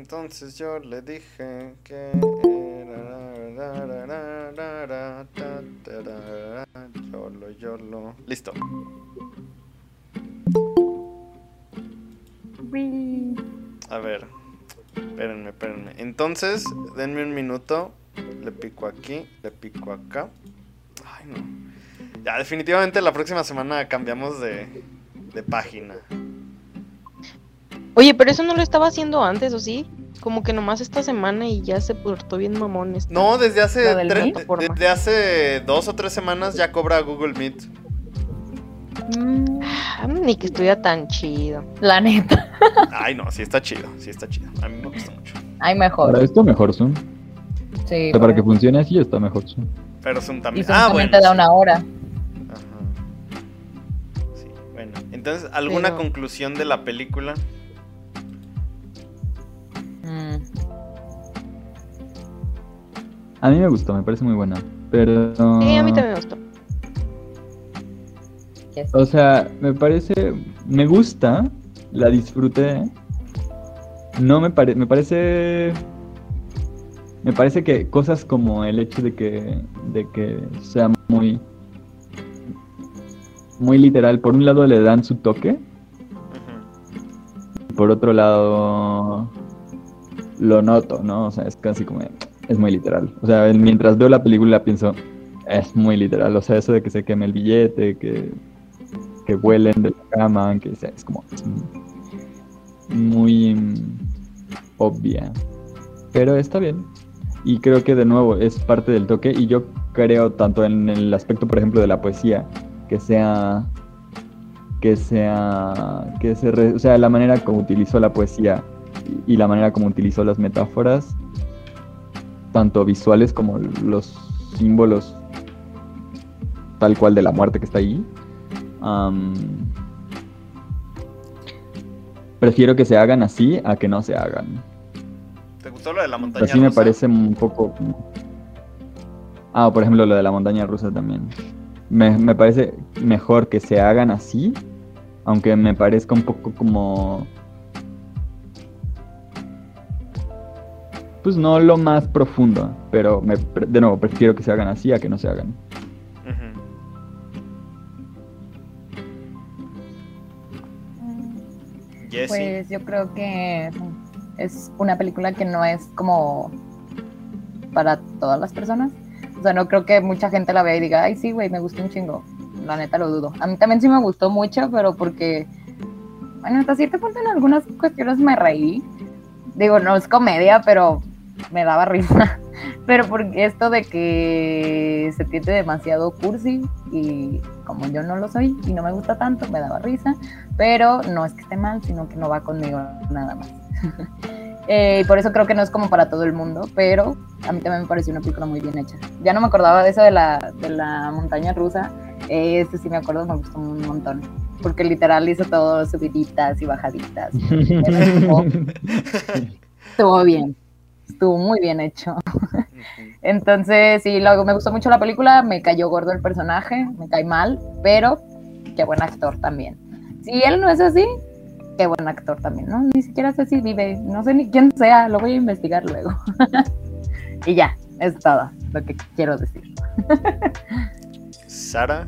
Entonces yo le dije que Yolo, yolo. Listo. A ver. Espérenme, espérenme. Entonces, denme un minuto. Le pico aquí, le pico acá. Ay, no. Ya, definitivamente la próxima semana cambiamos de, de página. Oye, pero eso no lo estaba haciendo antes, ¿o sí? Como que nomás esta semana y ya se portó bien mamón. esta- No, desde hace, desde hace dos o tres semanas ya cobra Google Meet. Mm, Ah, Ni que estuviera tan chido. La neta. <laughs> Ay, no, sí está chido, sí está chido. A mí me gusta mucho. Hay mejor. Para esto mejor Zoom. Sí, O sea, para que funcione así está mejor Zoom. Pero Zoom Y también. Zoom Ah, también bueno. te da sí. una hora. Ajá. Sí, bueno. Entonces, ¿alguna Pero- conclusión de la película? A mí me gustó, me parece muy buena. Pero... Sí, a mí también me gustó. O sea, me parece, me gusta, la disfruté. No me parece, me parece, me parece que cosas como el hecho de que, de que sea muy, muy literal. Por un lado le dan su toque, por otro lado lo noto, ¿no? O sea, es casi como, es muy literal. O sea, mientras veo la película pienso, es muy literal. O sea, eso de que se queme el billete, que, que huelen de la cama, que sea, es como muy obvia. Pero está bien. Y creo que de nuevo es parte del toque. Y yo creo tanto en el aspecto, por ejemplo, de la poesía, que sea que sea que se o sea la manera como utilizó la poesía y la manera como utilizó las metáforas tanto visuales como los símbolos tal cual de la muerte que está ahí. Prefiero que se hagan así a que no se hagan. ¿Te gustó lo de la montaña así me parece un poco ah por ejemplo lo de la montaña rusa también. Me, me parece mejor que se hagan así aunque me parezca un poco como pues no lo más profundo pero me, de nuevo prefiero que se hagan así a que no se hagan. Pues yo creo que es una película que no es como para todas las personas. O sea, no creo que mucha gente la vea y diga, ay, sí, güey, me gustó un chingo. La neta lo dudo. A mí también sí me gustó mucho, pero porque, bueno, hasta cierto punto en algunas cuestiones me reí. Digo, no es comedia, pero me daba risa. <laughs> pero porque esto de que se tiende demasiado cursi y como yo no lo soy y no me gusta tanto, me daba risa, pero no es que esté mal, sino que no va conmigo nada más. <laughs> Eh, y por eso creo que no es como para todo el mundo, pero a mí también me pareció una película muy bien hecha. Ya no me acordaba de eso de la, de la montaña rusa, eh, este sí me acuerdo, me gustó un montón, porque literal hizo todo subiditas y bajaditas. <laughs> estuvo bien, estuvo muy bien hecho. Entonces, sí, luego me gustó mucho la película, me cayó gordo el personaje, me cae mal, pero qué buen actor también. Si él no es así, qué buen actor también, ¿no? Ni siquiera sé si vive, no sé ni quién sea, lo voy a investigar luego. <laughs> y ya, es todo lo que quiero decir. Sara.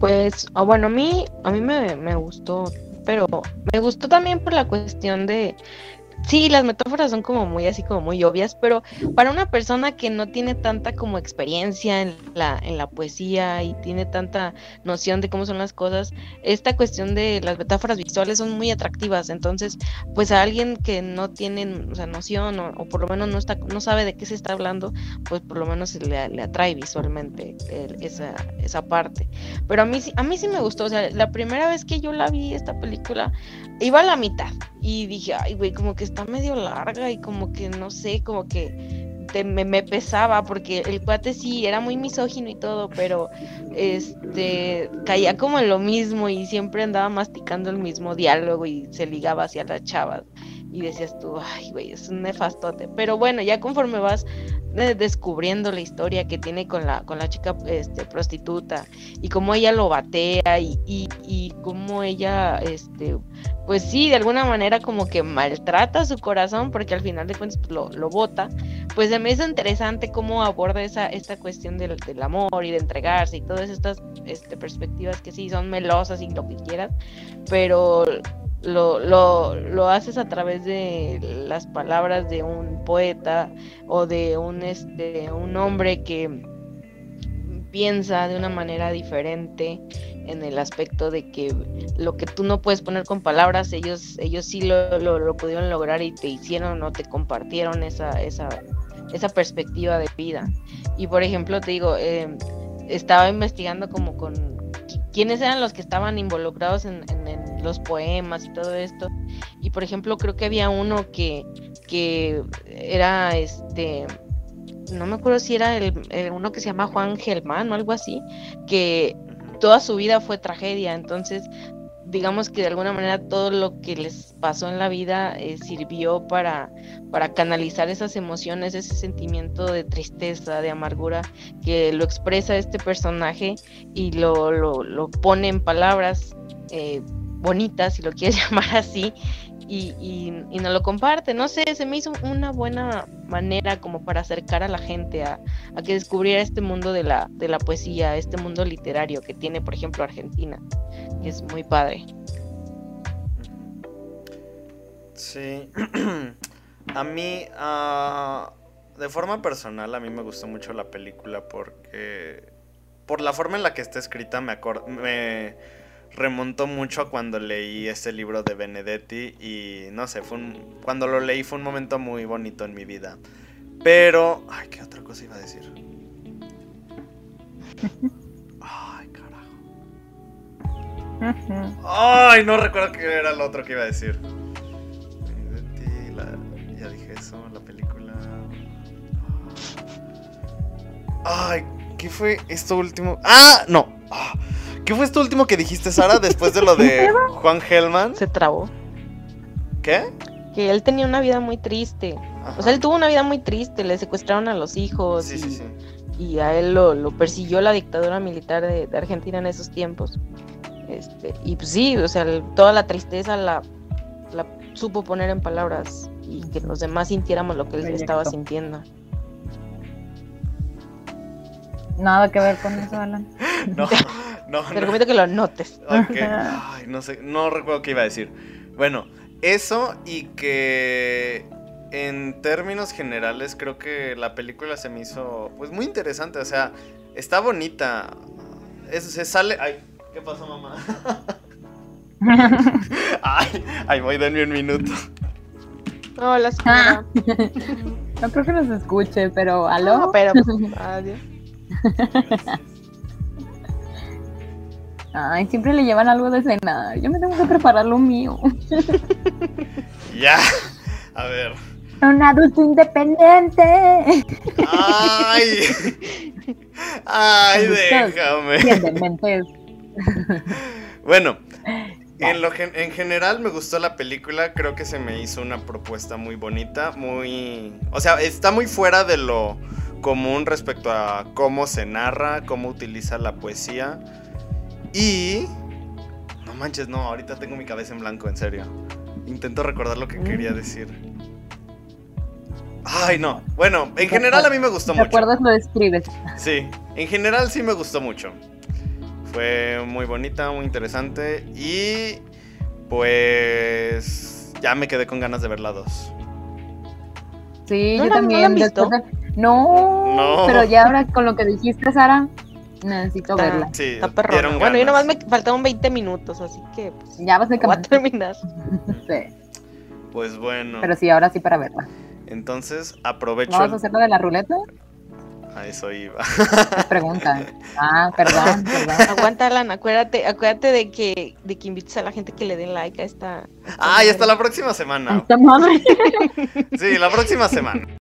Pues, oh, bueno, a mí, a mí me, me gustó, pero me gustó también por la cuestión de Sí, las metáforas son como muy así como muy obvias, pero para una persona que no tiene tanta como experiencia en la, en la poesía y tiene tanta noción de cómo son las cosas, esta cuestión de las metáforas visuales son muy atractivas. Entonces, pues a alguien que no tiene o noción o, por lo menos no está, no sabe de qué se está hablando, pues por lo menos le, le atrae visualmente esa, esa parte. Pero a mí, a mí sí me gustó, o sea, la primera vez que yo la vi esta película, iba a la mitad y dije, ay, güey, como que está medio larga y como que no sé, como que me, me, pesaba porque el cuate sí era muy misógino y todo, pero este caía como en lo mismo y siempre andaba masticando el mismo diálogo y se ligaba hacia las chavas y decías tú, ay, güey, es un nefastote. Pero bueno, ya conforme vas eh, descubriendo la historia que tiene con la, con la chica este, prostituta y cómo ella lo batea y, y, cómo ella, este, pues sí, de alguna manera como que maltrata su corazón porque al final de cuentas pues, lo, lo bota, pues se me hizo interesante cómo aborda esa, esta cuestión del, del amor y de entregarse y todas estas este, perspectivas que sí son melosas y lo que quieras, pero lo, lo, lo, haces a través de las palabras de un poeta o de un, este, un hombre que piensa de una manera diferente en el aspecto de que lo que tú no puedes poner con palabras, ellos, ellos sí lo, lo, pudieron lograr y te hicieron o te compartieron esa, esa, esa perspectiva de vida. Y por ejemplo, te digo, eh, estaba investigando como con quiénes eran los que estaban involucrados en, los poemas y todo esto. Y por ejemplo, creo que había uno que, que era este, no me acuerdo si era el, uno que se llama Juan Gelman o algo así, que toda su vida fue tragedia, entonces digamos que de alguna manera todo lo que les pasó en la vida eh, sirvió para, para canalizar esas emociones, ese sentimiento de tristeza, de amargura, que lo expresa este personaje y lo, lo, lo pone en palabras eh, bonitas, si lo quieres <laughs> llamar así, y, y, nos lo comparte. No sé, se me hizo una buena manera como para acercar a la gente a, que descubriera este mundo de la, de la poesía, este mundo literario que tiene, por ejemplo, Argentina, que es muy padre. Sí, <clears throat> a mí, uh, de forma personal, a mí me gustó mucho la película porque, por la forma en la que está escrita, me, me remontó mucho a cuando leí ese libro de Benedetti y no sé, fue un, cuando lo leí fue un momento muy bonito en mi vida. Pero, ay, ¿qué otra cosa iba a decir? Ay, carajo. Ay, no recuerdo qué era lo otro que iba a decir. Benedetti, ya dije eso, la película. Ay, ¿qué fue esto último? Ah, no. Ah. ¿Qué fue esto último que dijiste, Sara, después de lo de Juan Hellman? Se trabó. ¿Qué? Que él tenía una vida muy triste. O sea, él tuvo una vida muy triste, le secuestraron a los hijos. Sí, y, sí, sí. y a él lo, persiguió la dictadura militar de, Argentina en esos tiempos. Este, y pues sí, o sea, toda la tristeza la, la supo poner en palabras y que los demás sintiéramos lo que él estaba sintiendo. Nada que ver con eso, Alan. <laughs> No, no. Te recomiendo que lo notes. Ok. Ay, no sé, no recuerdo qué iba a decir. Bueno, eso y que en términos generales creo que la película se me hizo pues muy interesante. O sea, está bonita. Eso se sale. Ay, ¿qué pasó, mamá? <laughs> ay, ay, voy, denme un minuto. Hola, señora. <laughs> No creo que nos escuche, pero ¿aló? No, pero pues, adiós. Ay, siempre le llevan algo de cenar. Yo me tengo que preparar lo mío. <laughs> Ya. A ver. Un adulto independiente. Ay. Ay, déjame. Bueno, en, lo gen- en general me gustó la película, creo que se me hizo una propuesta muy bonita, muy... O sea, está muy fuera de lo común respecto a cómo se narra, cómo utiliza la poesía. Y... No manches, no, ahorita tengo mi cabeza en blanco, en serio. Intento recordar lo que quería decir. Ay, no. Bueno, en general a mí me gustó ¿Te mucho. acuerdas? Lo describes. Sí, en general sí me gustó mucho. Fue muy bonita, muy interesante y pues ya me quedé con ganas de ver la 2. Sí, ¿No yo la- no la también. después de- No, No. pero ya ahora con lo que dijiste, Sara, necesito Está- verla. Sí, Está perrona. Bueno, yo nomás me faltaban 20 minutos, así que pues, Ya voy a terminar. <laughs> Sí, Pues bueno, pero sí, ahora sí para verla. entonces aprovecho. ¿Vamos a el- hacer lo de la ruleta? A eso iba. Es pregunta. Ah, perdón, perdón. <laughs> Aguanta, Alan, acuérdate, acuérdate de que, de que invites a la gente que le den like a esta. a esta Ah, y hasta la próxima semana. Esta madre. Sí, la próxima semana.